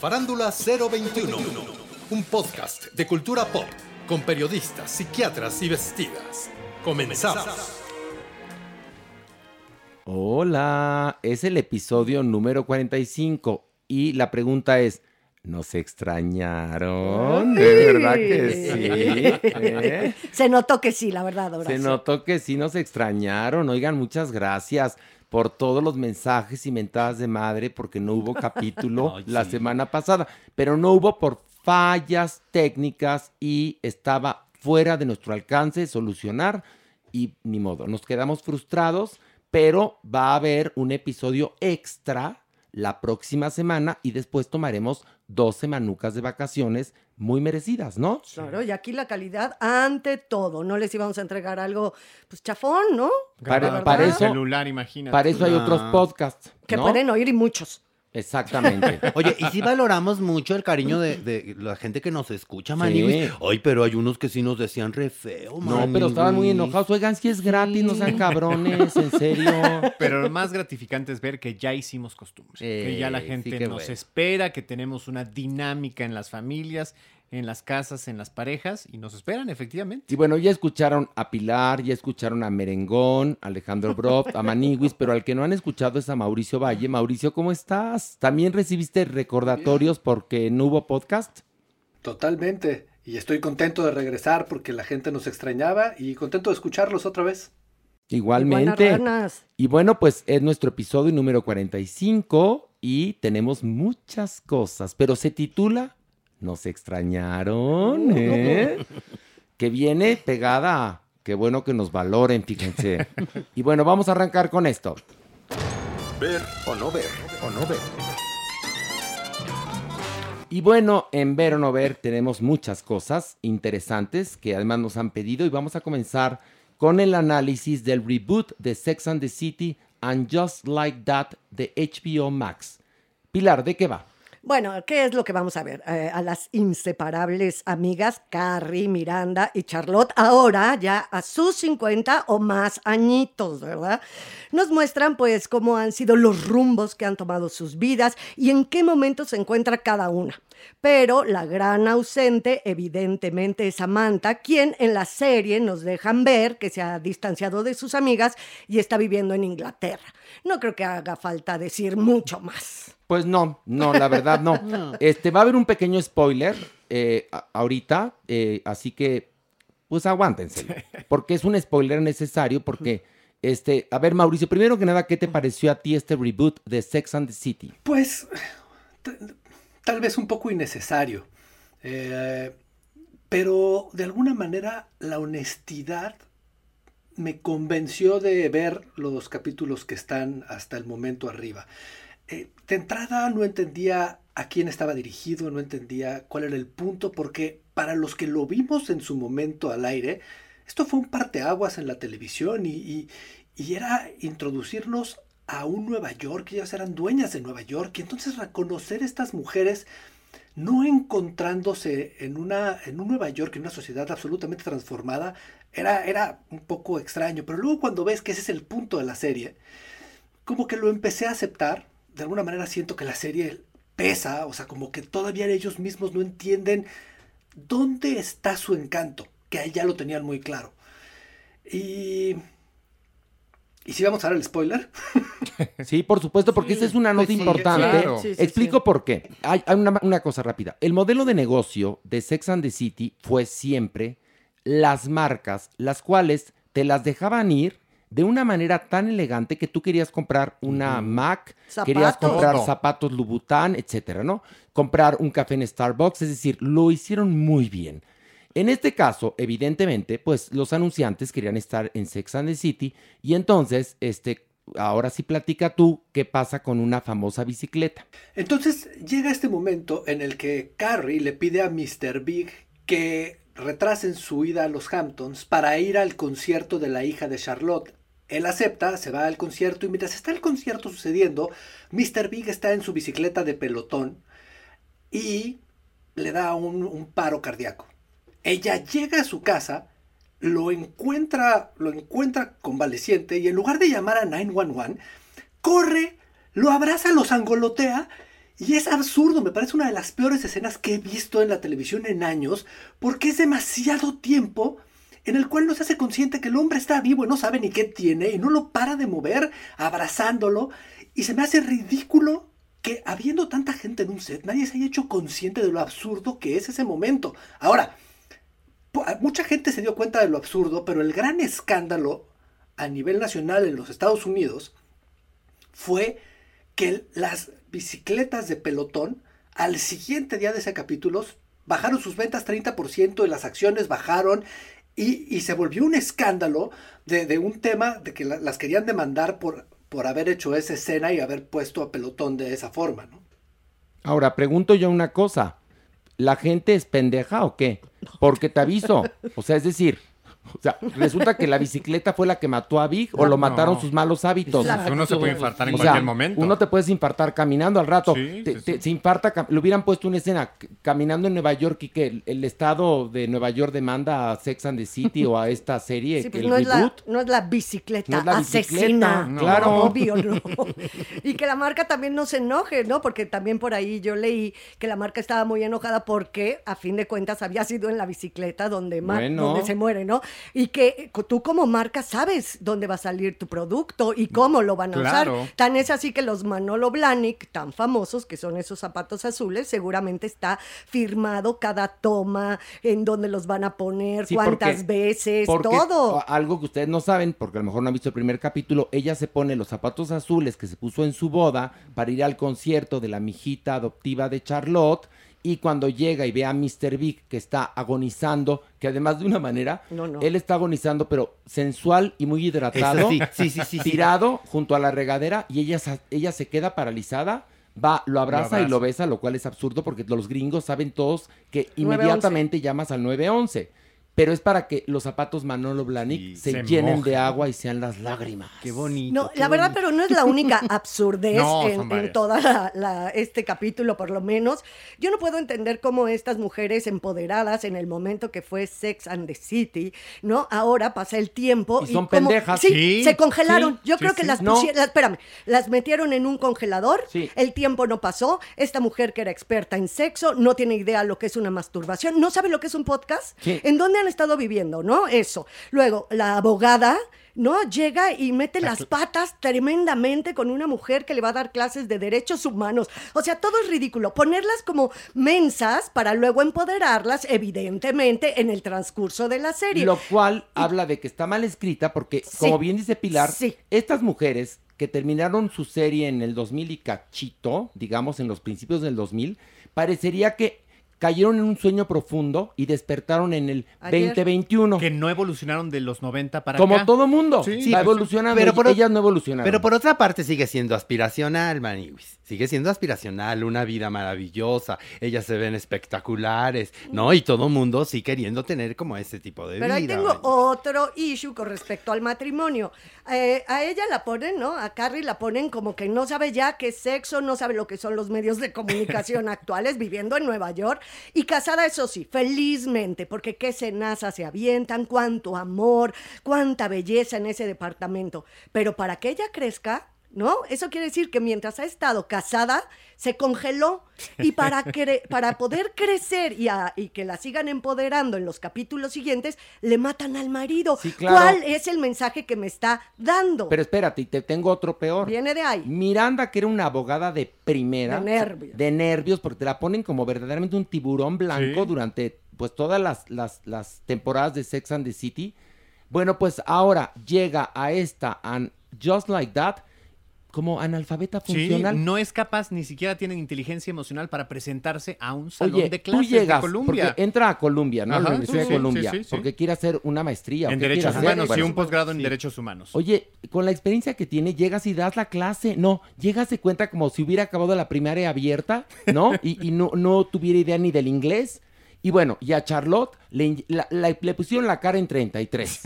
Farándula 021, un podcast de cultura pop con periodistas, psiquiatras y vestidas. Comenzamos. Hola, es el episodio número 45 y la pregunta es, ¿nos extrañaron? ¿De verdad que sí? ¿Eh? Se notó que sí, la verdad, Se notó que sí nos extrañaron. Oigan, muchas gracias por todos los mensajes y mentadas de madre porque no hubo capítulo Ay, la sí. semana pasada, pero no hubo por fallas técnicas y estaba fuera de nuestro alcance solucionar y ni modo, nos quedamos frustrados, pero va a haber un episodio extra la próxima semana y después tomaremos dos semanucas de vacaciones muy merecidas, ¿no? Claro, y aquí la calidad ante todo. No les íbamos a entregar algo, pues chafón, ¿no? Para- eso- celular, imagínate. Para eso hay otros podcasts. Que ¿no? pueden oír y muchos. Exactamente. Oye, y sí valoramos mucho el cariño de, de la gente que nos escucha, Maniwis. Sí. Ay, pero hay unos que sí nos decían re feo, No, pero estaban muy Maniwis. enojados. Oigan, si es gratis, no sean cabrones, en serio. Pero lo más gratificante es ver que ya hicimos costumbre. que ya la Eh, sí, gente qué nos bueno. espera, que tenemos una dinámica en las familias, en las casas, en las parejas, y nos esperan, efectivamente. Y bueno, ya escucharon a Pilar, ya escucharon a Merengón, a Alejandro Broft, a Maniwis, pero al que no han escuchado es a Mauricio Valle. Mauricio, ¿cómo estás? ¿También recibiste recordatorios porque no hubo podcast? Totalmente. Y estoy contento de regresar porque la gente nos extrañaba y contento de escucharlos otra vez. Igualmente. Buenas ranas. Y bueno, pues es nuestro episodio número 45 y tenemos muchas cosas, pero se titula Nos extrañaron, ¿eh? que viene pegada qué bueno que nos valoren, fíjense. Y bueno, vamos a arrancar con esto. Ver o no ver, o no ver. Y bueno, en Ver o No Ver tenemos muchas cosas interesantes que además nos han pedido y vamos a comenzar con el análisis del reboot de Sex and the City and Just Like That de HBO Max. Pilar, ¿de qué va? Bueno, ¿qué es lo que vamos a ver? Eh, a las inseparables amigas Carrie, Miranda y Charlotte, ahora ya a sus 50 o más añitos, ¿verdad? Nos muestran pues cómo han sido los rumbos que han tomado sus vidas y en qué momento se encuentra cada una. Pero la gran ausente evidentemente es Samantha, quien en la serie nos dejan ver que se ha distanciado de sus amigas y está viviendo en Inglaterra. No creo que haga falta decir mucho más. Pues no, no, la verdad no. Este, va a haber un pequeño spoiler eh, ahorita, eh, así que, pues aguántense, porque es un spoiler necesario, porque, este, a ver, Mauricio, primero que nada, ¿qué te pareció a ti este reboot de Sex and the City? Pues tal vez un poco innecesario. Eh, pero de alguna manera la honestidad me convenció de ver los capítulos que están hasta el momento arriba. Eh, de entrada no entendía a quién estaba dirigido, no entendía cuál era el punto, porque para los que lo vimos en su momento al aire, esto fue un parteaguas en la televisión y, y- y era introducirnos a un Nueva York, ellas eran dueñas de Nueva York, y entonces reconocer estas mujeres no encontrándose en, una, en un Nueva York, en una sociedad absolutamente transformada, era, era un poco extraño. Pero luego cuando ves que ese es el punto de la serie, como que lo empecé a aceptar. De alguna manera siento que la serie pesa, o sea, como que todavía ellos mismos no entienden dónde está su encanto, que ya lo tenían muy claro. Y... ¿Y si vamos a dar el spoiler? Sí, por supuesto, porque esa es una nota Pues sí, importante. claro. Sí, sí, Explico sí. por qué. Hay, hay una, una cosa rápida. El modelo de negocio de Sex and the City fue siempre las marcas, las cuales te las dejaban ir de una manera tan elegante que tú querías comprar una Mac, querías comprar zapatos Louboutin, etcétera, ¿no? Comprar un café en Starbucks, es decir, lo hicieron muy bien. En este caso, evidentemente, pues los anunciantes querían estar en Sex and the City y entonces, este, ahora sí platica tú qué pasa con una famosa bicicleta. Entonces llega este momento en el que Carrie le pide a Mr. Big que retrasen su ida a los Hamptons para ir al concierto de la hija de Charlotte. Él acepta, se va al concierto y mientras está el concierto sucediendo, Mr. Big está en su bicicleta de pelotón y le da un, un paro cardíaco. Ella llega a su casa, lo encuentra, lo encuentra convaleciente y en lugar de llamar a 911, corre, lo abraza, lo sangolotea y es absurdo, me parece una de las peores escenas que he visto en la televisión en años porque es demasiado tiempo en el cual no se hace consciente que el hombre está vivo y no sabe ni qué tiene y no lo para de mover abrazándolo y se me hace ridículo que habiendo tanta gente en un set nadie se haya hecho consciente de lo absurdo que es ese momento. Ahora, mucha gente se dio cuenta de lo absurdo, pero el gran escándalo a nivel nacional en los Estados Unidos fue que las bicicletas de pelotón al siguiente día de ese capítulo bajaron sus ventas 30% y las acciones bajaron y, se volvió un escándalo de, un tema de que la- las querían demandar por, por haber hecho esa escena y haber puesto a pelotón de esa forma. Ahora, pregunto yo una cosa. ¿La gente es pendeja o qué? Porque te aviso. O sea, es decir, o sea, resulta que la bicicleta fue la que mató a Big o lo mataron No. sus malos hábitos. Exacto. Uno se puede infartar en O sea, cualquier momento. uno te puedes infartar caminando al rato. Sí, te, sí, te- sí. se infarta, le hubieran puesto una escena caminando en Nueva York y que el, el estado de Nueva York demanda a Sex and the City o a esta serie, Sí, que pues el no, es la, reboot. no es la bicicleta No es la asesina. bicicleta, No, claro. Obvio, no. Y que la marca también no se enoje, ¿no? Porque también por ahí yo leí que la marca estaba muy enojada porque, a fin de cuentas, había sido en la bicicleta donde, ma- Bueno. donde se muere, ¿no? Y que tú como marca sabes dónde va a salir tu producto y cómo lo van a Claro. usar. Tan es así que los Manolo Blahnik, tan famosos, que son esos zapatos azules, seguramente está firmado cada toma, en dónde los van a poner, Sí, cuántas porque- veces, porque, todo. Algo que ustedes no saben, porque a lo mejor no han visto el primer capítulo, ella se pone los zapatos azules que se puso en su boda para ir al concierto de la mijita adoptiva de Charlotte. Y cuando llega y ve a Mr. Big que está agonizando, que además de una manera, No, no. él está agonizando, pero sensual y muy hidratado, sí, sí, sí, tirado junto a la regadera y ella, sa- ella se queda paralizada, va, lo abraza, y abraza. lo besa, lo cual es absurdo porque los gringos saben todos que 911. inmediatamente llamas al 911. Pero es para que los zapatos Manolo Blahnik Sí, se, se llenen de agua y sean las lágrimas. Qué bonito. No, qué la verdad, pero no es la única absurdez No, en, la- este capítulo, por lo menos. Yo no puedo entender cómo estas mujeres empoderadas en el momento que fue Sex and the City, ¿no? Ahora pasa el tiempo Y son como- pendejas. Sí, Sí, se congelaron. sí, Yo sí, creo que sí. las No. pusieron, espérame, las metieron en un congelador. Sí. El tiempo no pasó. Esta mujer que era experta en sexo no tiene idea lo que es una masturbación, no sabe lo que es un podcast. Sí. ¿En dónde han estado viviendo, no? Eso. Luego, la abogada, ¿no? Llega y mete las patas tremendamente con una mujer que le va a dar clases de derechos humanos. O sea, todo es ridículo. Ponerlas como mensas para luego empoderarlas, evidentemente, en el transcurso de la serie. Lo cual habla de que está mal escrita porque, Sí. como bien dice Pilar, Sí. estas mujeres que terminaron su serie en el 2000 y cachito, digamos en los principios del 2000, parecería que cayeron en un sueño profundo y despertaron en el Ayer. 2021. Que no evolucionaron de los 90 para Como acá. todo mundo. Sí, va sí, evolucionando. pero y por ellas no evolucionaron. Pero por otra parte sigue siendo aspiracional, Maniwis. Sigue siendo aspiracional, una vida maravillosa. Ellas se ven espectaculares, ¿no? Y todo mundo sí queriendo tener como ese tipo de Pero vida. ahí tengo otro issue con respecto al matrimonio. Eh, a ella la ponen, ¿no? A Carrie la ponen como que no sabe ya qué es sexo, no sabe lo que son los medios de comunicación actuales, viviendo en Nueva York. Y casada, eso sí, felizmente, porque qué cenaza se avientan, cuánto amor, cuánta belleza en ese departamento. Pero para que ella crezca, ¿no? Eso quiere decir que mientras ha estado casada, se congeló. Y para, cre- para poder crecer y, a- y que la sigan empoderando en los capítulos siguientes, le matan al marido. Sí, claro. ¿Cuál es el mensaje que me está dando? Pero espérate, y te tengo otro peor. Viene de ahí. Miranda, que era una abogada de primera. De nervios. De nervios, porque te la ponen como verdaderamente un tiburón blanco Sí. durante pues todas las, las, las temporadas de Sex and the City. Bueno, pues ahora llega a esta and Just Like That como analfabeta Sí, funcional. no es capaz, ni siquiera tienen inteligencia emocional para presentarse a un salón Oye, de tú clases llegas, de Columbia. porque entra a Columbia, ¿no? A la Ajá, Universidad sí, de sí, sí, sí, sí. porque quiere hacer una maestría. ¿o en derechos humanos, sí, Bueno, un posgrado en sí. derechos humanos. Oye, con la experiencia que tiene, llegas y das la clase. No, llegas de cuenta como si hubiera acabado la primaria abierta, ¿no? Y, y no, no tuviera idea ni del inglés. Y bueno, y a Charlotte le, la- la- le pusieron la cara en 33.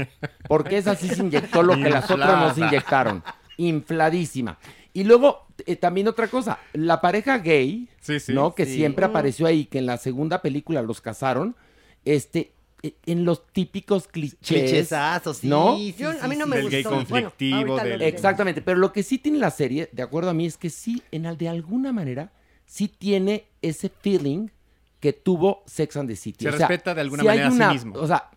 Porque esa sí se inyectó lo que las otras no se inyectaron. Infladísima. Y luego, eh, también otra cosa, la pareja gay, Sí, sí. ¿no? Que Sí. siempre apareció ahí, que en la segunda película los casaron, este, eh, en los típicos clichés. Clichésazos, sí, ¿no? sí, Yo- a mí no sí, me Del gustó. gay conflictivo, del-. Exactamente, pero lo que sí tiene la serie, de acuerdo a mí, es que sí, en al- de alguna manera, sí tiene ese feeling que tuvo Sex and the City. Se O sea, respeta de alguna manera a sí mismo. O sea,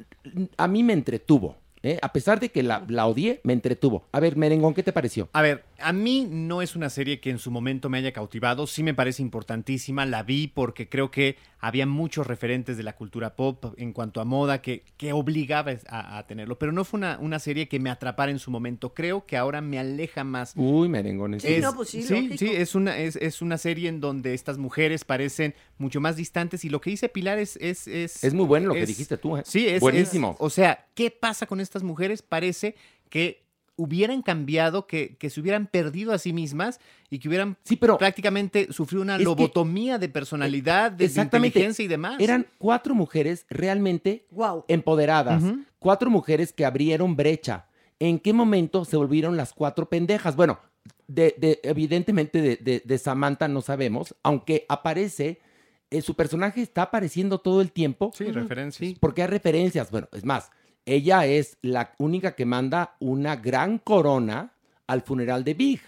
a mí me entretuvo. ¿Eh? A pesar de que la, la odié, me entretuvo. A ver, Merengón, ¿qué te pareció? A ver, a mí no es una serie que en su momento me haya cautivado, sí me parece importantísima, la vi porque creo que había muchos referentes de la cultura pop en cuanto a moda que, que obligaba a, a tenerlo, pero no fue una, una serie que me atrapara en su momento, creo que ahora me aleja más. Uy, Merengón. Sí, es- no, pues sí, sí, sí, es una, es, es una serie en donde estas mujeres parecen mucho más distantes y lo que dice Pilar es... Es, es, Es muy bueno lo que dijiste tú, ¿eh? Sí, es Buenísimo. es- o sea, ¿qué pasa con estas mujeres? Parece que hubieran cambiado, que, que se hubieran perdido a sí mismas y que hubieran Sí, pero prácticamente sufrido una lobotomía de personalidad, de, de Exactamente. inteligencia y demás. eran cuatro mujeres realmente Wow. empoderadas. Cuatro mujeres que abrieron brecha. ¿En qué momento se volvieron las cuatro pendejas? Bueno, de, de- evidentemente de, de- de Samantha no sabemos, aunque aparece, eh, su personaje está apareciendo todo el tiempo. Sí, referencias. Porque hay referencias. Bueno, es más, ella es la única que manda una gran corona al funeral de Big.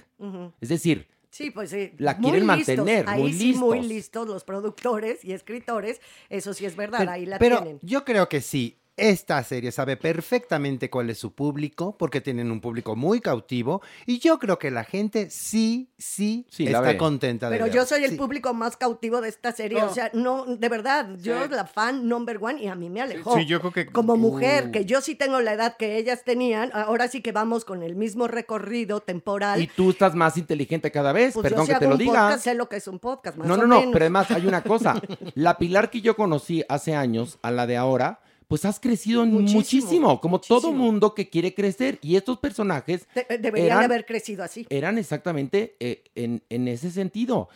Es decir, Sí, pues sí. La muy quieren listos. mantener, Ahí muy sí, muy listos. listos los productores y escritores. Eso sí es verdad, Pero, ahí la pero tienen. yo creo que sí. Esta serie sabe perfectamente cuál es su público, porque tienen un público muy cautivo, y yo creo que la gente sí, sí, Sí, está contenta de Pero ver. yo soy el Sí. público más cautivo de esta serie. O sea, no, de verdad, yo la fan number one y a mí me alejó. Sí, yo creo que- Como mujer, Uh. que yo sí tengo la edad que ellas tenían, ahora sí que vamos con el mismo recorrido temporal. y tú estás más inteligente cada vez, Pues yo perdón que te lo un diga. podcast, sé lo que es un podcast, más No, o no, no, menos. pero además hay una cosa. La Pilar que yo conocí hace años, a la de ahora, pues has crecido Muchísimo, muchísimo, como todo mundo que quiere crecer. Y estos personajes De- deberían eran- haber crecido así. eran exactamente eh, en, en ese sentido.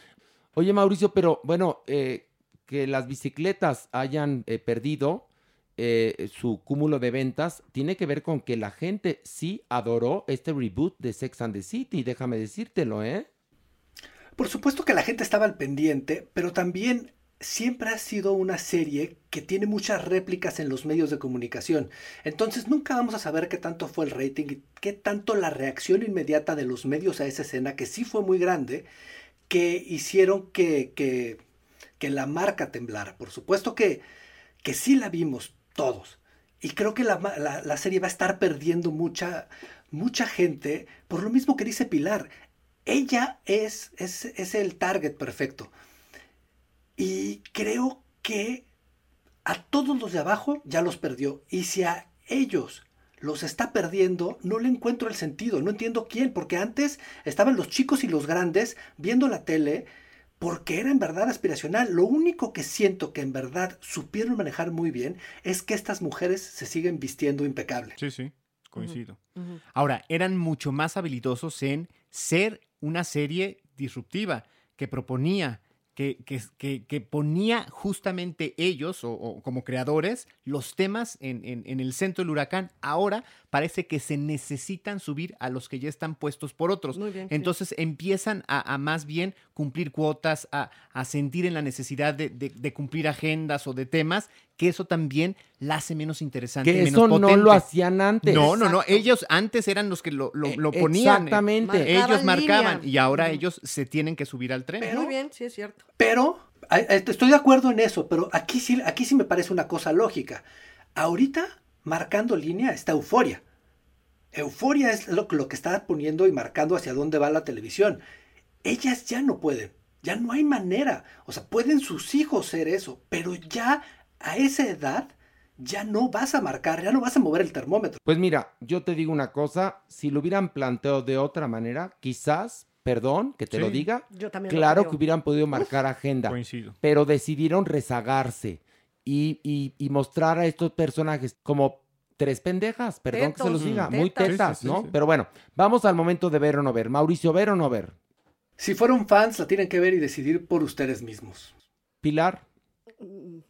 Oye, Mauricio, pero bueno, eh, que las bicicletas hayan eh, perdido eh, su cúmulo de ventas tiene que ver con que la gente sí adoró este reboot de Sex and the City, déjame decírtelo, ¿eh? Por supuesto que la gente estaba al pendiente, pero también siempre ha sido una serie que tiene muchas réplicas en los medios de comunicación. Entonces nunca vamos a saber qué tanto fue el rating y qué tanto la reacción inmediata de los medios a esa escena, que sí fue muy grande, que hicieron que, que, que la marca temblara. Por supuesto que, que sí la vimos todos. Y creo que la, la- la serie va a estar perdiendo mucha, mucha gente por lo mismo que dice Pilar. Ella es, es, es el target perfecto. Y creo que a todos los de abajo ya los perdió. Y si a ellos los está perdiendo, no le encuentro el sentido. No entiendo quién, porque antes estaban los chicos y los grandes viendo la tele porque era en verdad aspiracional. Lo único que siento que en verdad supieron manejar muy bien es que estas mujeres se siguen vistiendo impecable. Sí, sí, coincido. Ahora, eran mucho más habilidosos en ser una serie disruptiva, que proponía, que, ponía justamente ellos, o, o como creadores, los temas en- en el centro del huracán. Ahora parece que se necesitan subir a los que ya están puestos por otros. Muy bien, sí. Entonces empiezan a, a más bien cumplir cuotas, a, a sentir en la necesidad de, de- de cumplir agendas o de temas, que eso también la hace menos interesante. Que menos eso no lo hacían antes. No, no, no. Ellos antes eran los que lo, lo- Eh, lo ponían. exactamente. Ellos Marcaban marcaban línea. y ahora ellos se tienen que subir al tren. Muy bien, sí es cierto. Pero estoy de acuerdo en eso, pero aquí sí, aquí sí me parece una cosa lógica. Ahorita, marcando línea, está euforia. Euforia es lo, lo que está poniendo y marcando hacia dónde va la televisión. Ellas ya no pueden, ya no hay manera. O sea, pueden sus hijos ser eso, pero ya a esa edad ya no vas a marcar, ya no vas a mover el termómetro. Pues mira, yo te digo una cosa, si lo hubieran planteado de otra manera, quizás, perdón que te Sí. lo diga, Yo también lo claro que hubieran podido marcar agenda, Coincido. pero decidieron rezagarse y, y- y mostrar a estos personajes como tres pendejas, perdón que se los diga, tetas. muy tetas, sí, sí, ¿no? sí. Pero bueno, vamos al momento de ver o no ver. Mauricio, ¿ver o no ver? Si fueron fans, la tienen que ver y decidir por ustedes mismos. Pilar, Híjole,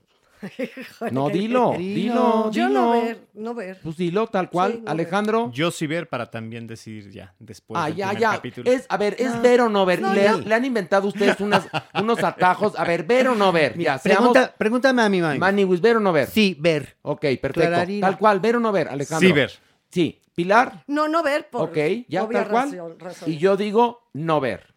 no, qué- dilo, dilo, Yo dilo. no ver, no ver. Pues dilo tal cual. Sí, no ver. Alejandro. Yo sí ver para también decidir ya después Ah, del ya, primer ya. capítulo. Es, a ver, ¿es ver o no ver? No, le, han inventado ustedes unas, unos atajos. A ver, ¿ver o no ver? Ya, seamos... Pregunta, pregúntame a mi mami. Maniwis, ¿ver o no ver? Sí, ver. Ok, perfecto. Tal cual, ¿ver o no ver, Alejandro? Sí ver. Sí. ¿Pilar? No, no ver por Ok, ya tal cual. razón-. Y yo digo no ver.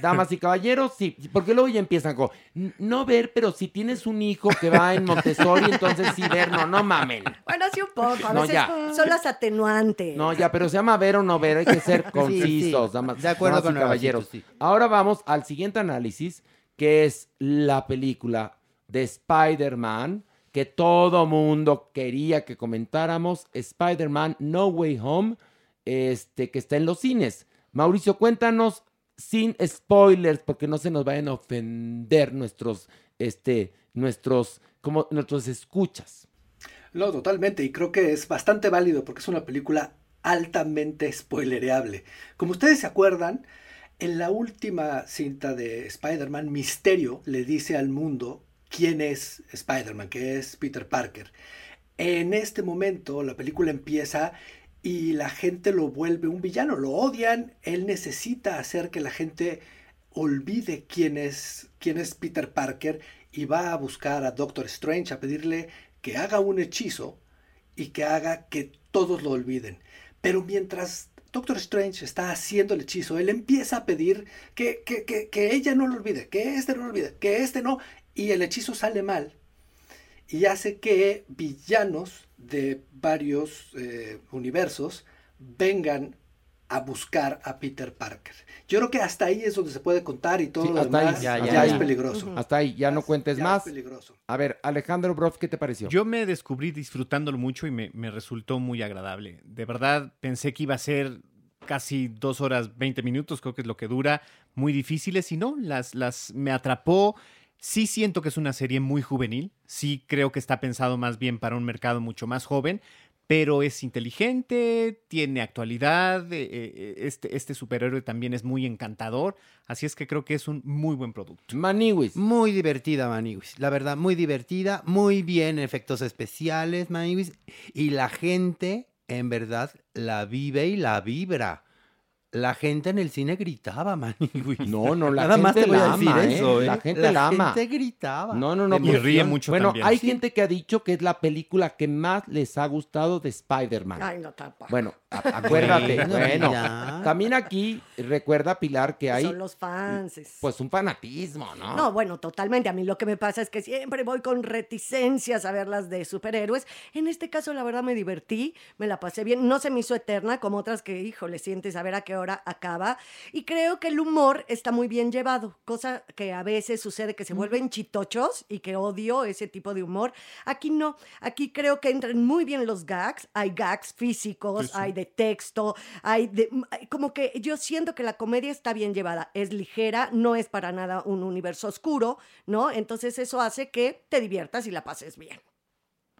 Damas y caballeros, sí, porque luego ya empiezan con "N- no ver, pero si tienes un hijo que va en Montessori, entonces sí ver, no, no mamen. Bueno, sí un poco. A No, veces ya. son las atenuantes. No, ya, pero se llama ver o no ver, hay que ser concisos, sí. damas, De acuerdo damas y con caballeros. sí. Ahora vamos al siguiente análisis, que es la película de Spider-Man, que todo mundo quería que comentáramos, Spider-Man No Way Home, este, que está en los cines. Mauricio, cuéntanos sin spoilers, porque no se nos vayan a ofender nuestros, este, nuestros, como nuestros escuchas. No, totalmente, y creo que es bastante válido porque es una película altamente spoilereable. Como ustedes se acuerdan, en la última cinta de Spider-Man, Misterio le dice al mundo quién es Spider-Man, que es Peter Parker. En este momento la película empieza y la gente lo vuelve un villano, lo odian, él necesita hacer que la gente olvide quién es, quién es Peter Parker y va a buscar a Doctor Strange a pedirle que haga un hechizo y que haga que todos lo olviden. Pero mientras Doctor Strange está haciendo el hechizo, él empieza a pedir que, que, que, que ella no lo olvide, que este no lo olvide, que este no, y el hechizo sale mal y hace que villanos de varios eh, universos vengan a buscar a Peter Parker. Yo creo que hasta ahí es donde se puede contar y todo Sí, lo hasta ahí, ya, ya, ya, es ya. peligroso. Hasta ahí, ya no cuentes Ya más. Es peligroso. A ver, Alejandro Broff, ¿qué te pareció? Yo me descubrí disfrutándolo mucho y me, me resultó muy agradable. De verdad, pensé que iba a ser casi dos horas 20 minutos, creo que es lo que dura, muy difíciles y no, las, las me atrapó. Sí siento que es una serie muy juvenil, sí creo que está pensado más bien para un mercado mucho más joven, pero es inteligente, tiene actualidad, eh, eh, este, este superhéroe también es muy encantador, así es que creo que es un muy buen producto. Maniwis. Muy divertida, Maniwis. La verdad, muy divertida. Muy bien efectos especiales, Maniwis. Y la gente, en verdad, la vive y la vibra. La gente en el cine gritaba, Maniwis. No, no, la Nada más gente te voy la a decir ama, ¿eh? eso, ¿eh? La gente la ama. gente gritaba. No, no, no. Y pues, ríe mucho bueno, también. hay Sí. gente que ha dicho que es la película que más les ha gustado de Spider-Man. Ay, no, tampoco. Bueno, acuérdate, Bueno, mira. También aquí recuerda Pilar que hay Son los fans. pues un fanatismo, ¿no? No, bueno, totalmente. A mí lo que me pasa es que siempre voy con reticencias a ver las de superhéroes. En este caso, la verdad, me divertí, me la pasé bien. No se me hizo eterna como otras que, híjole, sientes a ver a qué hora acaba. Y creo que el humor está muy bien llevado, cosa que a veces sucede que se vuelven chitochos y que odio ese tipo de humor. Aquí no. Aquí creo que entran muy bien los gags. Hay gags físicos, Sí, sí. hay de texto, hay de, como que yo siento que la comedia está bien llevada, es ligera, no es para nada un universo oscuro, ¿no? Entonces eso hace que te diviertas y la pases bien.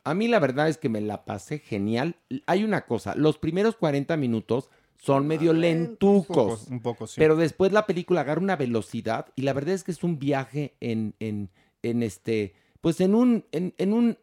A mí la verdad es que me la pasé genial. Hay una cosa, los primeros 40 minutos son medio lentucos. Un poco, un poco, sí. Pero después la película agarra una velocidad y la verdad es que es un viaje en, en, en este, pues en un, en, en un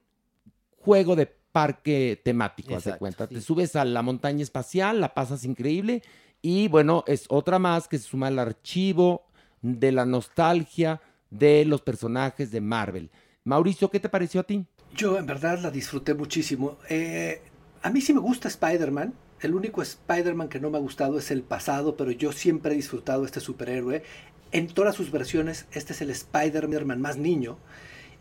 juego de parque temático, haz de Exacto, cuenta. sí. Te subes a la montaña espacial, la pasas increíble y bueno, es otra más que se suma al archivo de la nostalgia de los personajes de Marvel. Mauricio, ¿qué te pareció a ti? Yo en verdad la disfruté muchísimo. Eh, a mí sí me gusta Spider-Man. El único Spider-Man que no me ha gustado es el pasado, pero yo siempre he disfrutado este superhéroe. En todas sus versiones, este es el Spider-Man más niño.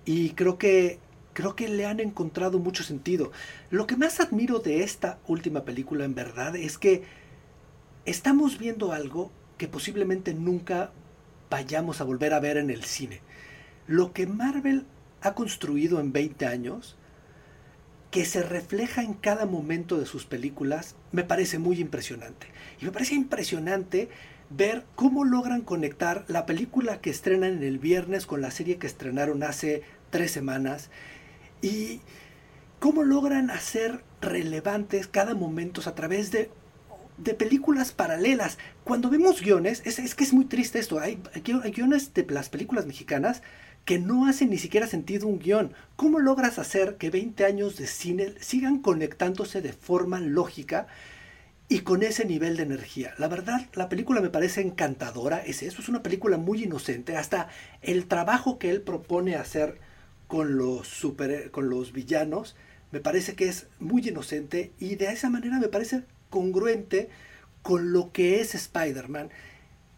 Y creo que, creo que le han encontrado mucho sentido. Lo que más admiro de esta última película, en verdad, es que estamos viendo algo que posiblemente nunca vayamos a volver a ver en el cine. Lo que Marvel ha construido en 20 años, que se refleja en cada momento de sus películas, me parece muy impresionante. Y me parece impresionante ver cómo logran conectar la película que estrenan en el viernes con la serie que estrenaron hace tres semanas y cómo logran hacer relevantes cada momento a través de, de películas paralelas. Cuando vemos guiones, es, que es muy triste esto, hay, hay guiones de las películas mexicanas que no hacen ni siquiera sentido un guion. ¿Cómo logras hacer que 20 años de cine sigan conectándose de forma lógica y con ese nivel de energía? La verdad, la película me parece encantadora, es eso, es una película muy inocente, hasta el trabajo que él propone hacer con los, super, con los villanos, me parece que es muy inocente y de esa manera me parece congruente con lo que es Spider-Man.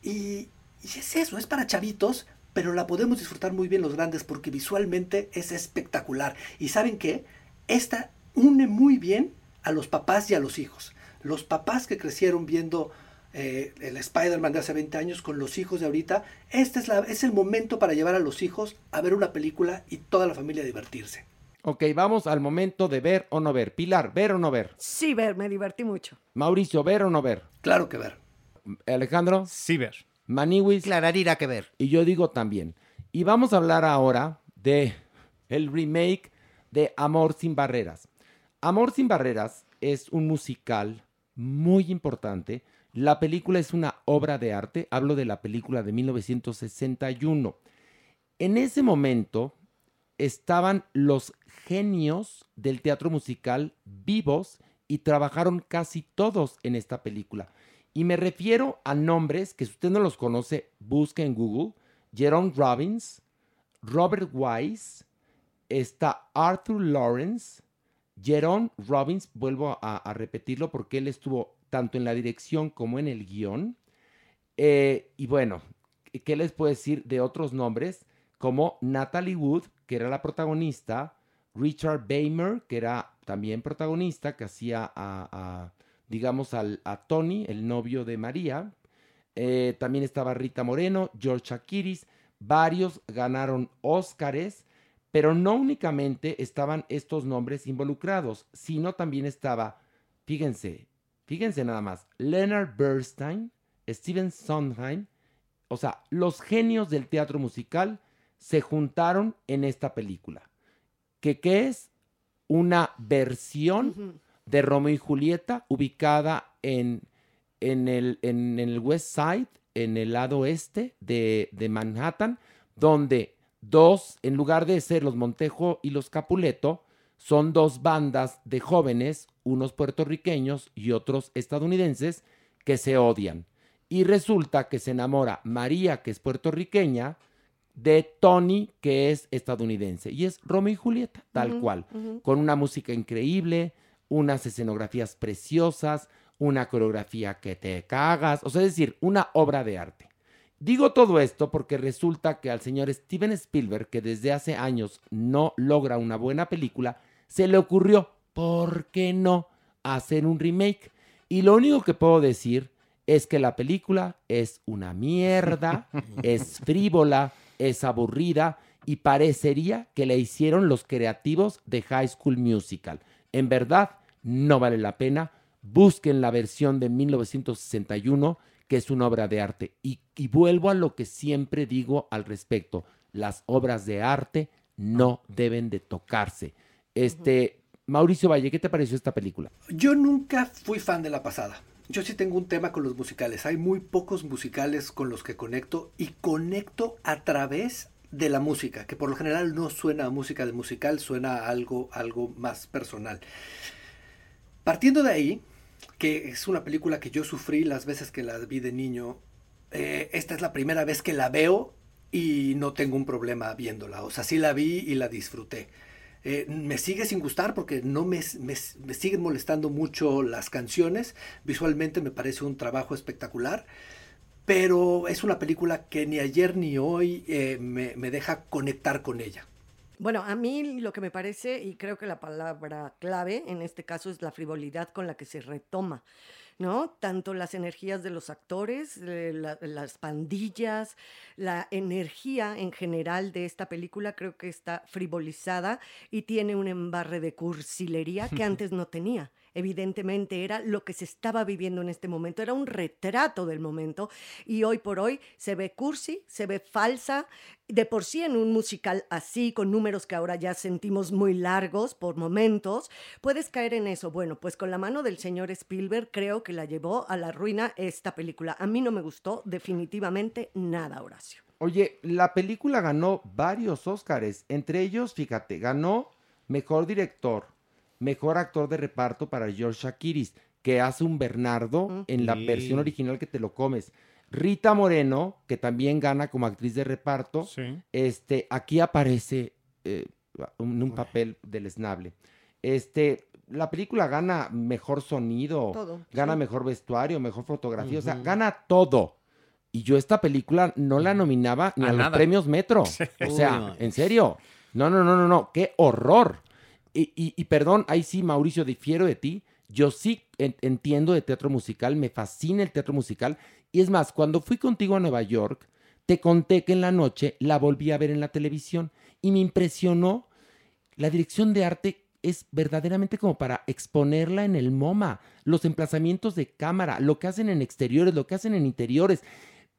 Y, y es eso, es para chavitos, pero la podemos disfrutar muy bien los grandes porque visualmente es espectacular. Y saben qué? Esta une muy bien a los papás y a los hijos. Los papás que crecieron viendo eh, el Spider-Man de hace 20 años con los hijos de ahorita, este es, la, es el momento para llevar a los hijos a ver una película y toda la familia a divertirse. Ok, vamos al momento de ver o no ver. Pilar, ver o no ver. Sí, ver, me divertí mucho. Mauricio, ver o no ver. Claro que ver. Alejandro, Sí, ver. Maniwis. Clararira que ver. Y yo digo también. Y vamos a hablar ahora de el remake de Amor sin Barreras. Amor sin Barreras es un musical muy importante. La película es una obra de arte. Hablo de la película de 1961. En ese momento estaban los genios del teatro musical vivos y trabajaron casi todos en esta película. Y me refiero a nombres que si usted no los conoce, busque en Google. Jerome Robbins, Robert Wise, está Arthur Lawrence, Jerome Robbins, vuelvo a, a repetirlo porque él estuvo tanto en la dirección como en el guion. Eh, y bueno, ¿qué les puedo decir de otros nombres? Como Natalie Wood, que era la protagonista, Richard Baymer, que era también protagonista, que hacía a, a, digamos, al, a Tony, el novio de María. Eh, también estaba Rita Moreno, George Akiris, varios ganaron Óscares, pero no únicamente estaban estos nombres involucrados, sino también estaba, fíjense, fíjense nada más, Leonard Bernstein, Steven Sondheim, o sea, los genios del teatro musical se juntaron en esta película. ¿Que qué es? Una versión de Romeo y Julieta ubicada en, en, el, en, en el West Side, en el lado oeste de, de Manhattan, donde dos, en lugar de ser los Montejo y los Capuleto, son dos bandas de jóvenes, unos puertorriqueños y otros estadounidenses, que se odian. Y resulta que se enamora María, que es puertorriqueña, de Tony, que es estadounidense. Y es Romeo y Julieta, tal cual. Con una música increíble, unas escenografías preciosas, una coreografía que te cagas. O sea, es decir, una obra de arte. Digo todo esto porque resulta que al señor Steven Spielberg, que desde hace años no logra una buena película, se le ocurrió, ¿por qué no hacer un remake? Y lo único que puedo decir es que la película es una mierda, es frívola, es aburrida y parecería que la hicieron los creativos de High School Musical. En verdad, no vale la pena. busquen la versión de 1961, que es una obra de arte. Y, y vuelvo a lo que siempre digo al respecto. Las obras de arte no deben de tocarse. Este, Mauricio Valle, ¿qué te pareció esta película? Yo nunca fui fan de la pasada. Yo sí tengo un tema con los musicales. Hay muy pocos musicales con los que conecto y conecto a través de la música, que por lo general no suena a música de musical, suena a algo, algo más personal. Partiendo de ahí, que es una película que yo sufrí las veces que la vi de niño, eh, esta es la primera vez que la veo y no tengo un problema viéndola. O sea, sí la vi y la disfruté. Eh, me sigue sin gustar porque no me, me, me, siguen molestando mucho las canciones. Visualmente me parece un trabajo espectacular. Pero es una película que ni ayer ni hoy eh, me, me deja conectar con ella. Bueno, a mí lo que me parece, y creo que la palabra clave en este caso es la frivolidad con la que se retoma. ¿No? Tanto las energías de los actores, eh, la, las pandillas, la energía en general de esta película creo que está frivolizada y tiene un embarre de cursilería que antes no tenía evidentemente era lo que se estaba viviendo en este momento, era un retrato del momento y hoy por hoy se ve cursi, se ve falsa, de por sí en un musical así, con números que ahora ya sentimos muy largos por momentos, puedes caer en eso. Bueno, pues con la mano del señor Spielberg creo que la llevó a la ruina esta película. A mí no me gustó definitivamente nada, Horacio. Oye, la película ganó varios Óscares, entre ellos, fíjate, ganó Mejor Director, Mejor Actor de Reparto para George Shakiris, que hace un Bernardo en la Sí. versión original que te lo comes. Rita Moreno, que también gana como actriz de reparto, Sí. este, aquí aparece eh, en un papel deleznable. Este, la película gana mejor sonido, Todo, gana sí. mejor vestuario, mejor fotografía, o sea, gana todo. Y yo esta película no la nominaba ni A a, los premios Metro. O sea, Uy, no. en serio. No, no, no, no, no. Qué horror. Y, y- y perdón, ahí sí, Mauricio, difiero de ti. Yo sí en- entiendo de teatro musical, me fascina el teatro musical. Y es más, cuando fui contigo a Nueva York, te conté que en la noche la volví a ver en la televisión y me impresionó. La dirección de arte es verdaderamente como para exponerla en el MoMA. Los emplazamientos de cámara, lo que hacen en exteriores, lo que hacen en interiores.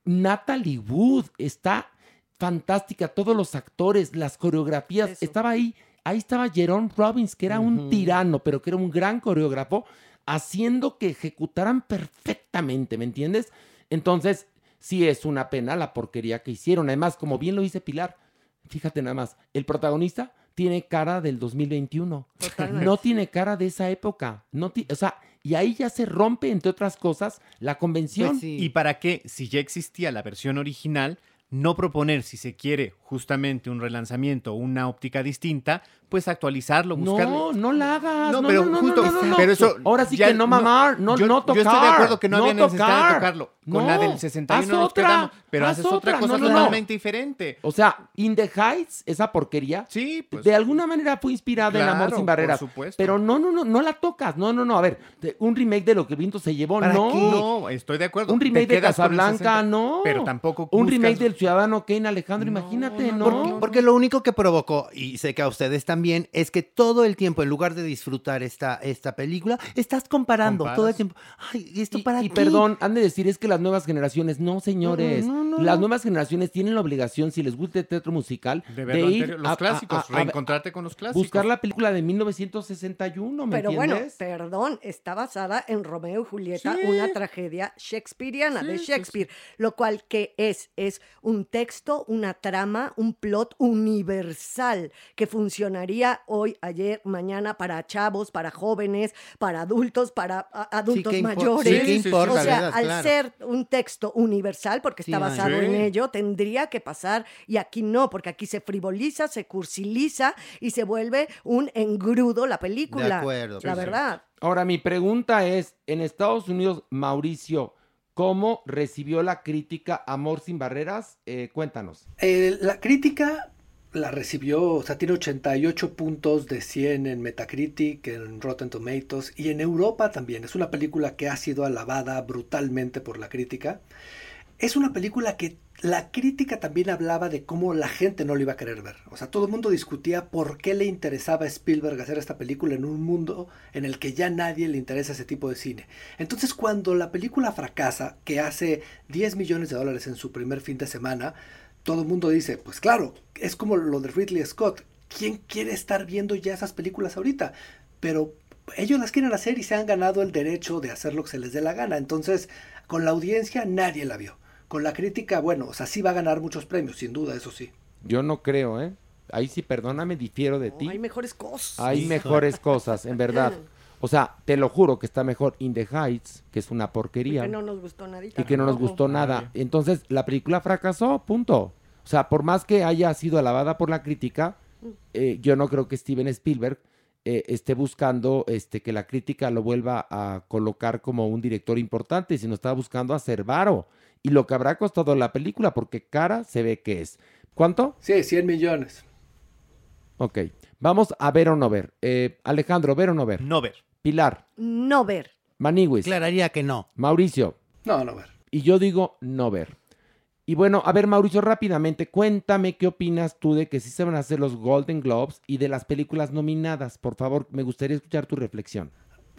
Natalie Wood está fantástica, todos los actores, las coreografías. Eso. Estaba ahí, ahí estaba Jerome Robbins, que era un tirano, pero que era un gran coreógrafo, haciendo que ejecutaran perfectamente, ¿me entiendes? Entonces, sí es una pena la porquería que hicieron. Además, como bien lo dice Pilar, fíjate nada más, el protagonista tiene cara del 2021. Totalmente. No tiene cara de esa época. No o sea, y ahí ya se rompe, entre otras cosas, la convención. Pues sí. ¿Y para qué, si ya existía la versión original, no proponer, si se quiere, justamente un relanzamiento o una óptica distinta, pues actualizarlo, buscarle. No, no la hagas. No, No, pero no, no, justo- no, no, no. pero eso Ahora sí ya que no mamar, no, yo, no tocar. yo estoy de acuerdo que no, había necesidad de tocarlo. Con No, la del 61 haz nos otra, quedamos, pero haz haces otra, cosa No, no, no. totalmente diferente. O sea, In the Heights, esa porquería, Sí, pues. de alguna manera fue inspirada en Amor sin por barreras. supuesto. Pero no, no, no, no la tocas. No, no, no. A ver, un remake de Lo que Viento se llevó, ¿Para no. qué? No, estoy de acuerdo. Un remake de Casablanca, 60, no. Pero tampoco Un buscas- remake del Ciudadano Kane, Alejandro, imagínate, no. Porque, porque lo único que provocó, y sé que a ustedes también, es que todo el tiempo, en lugar de disfrutar esta, esta película, estás comparando Comparas. todo el tiempo. Ay, ¿y esto Y, para y qué? perdón, han de decir, es que las nuevas generaciones, no señores, No, no, no, las no. nuevas generaciones tienen la obligación, si les gusta el teatro musical, De de, ver lo ir los a- clásicos, a- a- reencontrarte con los clásicos. buscar la película de 1961, ¿me Pero bueno, entiendes? perdón, está basada en Romeo y Julieta, Sí. una tragedia shakespeariana de Sí, sí, Shakespeare, lo cual que es es un texto, una trama, un plot universal que funcionaría hoy, ayer, mañana para chavos, para jóvenes, para adultos, para a- adultos ¿qué impo- mayores. sí, ¿qué Sí, sí, importa, o sea, verdad? al Claro. ser un texto universal, porque Sí, está basado Sí. en ello, tendría que pasar y aquí no, porque aquí se frivoliza, se cursiliza y se vuelve un engrudo la película. De acuerdo, La sí, sí. verdad. Ahora, mi pregunta es, en Estados Unidos, Mauricio, ¿cómo recibió la crítica Amor sin Barreras? Eh, cuéntanos. Eh, la crítica la recibió, o sea, tiene 88 puntos de 100 en Metacritic, en Rotten Tomatoes y en Europa también. Es una película que ha sido alabada brutalmente por la crítica. es una película que la crítica también hablaba de cómo la gente no lo iba a querer ver. O sea, todo el mundo discutía por qué le interesaba a Spielberg hacer esta película en un mundo en el que ya nadie le interesa ese tipo de cine. Entonces, cuando la película fracasa, que hace 10 millones de dólares en su primer fin de semana, todo el mundo dice, pues claro, es como lo de Ridley Scott. ¿Quién quiere estar viendo ya esas películas ahorita? Pero ellos las quieren hacer y se han ganado el derecho de hacer lo que se les dé la gana. Entonces, con la audiencia nadie la vio. Con la crítica, bueno, o sea, sí va a ganar muchos premios, sin duda, eso sí. Yo no creo, ¿eh? Ahí sí, perdóname, difiero de No, ti. hay mejores cosas. Hay mejores cosas, en verdad. O sea, te lo juro que está mejor In the Heights, que es una porquería. Que no nos gustó nadita. y que no nos gustó nada. Entonces, la película fracasó, punto. O sea, por más que haya sido alabada por la crítica, eh, yo no creo que Steven Spielberg eh, esté buscando este, que la crítica lo vuelva a colocar como un director importante, sino está buscando hacer varo. Y lo que habrá costado la película, porque cara se ve que es. ¿Cuánto? Sí, 100 millones. Ok. Vamos a ver o no ver. Eh, Alejandro, ver o no ver. No ver. Pilar, No ver. Maniwis, Declararía que no. Mauricio. No, no ver. Y yo digo no ver. Y bueno, a ver, Mauricio, rápidamente, cuéntame qué opinas tú de que sí se van a hacer los Golden Globes y de las películas nominadas. Por favor, me gustaría escuchar tu reflexión.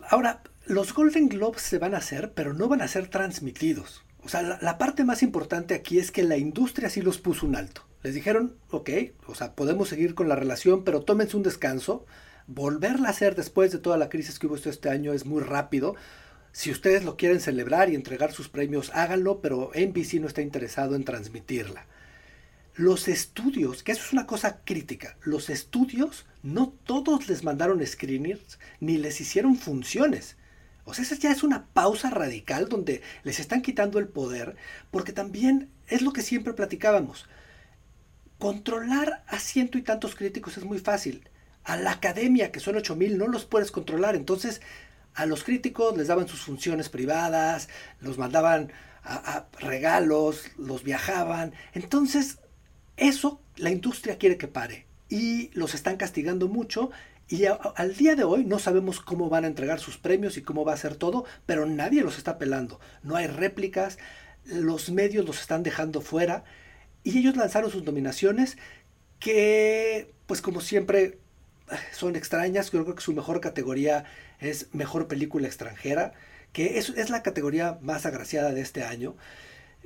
Ahora, los Golden Globes se van a hacer, pero no van a ser transmitidos. O sea, la, parte más importante aquí es que la industria sí los puso un alto. Les dijeron, ok, o sea, podemos seguir con la relación, pero tómense un descanso. Volverla a hacer después de toda la crisis que hubo este año es muy rápido. Si ustedes lo quieren celebrar y entregar sus premios, háganlo, pero NBC no está interesado en transmitirla. Los estudios, que eso es una cosa crítica, los estudios no todos les mandaron screeners ni les hicieron funciones. O sea, esa ya es una pausa radical donde les están quitando el poder, porque también es lo que siempre platicábamos. Controlar a ciento y tantos críticos es muy fácil. A la academia, que son 8000, no los puedes controlar. Entonces, a los críticos les daban sus funciones privadas, los mandaban a, regalos, los viajaban. Entonces, eso la industria quiere que pare y los están castigando mucho y al día de hoy no sabemos cómo van a entregar sus premios y cómo va a ser todo, pero nadie los está pelando. No hay réplicas, los medios los están dejando fuera y ellos lanzaron sus nominaciones que, pues como siempre, son extrañas. Creo que su mejor categoría es Mejor Película Extranjera, que es, es la categoría más agraciada de este año.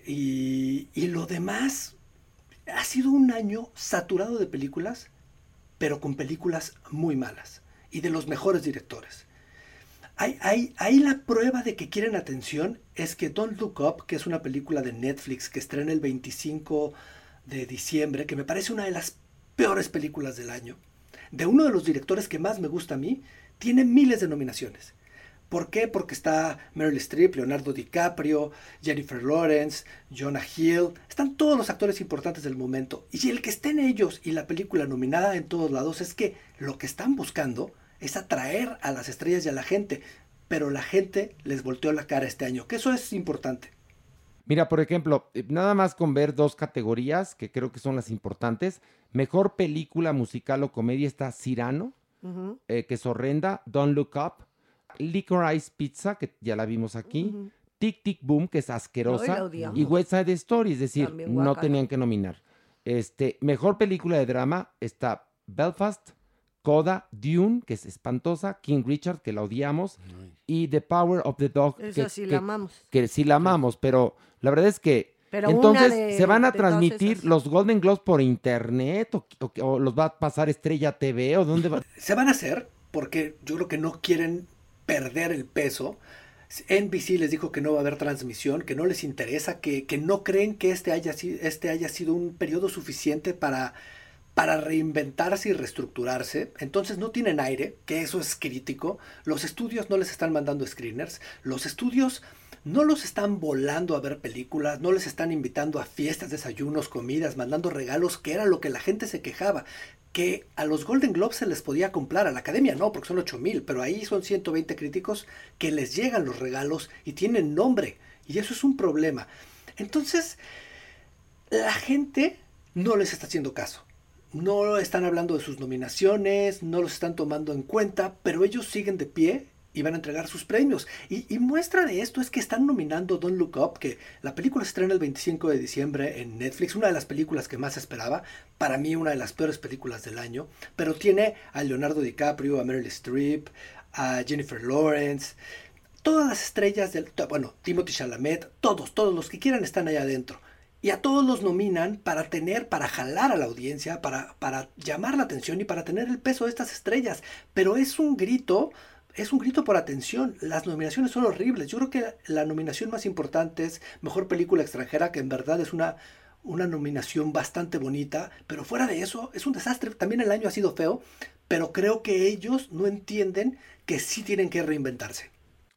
Y, y lo demás ha sido un año saturado de películas, pero con películas muy malas y de los mejores directores. Hay, hay, la prueba de que quieren atención es que Don't Look Up, que es una película de Netflix que estrena el 25 de diciembre, que me parece una de las peores películas del año, de uno de los directores que más me gusta a mí, tiene miles de nominaciones. ¿Por qué? Porque está Meryl Streep, Leonardo DiCaprio, Jennifer Lawrence, Jonah Hill, están todos los actores importantes del momento. Y el que estén ellos y la película nominada en todos lados es que lo que están buscando es atraer a las estrellas y a la gente, pero la gente les volteó la cara este año, que eso es importante. Mira, por ejemplo, eh, nada más con ver dos categorías que creo que son las importantes. Mejor película musical o comedia está Cirano, Ujú. eh, que es horrenda, Don't Look Up, Licorice Pizza, que ya la vimos aquí, Ujú. Tic Tic Boom, que es asquerosa, y West Side Story, es decir, no tenían que nominar. Este, mejor película de drama está Belfast, Coda, Dune, que es espantosa, King Richard, que la odiamos, y The Power of the Dog, Esa que, sí que- la amamos. que sí la amamos, pero la verdad es que Pero una entonces de- se van a transmitir los Golden Globes por internet o, o- o los va a pasar Estrella TV o dónde va. Se van a hacer porque yo creo que no quieren perder el peso. NBC les dijo que no va a haber transmisión, que no les interesa, que, que no creen que este haya, este haya sido un periodo suficiente para, para reinventarse y reestructurarse. Entonces no tienen aire, que eso es crítico. Los estudios no les están mandando screeners. Los estudios no los están volando a ver películas, no les están invitando a fiestas, desayunos, comidas, mandando regalos, que era lo que la gente se quejaba. Que a los Golden Globes se les podía comprar, a la academia no, porque son 8000, pero ahí son 120 críticos que les llegan los regalos y tienen nombre. Y eso es un problema. Entonces, la gente no les está haciendo caso. No están hablando de sus nominaciones, no los están tomando en cuenta, pero ellos siguen de pie iban a entregar sus premios. Y, y, muestra de esto es que están nominando Don't Look Up, que la película se estrena el 25 de diciembre en Netflix, una de las películas que más esperaba, para mí una de las peores películas del año, pero tiene a Leonardo DiCaprio, a Meryl Streep, a Jennifer Lawrence, todas las estrellas del, bueno, Timothy Chalamet, todos, todos los que quieran están allá adentro. Y a todos los nominan para tener, para jalar a la audiencia, para, para llamar la atención y para tener el peso de estas estrellas. Pero es un grito es un grito por atención. Las nominaciones son horribles. Yo creo que la nominación más importante es Mejor Película Extranjera, que en verdad es una, una nominación bastante bonita, pero fuera de eso es un desastre. También el año ha sido feo, pero creo que ellos no entienden que sí tienen que reinventarse.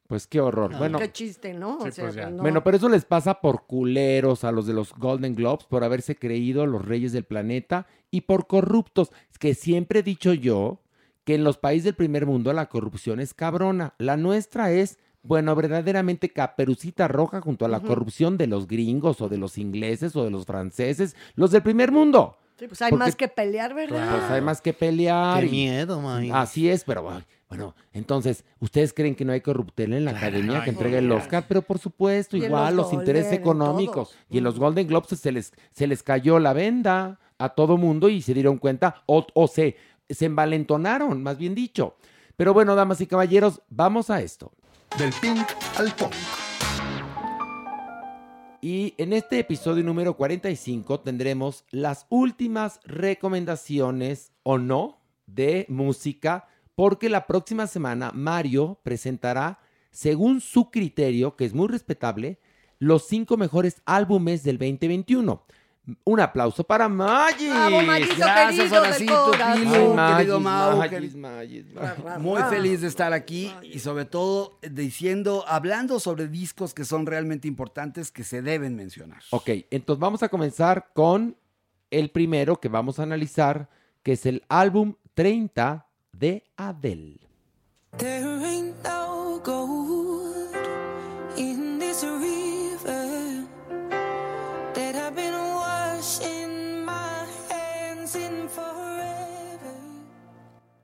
Pues qué horror. bueno, qué chiste, ¿no? Sí, pues ya. no- bueno, pero eso les pasa por culeros a los de los Golden Globes, por haberse creído los reyes del planeta y por corruptos. Es que siempre he dicho yo que en los países del primer mundo la corrupción es cabrona. La nuestra es, bueno, verdaderamente caperucita roja junto a la corrupción de los gringos o de los ingleses o de los franceses, los del primer mundo. Sí, pues hay Porque- más que pelear, ¿verdad? Pues hay más que pelear. Qué y- miedo, May. Así es, pero bueno, entonces, ¿ustedes creen que no hay corruptela en la academia que entrega el Oscar? Pero por supuesto, Y igual los los, intereses económicos. todos. Y en los Golden Globes se les, se les cayó la venda a todo mundo y se dieron cuenta, o, o se, se envalentonaron, más bien dicho. Pero bueno, damas y caballeros, vamos a esto. Del pink al punk. Y en este episodio número 45 tendremos las últimas recomendaciones o no de música, porque la próxima semana Mario presentará, según su criterio, que es muy respetable, los cinco mejores álbumes del 2021. Un aplauso para Magis. ¡Bravo, Gracias, Horacito, Ay, querido Mau, Magis, querido- Magis, Muy feliz de estar aquí y sobre todo diciendo, hablando sobre discos que son realmente importantes que se deben mencionar. Ok, entonces vamos a comenzar con el primero que vamos a analizar, que es el álbum 30 de Adele. There ain't no gold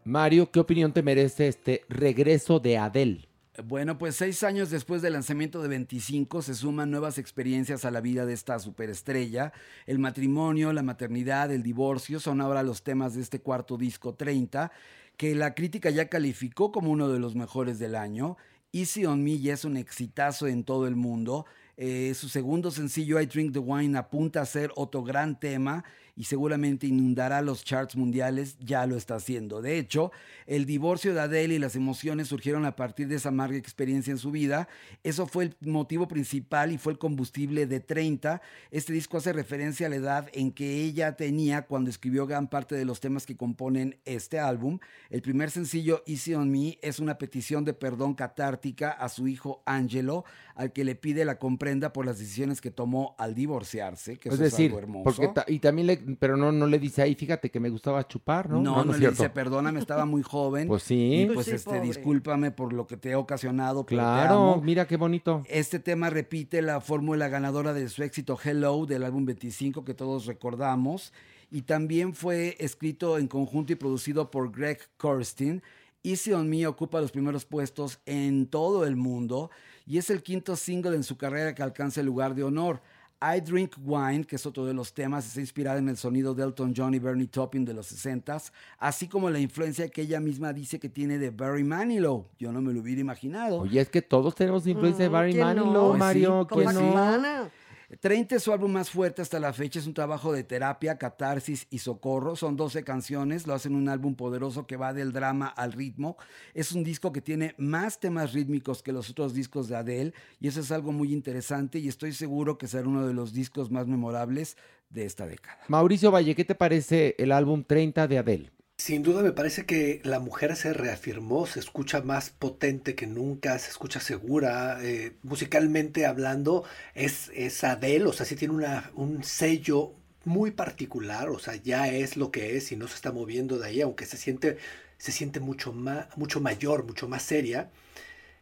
Mario, ¿qué opinión te merece este regreso de Adele? Bueno, pues seis años después del lanzamiento de 25 se suman nuevas experiencias a la vida de esta superestrella. El matrimonio, la maternidad, el divorcio son ahora los temas de este cuarto disco 30, que la crítica ya calificó como uno de los mejores del año. Easy on Me ya es un exitazo en todo el mundo. Eh, su segundo sencillo, I Drink the Wine, apunta a ser otro gran tema y seguramente inundará los charts mundiales, ya lo está haciendo. De hecho, el divorcio de Adele y las emociones surgieron a partir de esa amarga experiencia en su vida. Eso fue el motivo principal y fue el combustible de 30. Este disco hace referencia a la edad en que ella tenía cuando escribió gran parte de los temas que componen este álbum. El primer sencillo, Easy on Me, es una petición de perdón catártica a su hijo Angelo, al que le pide la comprenda por las decisiones que tomó al divorciarse, que es eso decir, es algo hermoso. porque ta- y también le, pero no, no le dice ahí, fíjate que me gustaba chupar, ¿no? No, no, le cierto. dice, perdóname, estaba muy joven. Pues Y sí, pues, Pues sí, este, pobre. discúlpame por lo que te he ocasionado. pero te claro, amo. mira qué bonito. Este tema repite la fórmula ganadora de su éxito Hello del álbum 25 que todos recordamos y también fue escrito en conjunto y producido por Greg Kurstin. Easy on Me ocupa los primeros puestos en todo el mundo y es el quinto single en su carrera que alcanza el lugar de honor. I Drink Wine, que es otro de los temas, está inspirada en el sonido de Elton John y Bernie Taupin de los 60s, así como la influencia que ella misma dice que tiene de Barry Manilow. Yo no me lo hubiera imaginado. Oye, es que todos tenemos influencia de Barry. Manilow, Pues sí, Mario, Como pues ¿quién sí. no? Hermana. 30 es su álbum más fuerte hasta la fecha, es un trabajo de terapia, catarsis y socorro. Son 12 canciones, lo hacen un álbum poderoso que va del drama al ritmo. Es un disco que tiene más temas rítmicos que los otros discos de Adele y eso es algo muy interesante y estoy seguro que será uno de los discos más memorables de esta década. Mauricio Valle, ¿qué te parece el álbum 30 de Adele? Sin duda me parece que la mujer se reafirmó, se escucha más potente que nunca, se escucha segura, eh, musicalmente hablando, es, es Adele, o sea, sí tiene una, un sello muy particular, o sea, ya es lo que es y no se está moviendo de ahí, aunque se siente, se siente mucho, más, mucho mayor, mucho más seria.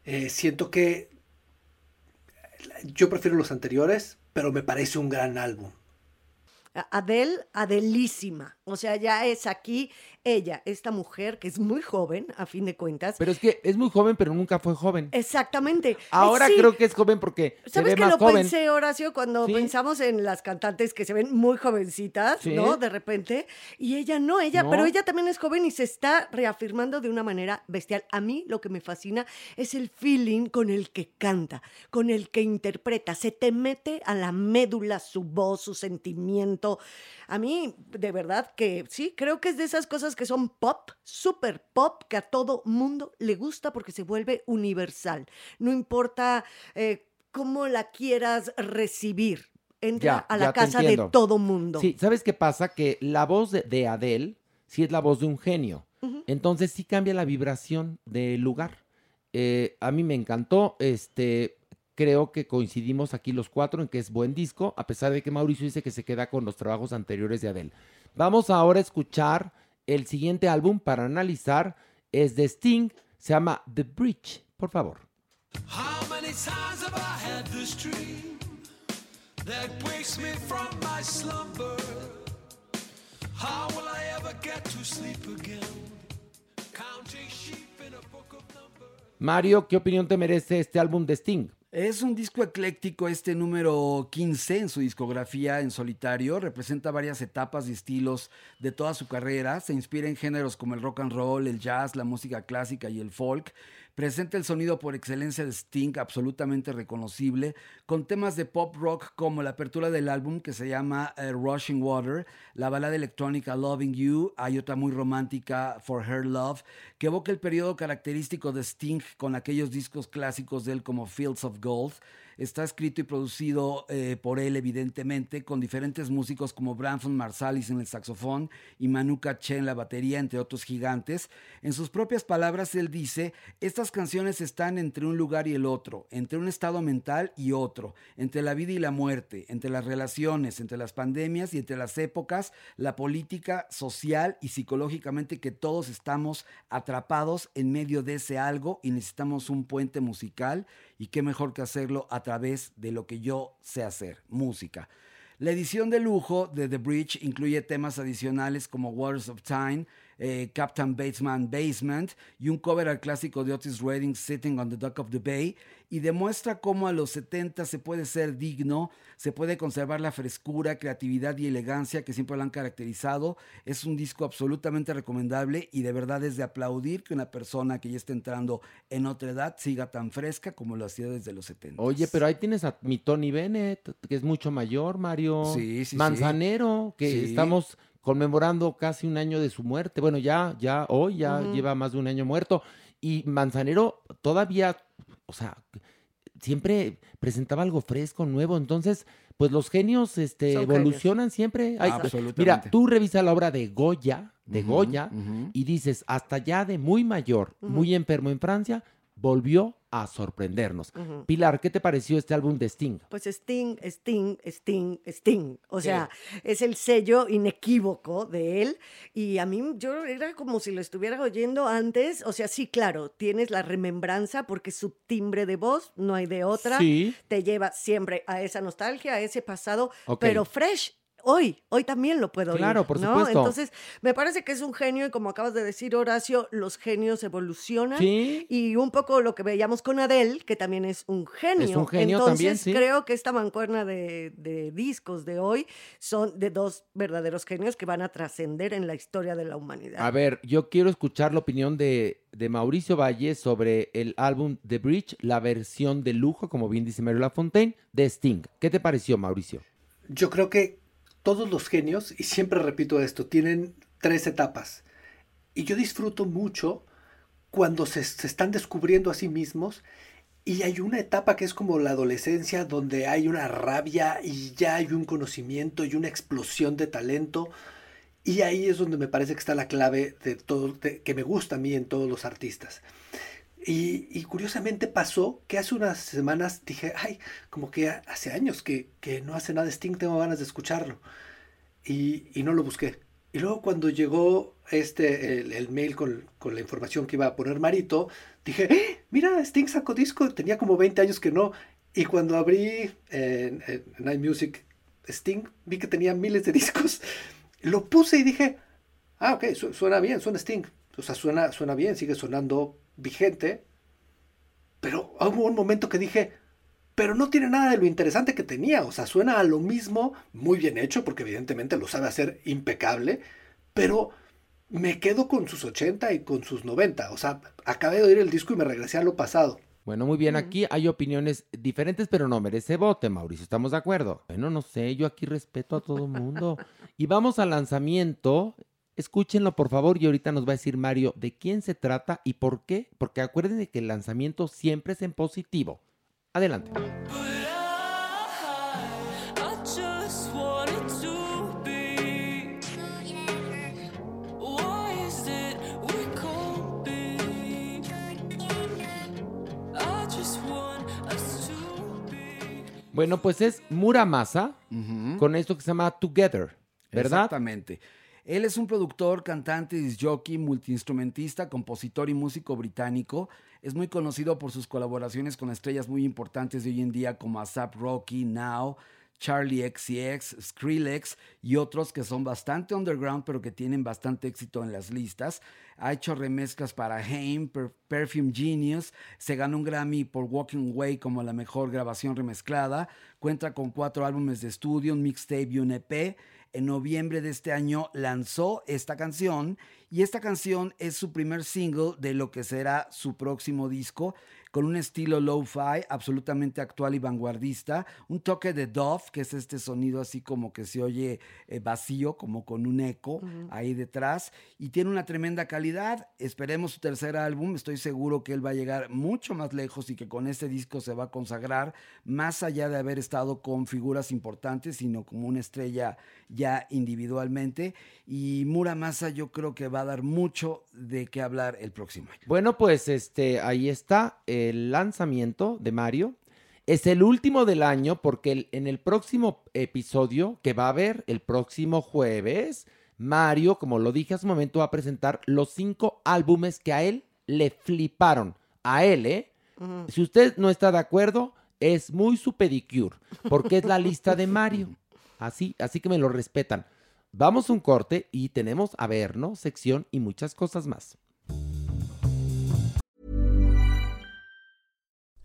Eh, siento que yo prefiero los anteriores, pero me parece un gran álbum. Adele, Adelísima. O sea, ya es aquí ella, esta mujer que es muy joven, a fin de cuentas. Pero es que es muy joven, pero nunca fue joven. Exactamente. Ahora sí. creo que es joven porque se ¿Sabes ve que más lo joven. pensé, Horacio, cuando Sí. pensamos en las cantantes que se ven muy jovencitas, Sí. ¿no? De repente. Y ella no, ella, No. pero ella también es joven y se está reafirmando de una manera bestial. A mí lo que me fascina es el feeling con el que canta, con el que interpreta. Se te mete a la médula su voz, su sentimiento. A mí, de verdad que sí, creo que es de esas cosas que son pop, super pop, que a todo mundo le gusta porque se vuelve universal. No importa eh, cómo la quieras recibir. Entra Ya, a la casa de todo mundo. Sí, ¿sabes qué pasa? Que la voz de, de Adele sí es la voz de un genio. Entonces sí cambia la vibración del lugar. Eh, a mí me encantó. Este, creo que coincidimos aquí los cuatro en que es buen disco, a pesar de que Mauricio dice que se queda con los trabajos anteriores de Adele. Vamos ahora a escuchar el siguiente álbum para analizar. Es de Sting, se llama The Bridge. Por favor. How many times have I had this dream that wakes me from my slumber? How will I ever get to sleep again? Counting sheep in a book of numbers. Mario, ¿qué opinión te merece este álbum de Sting? Es un disco ecléctico, este número 15 en su discografía en solitario. Representa varias etapas y estilos de toda su carrera. Se inspira en géneros como el rock and roll, el jazz, la música clásica y el folk. Presenta el sonido por excelencia de Sting, absolutamente reconocible, con temas de pop rock como la apertura del álbum que se llama eh, Rushing Water, la balada electrónica Loving You, hay otra muy romántica For Her Love, que evoca el periodo característico de Sting con aquellos discos clásicos de él como Fields of Gold. Está escrito y producido eh, por él, evidentemente, con diferentes músicos como Branford Marsalis en el saxofón y Manu Katché en la batería, entre otros gigantes. En sus propias palabras, él dice: Estas canciones están entre un lugar y el otro, entre un estado mental y otro, entre la vida y la muerte, entre las relaciones, entre las pandemias y entre las épocas, la política, social y psicológicamente que todos estamos atrapados en medio de ese algo y necesitamos un puente musical y qué mejor que hacerlo a través de lo que yo sé hacer, música. La edición de lujo de The Bridge incluye temas adicionales como Waters of Time, eh, Captain Batesman Basement y un cover al clásico de Otis Redding Sitting on the Dock of the Bay y demuestra cómo a los 70 se puede ser digno, se puede conservar la frescura, creatividad y elegancia que siempre lo han caracterizado. Es un disco absolutamente recomendable y de verdad es de aplaudir que una persona que ya está entrando en otra edad siga tan fresca como lo hacía desde los 70. Oye, pero ahí tienes a mi Tony Bennett, que es mucho mayor, Mario. Sí, sí, sí. Manzanero, que estamos conmemorando casi un año de su muerte. Bueno, ya, ya, hoy ya lleva más de un año muerto. Y Manzanero todavía, o sea, siempre presentaba algo fresco, nuevo. Entonces, pues los genios este, Son evolucionan siempre. Absolutamente. Mira, tú revisa la obra de Goya, de Goya, y dices, hasta ya de muy mayor, muy enfermo en Francia, volvió a sorprendernos. Pilar, ¿qué te pareció este álbum de Sting? Pues Sting, Sting, Sting, Sting. O sea, es el sello inequívoco de él. Y a mí, yo era como si lo estuviera oyendo antes. O sea, sí, claro, tienes la remembranza porque su timbre de voz, no hay de otra. Sí. Te lleva siempre a esa nostalgia, a ese pasado, Ok. pero fresh. Hoy, hoy también lo puedo Claro, oír, por ¿no? supuesto. Entonces, me parece que es un genio y como acabas de decir, Horacio, los genios evolucionan. Sí. Y un poco lo que veíamos con Adele, que también es un genio. Es un genio Entonces, también, sí. creo que esta mancuerna de, de discos de hoy son de dos verdaderos genios que van a trascender en la historia de la humanidad. A ver, yo quiero escuchar la opinión de, de Mauricio Valle sobre el álbum The Bridge, la versión de lujo, como bien dice Mario Lafontaine, de Sting. ¿Qué te pareció, Mauricio? Yo creo que todos los genios, y siempre repito esto, tienen tres etapas. Y yo disfruto mucho cuando se, se están descubriendo a sí mismos y hay una etapa que es como la adolescencia, donde hay una rabia y ya hay un conocimiento y una explosión de talento. Y ahí es donde me parece que está la clave de todo, que me gusta a mí en todos los artistas. Y, curiosamente pasó que hace unas semanas dije, ay, como que hace años que, que no hace nada Sting, tengo ganas de escucharlo. Y, no lo busqué. Y luego cuando llegó este, el, el mail con, con la información que iba a poner Marito, dije, ¡Eh! mira, Sting sacó disco, tenía como 20 años que no. Y cuando abrí en, en, en iMusic Sting, vi que tenía miles de discos, lo puse y dije, ah, ok, su- suena bien, suena Sting. O sea, suena, suena bien, sigue sonando vigente. Pero hubo un momento que dije, pero no tiene nada de lo interesante que tenía. O sea, suena a lo mismo, muy bien hecho, porque evidentemente lo sabe hacer impecable, pero me quedo con sus 80 y con sus 90. O sea, acabé de oír el disco y me regresé a lo pasado. Bueno, muy bien, aquí hay opiniones diferentes, pero no merece bote, Mauricio, ¿estamos de acuerdo? Bueno, no sé, yo aquí respeto a todo el mundo. Y vamos al lanzamiento, escúchenlo por favor y ahorita nos va a decir Mario de quién se trata y por qué, porque acuérdense que el lanzamiento siempre es en positivo. Adelante. Bueno, pues es Muramasa con esto que se llama Together, ¿verdad? Exactamente. Él es un productor, cantante, disc-jockey, multiinstrumentista, compositor y músico británico. Es muy conocido por sus colaboraciones con estrellas muy importantes de hoy en día como ASAP Rocky, Now, Charlie XCX, Skrillex y otros que son bastante underground pero que tienen bastante éxito en las listas. Ha hecho remezclas para Haim, Per- Perfume Genius, se ganó un Grammy por Walking Away como la mejor grabación remezclada, cuenta con cuatro álbumes de estudio, un mixtape y un EP. En noviembre de este año lanzó esta canción y esta canción es su primer single de lo que será su próximo disco con un estilo lo-fi absolutamente actual y vanguardista, un toque de Dove, que es este sonido así como que se oye eh, vacío, como con un eco ahí detrás, y tiene una tremenda calidad. Esperemos su tercer álbum, estoy seguro que él va a llegar mucho más lejos y que con este disco se va a consagrar, más allá de haber estado con figuras importantes, sino como una estrella ya individualmente. Y Muramasa yo creo que va a dar mucho de qué hablar el próximo año. Bueno, pues este, ahí está el lanzamiento de Mario. Es el último del año porque el- en el próximo episodio que va a haber el próximo jueves, Mario, como lo dije hace un momento, va a presentar los cinco álbumes que a él le fliparon. A él, ¿eh? Si usted no está de acuerdo, es muy su pedicure, porque es la lista de Mario. Así, así que me lo respetan. Vamos a un corte y tenemos a ver, ¿no? Sección y muchas cosas más.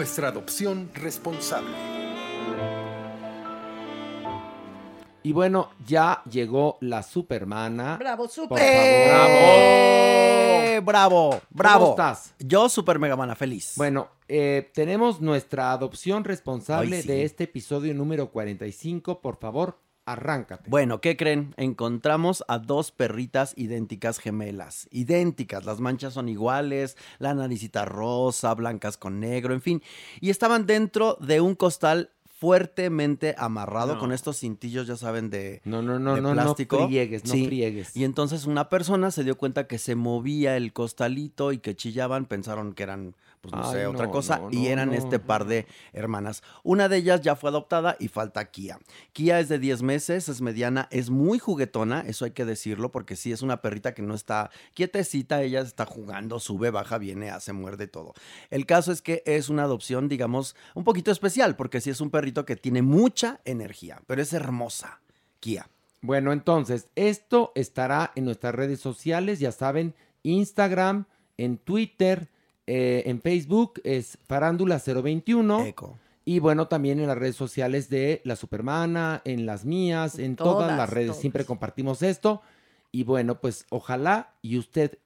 Nuestra adopción responsable. Y bueno, ya llegó la supermana. Bravo, Por super. favor, ¡Eh! ¡Bravo! ¡Bravo! ¿Cómo estás? Yo, super mega mana feliz. Bueno, eh, tenemos nuestra adopción responsable Ay, sí. de este episodio número 45. Por favor, Arráncate. Bueno, ¿qué creen? Encontramos a dos perritas idénticas gemelas. Idénticas, las manchas son iguales, la naricita rosa, blancas con negro, en fin. Y estaban dentro de un costal fuertemente amarrado No. con estos cintillos, ya saben, de, No, no, no, de no, no plástico. friegues, no friegues. Y entonces una persona se dio cuenta que se movía el costalito y que chillaban, pensaron que eran, pues no Ay, sé, otra cosa, no, y eran este par de hermanas. Una de ellas ya fue adoptada y falta Kia. Kia es de 10 meses, es mediana, es muy juguetona, eso hay que decirlo, porque sí es una perrita que no está quietecita, ella está jugando, sube, baja, viene, hace, muerde todo. El caso es que es una adopción, digamos, un poquito especial, porque sí es un perrito que tiene mucha energía, pero es hermosa. Kia. Bueno, entonces, esto estará en nuestras redes sociales, ya saben, Instagram, en Twitter, eh, en Facebook es Farándula021. Eco. Y bueno, también en las redes sociales de La Supermana, en las mías, en todas, Todas, las redes. todas. Siempre compartimos esto. Y bueno, pues ojalá y usted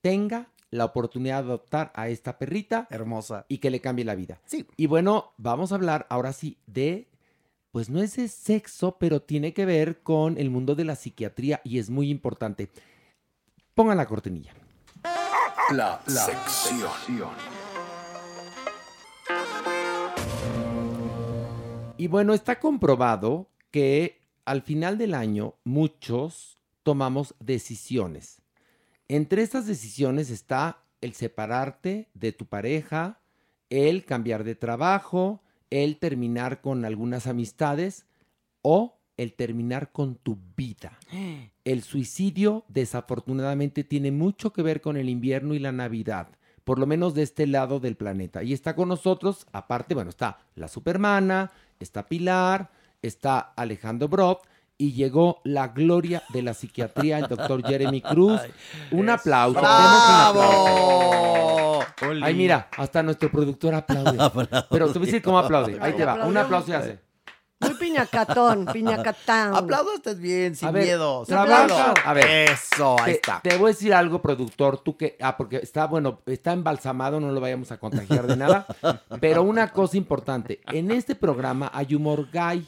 tenga la oportunidad de adoptar a esta perrita. Hermosa. Y que le cambie la vida. Sí. Y bueno, vamos a hablar ahora sí de, pues no es de sexo, pero tiene que ver con el mundo de la psiquiatría y es muy importante. Pongan la cortinilla. La, sección. Y bueno, está comprobado que al final del año muchos tomamos decisiones. Entre estas decisiones está el separarte de tu pareja, el cambiar de trabajo, el terminar con algunas amistades o el terminar con tu vida. El suicidio desafortunadamente tiene mucho que ver con el invierno y la Navidad, por lo menos de este lado del planeta. Y está con nosotros, aparte, bueno, está la Supermana, está Pilar, está Alejandro Brot y llegó la gloria de la psiquiatría, el doctor Jeremy Cruz. Un aplauso. aplauso. Ay, mira, hasta nuestro productor aplaude. Pero te voy a decir cómo aplaude. Ahí te va. Un aplauso y hace. Muy piñacatón, piñacatán. Aplaudo estés bien, sin A ver, miedo. sin trabaja. miedo. A ver. Eso, ahí Te, está. te voy a decir algo, productor, tú que, ah, porque está, bueno, está embalsamado, no lo vayamos a contagiar de nada, pero una cosa importante, en este programa hay humor gay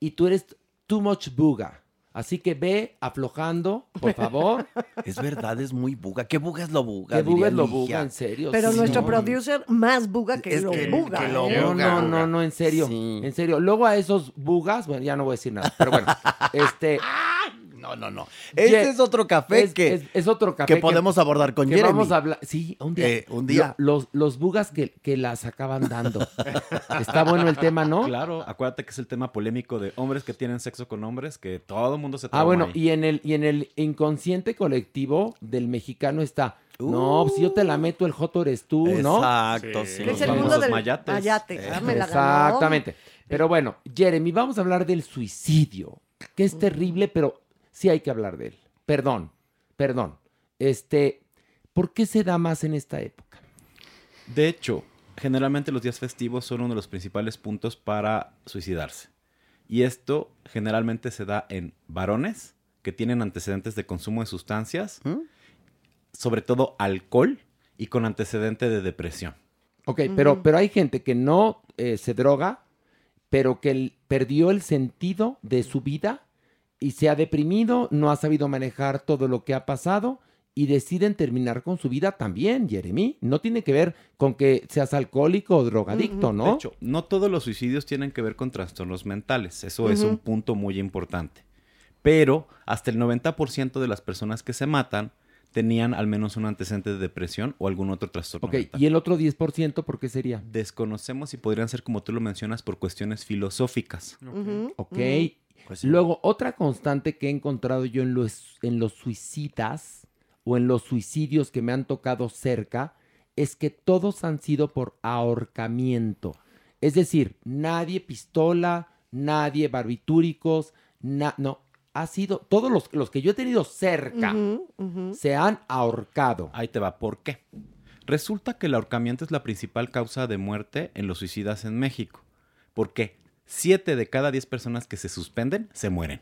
y tú eres too much buga, así que ve aflojando, por favor. Es verdad, es muy buga. ¿Qué buga es lo buga? Que buga es lo buga, en serio. Pero sí, nuestro no. producer más buga que Es lo que- buga. que lo ¿eh? No, buga, no, buga. no, no, en serio. Sí. En serio. Luego a esos bugas, bueno, ya no voy a decir nada, pero bueno, este... No, no, no. Este Ye- es otro café es, que, es- es otro café que podemos abordar con que Jeremy. vamos a hablar. Sí, un día. Eh, un día. Lo- los, los bugas que, que las acaban dando. Está bueno el tema, ¿no? Claro, acuérdate que es el tema polémico de hombres que tienen sexo con hombres, que todo el mundo se Ah, bueno, ahí. y en el, y en el inconsciente colectivo del mexicano está. No, si yo te la meto, el joto eres tú, ¿no? Exacto, sí. Es el mundo famosos del mayates. mayate. Ah, la ganó. Exactamente. Pero bueno, Jeremy, vamos a hablar del suicidio, que es terrible, pero sí hay que hablar de él. Perdón, perdón. Este, ¿por qué se da más en esta época? De hecho, generalmente los días festivos son uno de los principales puntos para suicidarse. Y esto generalmente se da en varones que tienen antecedentes de consumo de sustancias, sobre todo alcohol y con antecedente de depresión. Ok, pero, pero hay gente que no eh, se droga, pero que el- perdió el sentido de su vida y se ha deprimido, no ha sabido manejar todo lo que ha pasado y deciden terminar con su vida también, Jeremy. No tiene que ver con que seas alcohólico o drogadicto, ¿no? De hecho, no todos los suicidios tienen que ver con trastornos mentales. Eso es un punto muy importante. Pero hasta el 90% de las personas que se matan tenían al menos un antecedente de depresión o algún otro trastorno ok, mental. ¿y el otro 10% por qué sería? Desconocemos si podrían ser, como tú lo mencionas, por cuestiones filosóficas. Ok. ujú. Pues sí. Luego, otra constante que he encontrado yo en los, en los suicidas o en los suicidios que me han tocado cerca es que todos han sido por ahorcamiento. Es decir, nadie pistola, nadie barbitúricos, na- no, ha sido, todos los, los que yo he tenido cerca se han ahorcado. Ahí te va, ¿por qué? Resulta que el ahorcamiento es la principal causa de muerte en los suicidas en México. ¿Por qué? Siete de cada diez personas que se suspenden se mueren.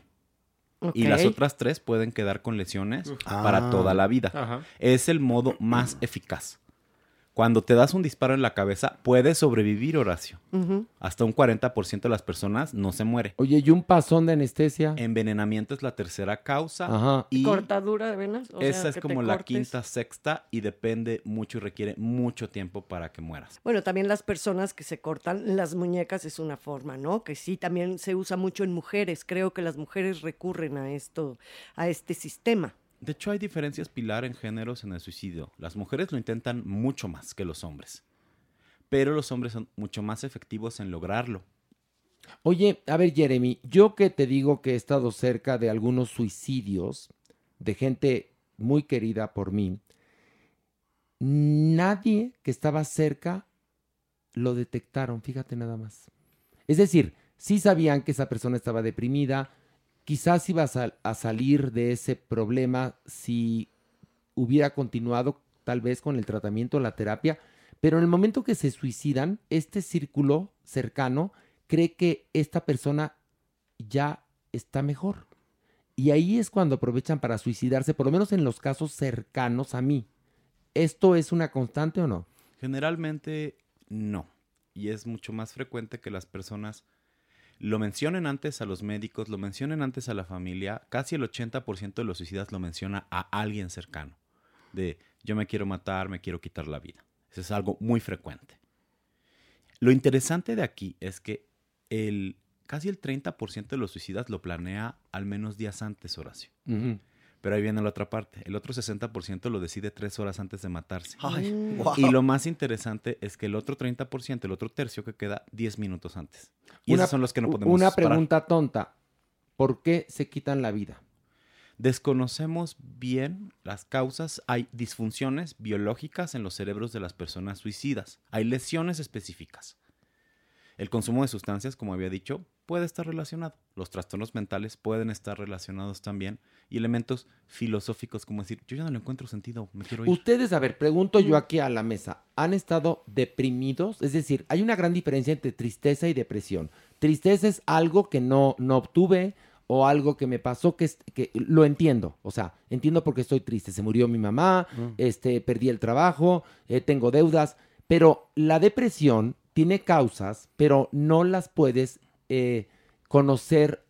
Y las otras tres pueden quedar con lesiones Ah. para toda la vida. Ajá. Es el modo más eficaz. Cuando te das un disparo en la cabeza, puedes sobrevivir, Horacio. Ujú. Hasta un 40% de las personas no se muere. Oye, ¿y un pasón de anestesia? Envenenamiento es la tercera causa. Ajá. Y Cortadura de venas. o sea, esa es que como la quinta, sexta y depende mucho y requiere mucho tiempo para que mueras. Bueno, también las personas que se cortan las muñecas es una forma, ¿no? Que sí, también se usa mucho en mujeres. Creo que las mujeres recurren a esto, a este sistema. De hecho, hay diferencias pilar en géneros en el suicidio. Las mujeres lo intentan mucho más que los hombres. Pero los hombres son mucho más efectivos en lograrlo. Oye, a ver, Jeremy, yo que te digo que he estado cerca de algunos suicidios de gente muy querida por mí, nadie que estaba cerca lo detectaron, fíjate nada más. Es decir, sí sabían que esa persona estaba deprimida, quizás iba a, a salir de ese problema si hubiera continuado tal vez con el tratamiento, la terapia, pero en el momento que se suicidan, este círculo cercano cree que esta persona ya está mejor. Y ahí es cuando aprovechan para suicidarse, por lo menos en los casos cercanos a mí. ¿Esto es una constante o no? Generalmente no. Y es mucho más frecuente que las personas lo mencionen antes a los médicos, lo mencionen antes a la familia. Casi el 80% de los suicidas lo menciona a alguien cercano. De yo me quiero matar, me quiero quitar la vida. Eso es algo muy frecuente. Lo interesante de aquí es que el, casi el 30% de los suicidas lo planea al menos días antes, Horacio. Ujú. Pero ahí viene la otra parte. El otro 60% lo decide tres horas antes de matarse. Ay, Mm. Y lo más interesante es que el otro 30%, el otro tercio que queda 10 minutos antes. Y Una- esos son los que no podemos Una parar. pregunta tonta. ¿Por qué se quitan la vida? Desconocemos bien las causas. Hay disfunciones biológicas en los cerebros de las personas suicidas. Hay lesiones específicas. El consumo de sustancias, como había dicho, puede estar relacionado. Los trastornos mentales pueden estar relacionados también. Y elementos filosóficos como decir, yo ya no le encuentro sentido, me quiero ir. Ustedes, a ver, pregunto yo aquí a la mesa, ¿han estado deprimidos? Es decir, hay una gran diferencia entre tristeza y depresión. Tristeza es algo que no, no obtuve o algo que me pasó que, lo entiendo. O sea, entiendo por qué estoy triste. Se murió mi mamá, este, perdí el trabajo, eh, tengo deudas. Pero la depresión tiene causas, pero no las puedes eh, conocer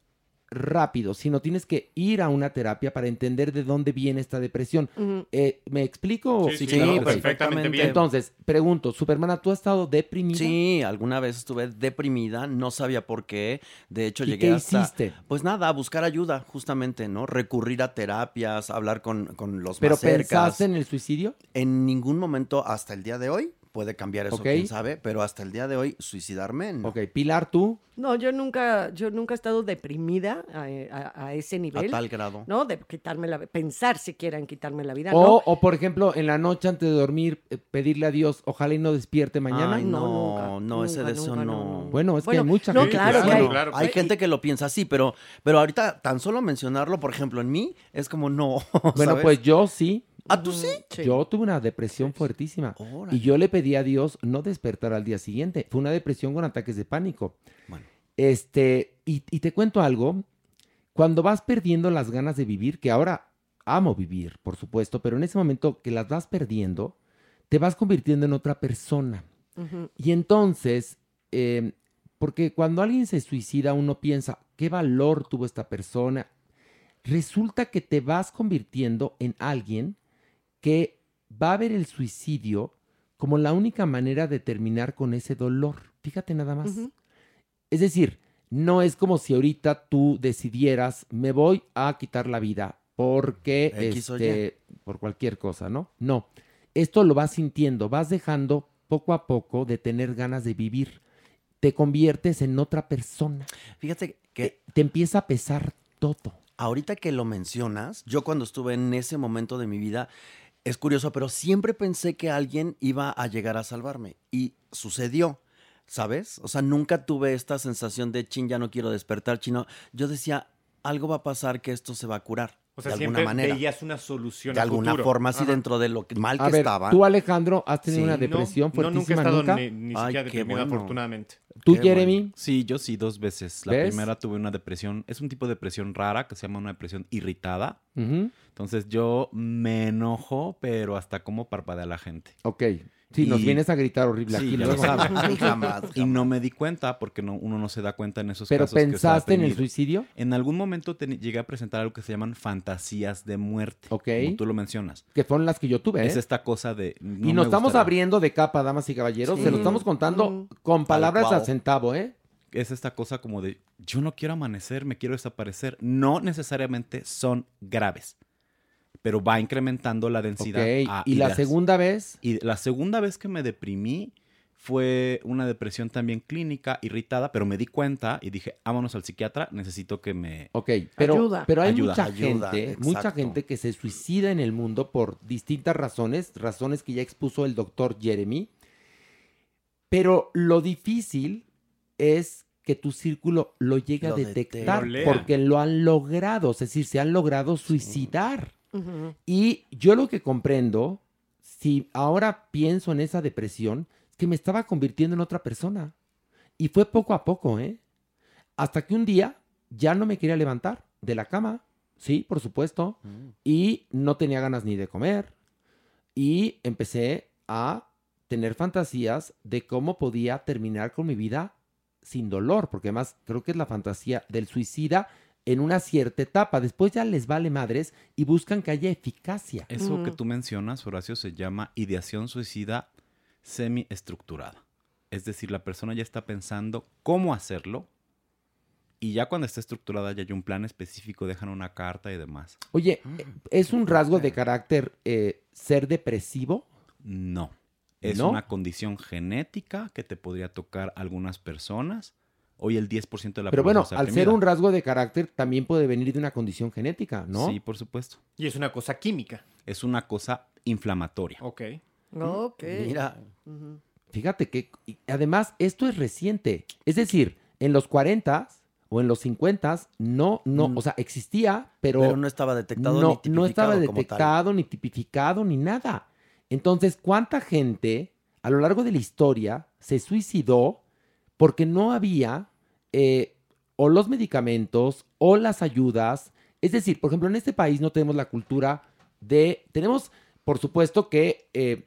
rápido, sino tienes que ir a una terapia para entender de dónde viene esta depresión. Eh, ¿Me explico? Sí, sí, Sí, claro, Ok. perfectamente bien. Entonces, pregunto, Supermana, ¿tú has estado deprimida? Sí, alguna vez estuve deprimida, no sabía por qué. De hecho, ¿Y llegué qué hasta. hiciste? Pues nada, a buscar ayuda, justamente, ¿no? Recurrir a terapias, hablar con, con los ¿Pero más cercas. pensaste en el suicidio? En ningún momento, hasta el día de hoy, puede cambiar eso, quién sabe, pero hasta el día de hoy, suicidarme, no. Ok, Pilar, ¿tú? No, yo nunca, yo nunca he estado deprimida a, a- a ese nivel. tal grado. ¿No? De quitarme la pensar siquiera en quitarme la vida. O, no. o, por ejemplo, en la noche antes de dormir, eh, pedirle a Dios, ojalá y no despierte mañana. Ay, no, no, ese nunca, deseo nunca, no. no, no. Bueno, es que hay mucha no, gente claro que hay. Bueno, hay gente que lo piensa así, pero, pero ahorita tan solo mencionarlo, por ejemplo, en mí, es como no. Bueno, ¿sabes? pues yo sí. ¿Ah, tú sí? Yo tuve una depresión fuertísima. Y yo le pedí a Dios no despertar al día siguiente. Fue una depresión con ataques de pánico. Bueno. Este, y, y te cuento algo. Cuando vas perdiendo las ganas de vivir, que ahora amo vivir, por supuesto, pero en ese momento que las vas perdiendo, te vas convirtiendo en otra persona. Y entonces, eh, porque cuando alguien se suicida, uno piensa, ¿qué valor tuvo esta persona? Resulta que te vas convirtiendo en alguien que va a ver el suicidio como la única manera de terminar con ese dolor. Fíjate nada más. Es decir, no es como si ahorita tú decidieras, me voy a quitar la vida porque, este, por cualquier cosa, ¿no? No, esto lo vas sintiendo, vas dejando poco a poco de tener ganas de vivir. Te conviertes en otra persona. Fíjate que te empieza a pesar todo. Ahorita que lo mencionas, yo cuando estuve en ese momento de mi vida, es curioso, pero siempre pensé que alguien iba a llegar a salvarme. Y sucedió, ¿sabes? O sea, nunca tuve esta sensación de chin, ya no quiero despertar, chino. Yo decía, algo va a pasar que esto se va a curar. O sea, de siempre alguna manera. veías una solución De a alguna futuro. forma, así Ajá. dentro de lo que mal A que ver, estaba. tú Alejandro, ¿has tenido Sí. una No, depresión no, nunca he fuertísima estado nunca? ni- ni Ay, siquiera deprimido, bueno. afortunadamente. ¿Tú, Qué Jeremy? Sí, yo sí, dos veces. La ¿Ves? primera tuve una depresión, es un tipo de depresión rara que se llama una depresión irritada. Entonces yo me enojo, pero hasta como parpadea la gente. Ok. Sí, nos vienes a gritar horrible Sí, aquí lo sabes. Y no me di cuenta porque no, uno no se da cuenta en esos ¿Pero casos. que está pensaste en el suicidio? En algún momento te- llegué a presentar algo que se llaman fantasías de muerte. Ok. Como tú lo mencionas. Que fueron las que yo tuve, ¿eh? Es esta cosa de. no y nos estamos abriendo de capa, damas y caballeros. Sí. Se lo estamos contando con palabras cual. a centavo, ¿eh? Es esta cosa como de yo no quiero amanecer, me quiero desaparecer. No necesariamente son graves, pero va incrementando la densidad. Ok, a ¿y la ideas. segunda vez? Y la segunda vez que me deprimí fue una depresión también clínica, irritada, pero me di cuenta y dije, vámonos al psiquiatra, necesito que me... Ok, pero, pero hay Ayuda. mucha Ayuda, gente, mucha exacto. gente que se suicida en el mundo por distintas razones, razones que ya expuso el doctor Jeremy. Pero lo difícil es que tu círculo lo llegue Lo a detectar porque lo han logrado, es decir, se han logrado suicidar. Y yo lo que comprendo, si ahora pienso en esa depresión, es que me estaba convirtiendo en otra persona. Y fue poco a poco, ¿eh? Hasta que un día ya no me quería levantar de la cama. Sí, por supuesto. Y no tenía ganas ni de comer. Y empecé a tener fantasías de cómo podía terminar con mi vida sin dolor, porque además creo que es la fantasía del suicida en una cierta etapa. Después ya les vale madres y buscan que haya eficacia. Eso que tú mencionas, Horacio, se llama ideación suicida semi-estructurada. Es decir, la persona ya está pensando cómo hacerlo y ya cuando está estructurada ya hay un plan específico, dejan una carta y demás. Oye, ¿es un rasgo de carácter eh, ser depresivo? No. Es ¿No? una condición genética que te podría tocar a algunas personas. Hoy el 10% de la Pero bueno, población al ser un rasgo de carácter también puede venir de una condición genética, ¿no? Sí, por supuesto. Y es una cosa química. Es una cosa inflamatoria. Ok. Ok. Mira. Fíjate que además esto es reciente. Es decir, en los 40 o en los 50 no, no, o sea, existía, pero, Pero no estaba detectado no, ni no estaba tipificado como tal. detectado, ni tipificado, ni nada. Entonces, ¿cuánta gente a lo largo de la historia se suicidó porque no había eh, o los medicamentos o las ayudas? Es decir, por ejemplo, en este país no tenemos la cultura de... Tenemos, por supuesto, que... eh,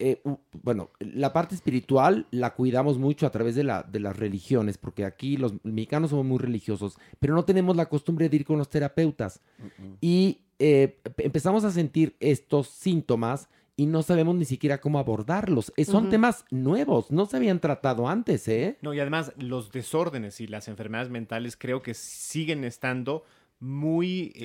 eh, bueno, la parte espiritual la cuidamos mucho a través de, la, de las religiones, porque aquí los mexicanos somos muy religiosos, pero no tenemos la costumbre de ir con los terapeutas. Y eh, empezamos a sentir estos síntomas y no sabemos ni siquiera cómo abordarlos. Eh, son temas nuevos, no se habían tratado antes, ¿eh? No, y además los desórdenes y las enfermedades mentales creo que siguen estando muy eh,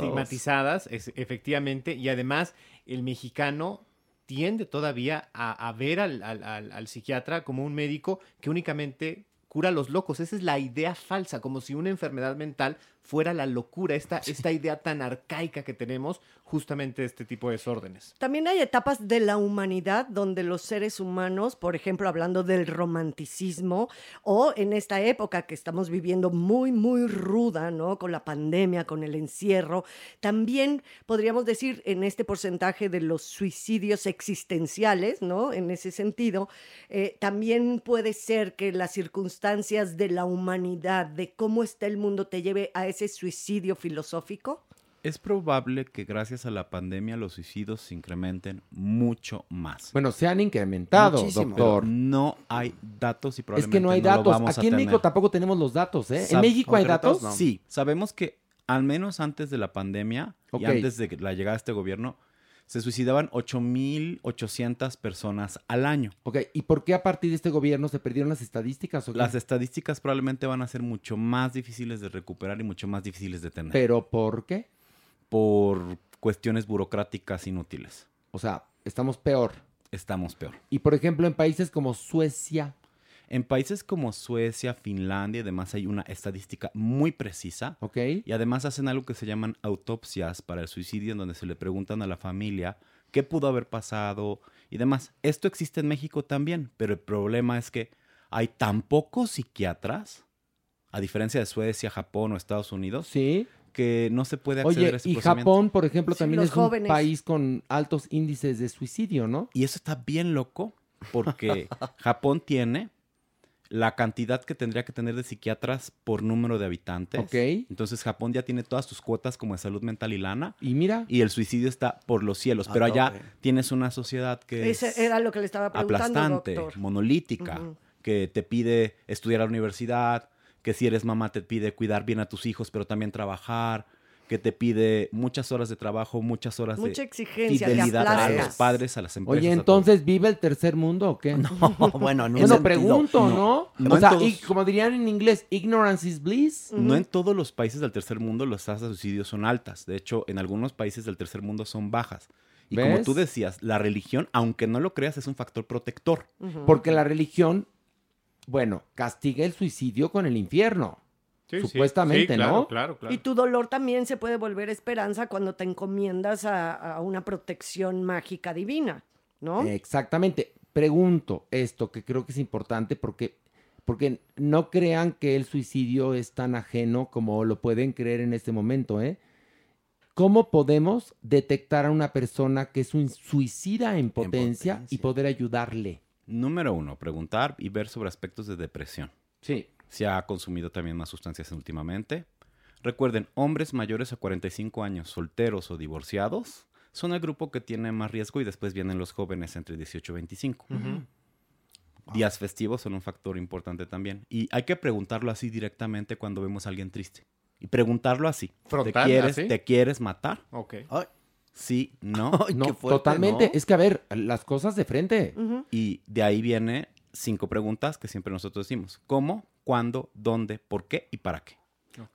estigmatizadas, es- efectivamente, y además el mexicano tiende todavía a, a ver al, al- al- al psiquiatra como un médico que únicamente cura a los locos. Esa es la idea falsa, como si una enfermedad mental fuera la locura, esta, esta idea tan arcaica que tenemos justamente este tipo de desórdenes. También hay etapas de la humanidad donde los seres humanos, por ejemplo, hablando del romanticismo, o en esta época que estamos viviendo muy, muy ruda, ¿no? Con la pandemia, con el encierro, también podríamos decir en este porcentaje de los suicidios existenciales, ¿no? En ese sentido, eh, también puede ser que las circunstancias de la humanidad, de cómo está el mundo, te lleve a ese suicidio filosófico. Es probable que gracias a la pandemia los suicidios se incrementen mucho más. Bueno, se han incrementado, Muchísimo. doctor. Pero No hay datos y Es probablemente que no hay lo datos. vamos a Aquí en México tampoco tenemos los datos, ¿eh? ¿En México hay datos? Sí, sabemos que al menos antes de la pandemia y antes de la llegada de este gobierno, se suicidaban 8.800 personas al año. Ok, ¿y por qué a partir de este gobierno se perdieron las estadísticas? o qué? Las estadísticas probablemente van a ser mucho más difíciles de recuperar y mucho más difíciles de tener. ¿Pero por qué? Por cuestiones burocráticas inútiles. O sea, estamos peor. Estamos peor. Y por ejemplo, en países como Suecia. En países como Suecia, Finlandia y demás hay una estadística muy precisa. Ok. Y además hacen algo que se llaman autopsias para el suicidio, en donde se le preguntan a la familia qué pudo haber pasado y demás. Esto existe en México también, pero el problema es que hay tan pocos psiquiatras, a diferencia de Suecia, Japón o Estados Unidos, que no se puede acceder Oye, a ese y procedimiento. Japón, por ejemplo, Sí, también es jóvenes. un país con altos índices de suicidio, ¿no? Y eso está bien loco porque Japón tiene la cantidad que tendría que tener de psiquiatras por número de habitantes. Ok. Entonces Japón ya tiene todas sus cuotas como de salud mental y lana. Y mira. Y el suicidio está por los cielos. A pero allá tienes una sociedad que Ese es era lo que le estaba preguntando, aplastante, doctor. monolítica, que te pide estudiar a la universidad, que si eres mamá te pide cuidar bien a tus hijos, pero también trabajar, que te pide muchas horas de trabajo, muchas horas Mucha de exigencia, fidelidad a los padres, a las empresas. Oye, entonces, ¿vive el tercer mundo o qué? No, bueno, no sentido, pregunto, no. ¿no? No o sea, todos. y como dirían en inglés, ignorance is bliss. No en todos los países del tercer mundo las tasas de suicidio son altas. De hecho, en algunos países del tercer mundo son bajas. Y como tú decías, la religión, aunque no lo creas, es un factor protector. Porque la religión, bueno, castiga el suicidio con el infierno. Sí. Supuestamente, Sí, claro, ¿no? claro, claro. Y tu dolor también se puede volver esperanza cuando te encomiendas a, a una protección mágica divina, ¿no? Exactamente. Pregunto esto, que creo que es importante porque, porque no crean que el suicidio es tan ajeno como lo pueden creer en este momento, ¿eh? ¿Cómo podemos detectar a una persona que es un suicida en potencia, y poder ayudarle? Número uno, preguntar y ver sobre aspectos de depresión. Sí. Si ha consumido también más sustancias últimamente. Recuerden, hombres mayores a 45 años, solteros o divorciados, son el grupo que tiene más riesgo y después vienen los jóvenes entre 18 y 25. Días festivos son un factor importante también. Y hay que preguntarlo así directamente cuando vemos a alguien triste. Y preguntarlo así. Frontal, ¿Te quieres, así? ¿te quieres matar? Ok. Sí, no. No, totalmente. Es que, a ver, las cosas de frente. Y de ahí viene cinco preguntas que siempre nosotros decimos. ¿Cómo? ¿Cuándo? ¿Dónde? ¿Por qué? ¿Y para qué?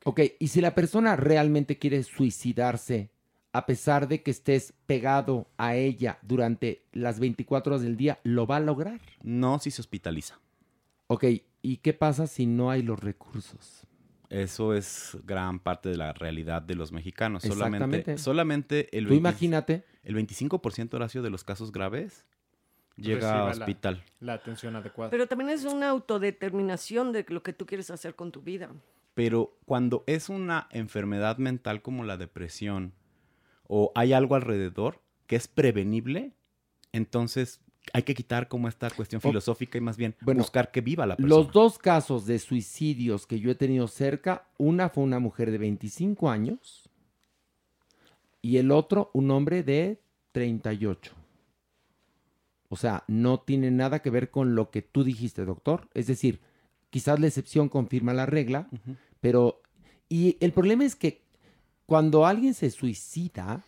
Ok, y si la persona realmente quiere suicidarse, a pesar de que estés pegado a ella durante las 24 horas del día, ¿lo va a lograr? No si se hospitaliza. Ok, ¿y qué pasa si no hay los recursos? Eso es gran parte de la realidad de los mexicanos. Solamente, Exactamente. solamente el, Tú imagínate. el 25% Horacio de los casos graves llega a la- hospital. La, atención adecuada. Pero también es una autodeterminación de lo que tú quieres hacer con tu vida. Pero cuando es una enfermedad mental como la depresión o hay algo alrededor que es prevenible, entonces hay que quitar como esta cuestión filosófica y más bien Bueno, buscar que viva la persona. Los dos casos de suicidios que yo he tenido cerca, una fue una mujer de 25 años y el otro un hombre de 38. O sea, no tiene nada que ver con lo que tú dijiste, doctor. Es decir, quizás la excepción confirma la regla, pero... Y el problema es que cuando alguien se suicida,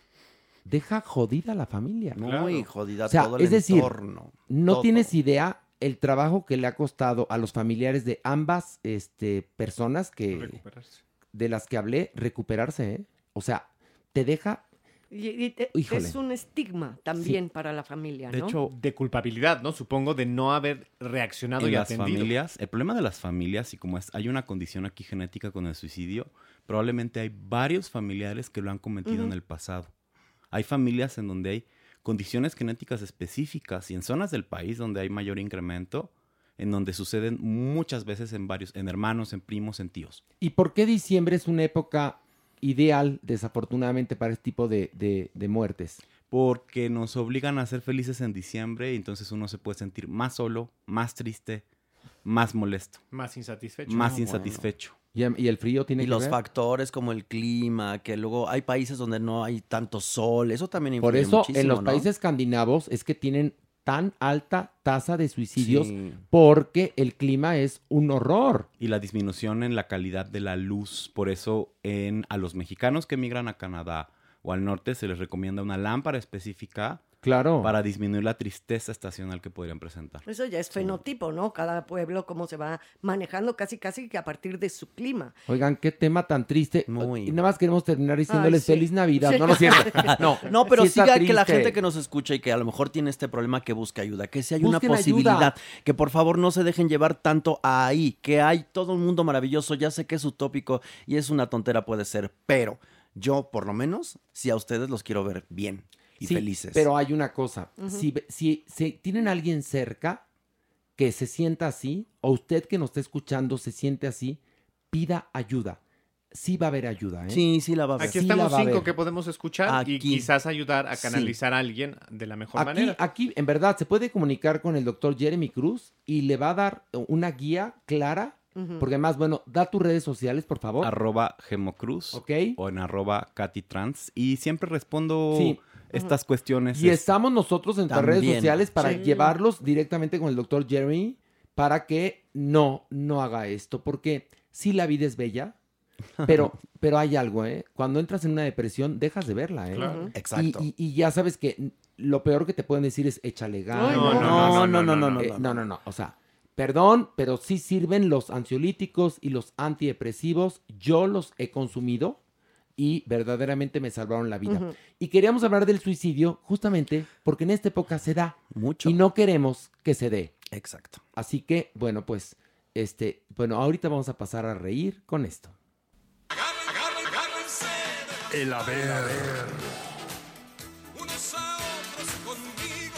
deja jodida a la familia. Muy jodida O sea, todo el es decir, entorno. no todo. tienes idea el trabajo que le ha costado a los familiares de ambas este, personas que Recuperarse. de las que hablé recuperarse, ¿eh? O sea, te deja Y, y te- Híjole. es un estigma también para la familia, De ¿no? hecho, De culpabilidad, ¿no? Supongo de no haber reaccionado en y las atendido. familias, el problema de las familias, y como es, hay una condición aquí genética con el suicidio, probablemente hay varios familiares que lo han cometido en el pasado. Hay familias en donde hay condiciones genéticas específicas y en zonas del país donde hay mayor incremento, en donde suceden muchas veces en varios, en hermanos, en primos, en tíos. ¿Y por qué diciembre es una época ideal, desafortunadamente, para este tipo de, de- de muertes? Porque nos obligan a ser felices en diciembre y entonces uno se puede sentir más solo, más triste, más molesto, Más insatisfecho. más insatisfecho. ¿Y, y el frío tiene Y que los ver? factores como el clima, que luego hay países donde no hay tanto sol, eso también influye Por eso, muchísimo, en los ¿no? países escandinavos es que tienen tan alta tasa de suicidios Sí. porque el clima es un horror. y la disminución en la calidad de la luz. Por eso en, a los mexicanos que emigran a Canadá o al norte se les recomienda una lámpara específica Claro. para disminuir la tristeza estacional que podrían presentar. Eso ya es fenotipo, ¿no? Cada pueblo cómo se va manejando casi casi que a partir de su clima. Oigan, qué tema tan triste. Y nada más queremos terminar diciéndoles sí. feliz Navidad. Sí. No, no cierto. No, No, pero sí siga que la gente que nos escucha y que a lo mejor tiene este problema que busque ayuda, que si hay una posibilidad, ayuda. que por favor no se dejen llevar tanto ahí, que hay todo un mundo maravilloso, ya sé que es utópico y es una tontera puede ser, pero yo por lo menos, si a ustedes los quiero ver bien y Sí, felices. Pero hay una cosa. Si, si, si tienen a alguien cerca que se sienta así, o usted que nos está escuchando se siente así, pida ayuda. sí va a haber ayuda, ¿eh? Sí, sí la va a haber. Aquí Sí estamos cinco que podemos escuchar y quizás ayudar a Sí. canalizar a alguien de la mejor Aquí, manera. aquí, en verdad, se puede comunicar con el doctor Jeremy Cruz y le va a dar una guía clara. Porque además, bueno, da tus redes sociales, por favor. Arroba Gemocruz. Ok. O en arroba Trans. Y siempre respondo Sí. Estas cuestiones. Y es- estamos nosotros en nuestras redes También. sociales para Sí. llevarlos directamente con el doctor Jeremy para que no, no haga esto. Porque sí, la vida es bella, pero, pero hay algo, ¿eh? Cuando entras en una depresión, dejas de verla, ¿eh? Claro. Ujú. Y- Exacto. Y, y ya sabes que lo peor que te pueden decir es échale ganas. No. No, no, no, no, no, Eh, no, no, no, no. O sea, perdón, pero sí sirven los ansiolíticos y los antidepresivos. Yo los he consumido y verdaderamente me salvaron la vida. Y queríamos hablar del suicidio justamente porque en esta época se da. Mucho. Y no queremos que se dé. Exacto. Así que, bueno, pues, este, bueno, ahorita vamos a pasar a reír con esto. El haber. Unos a otros conmigo.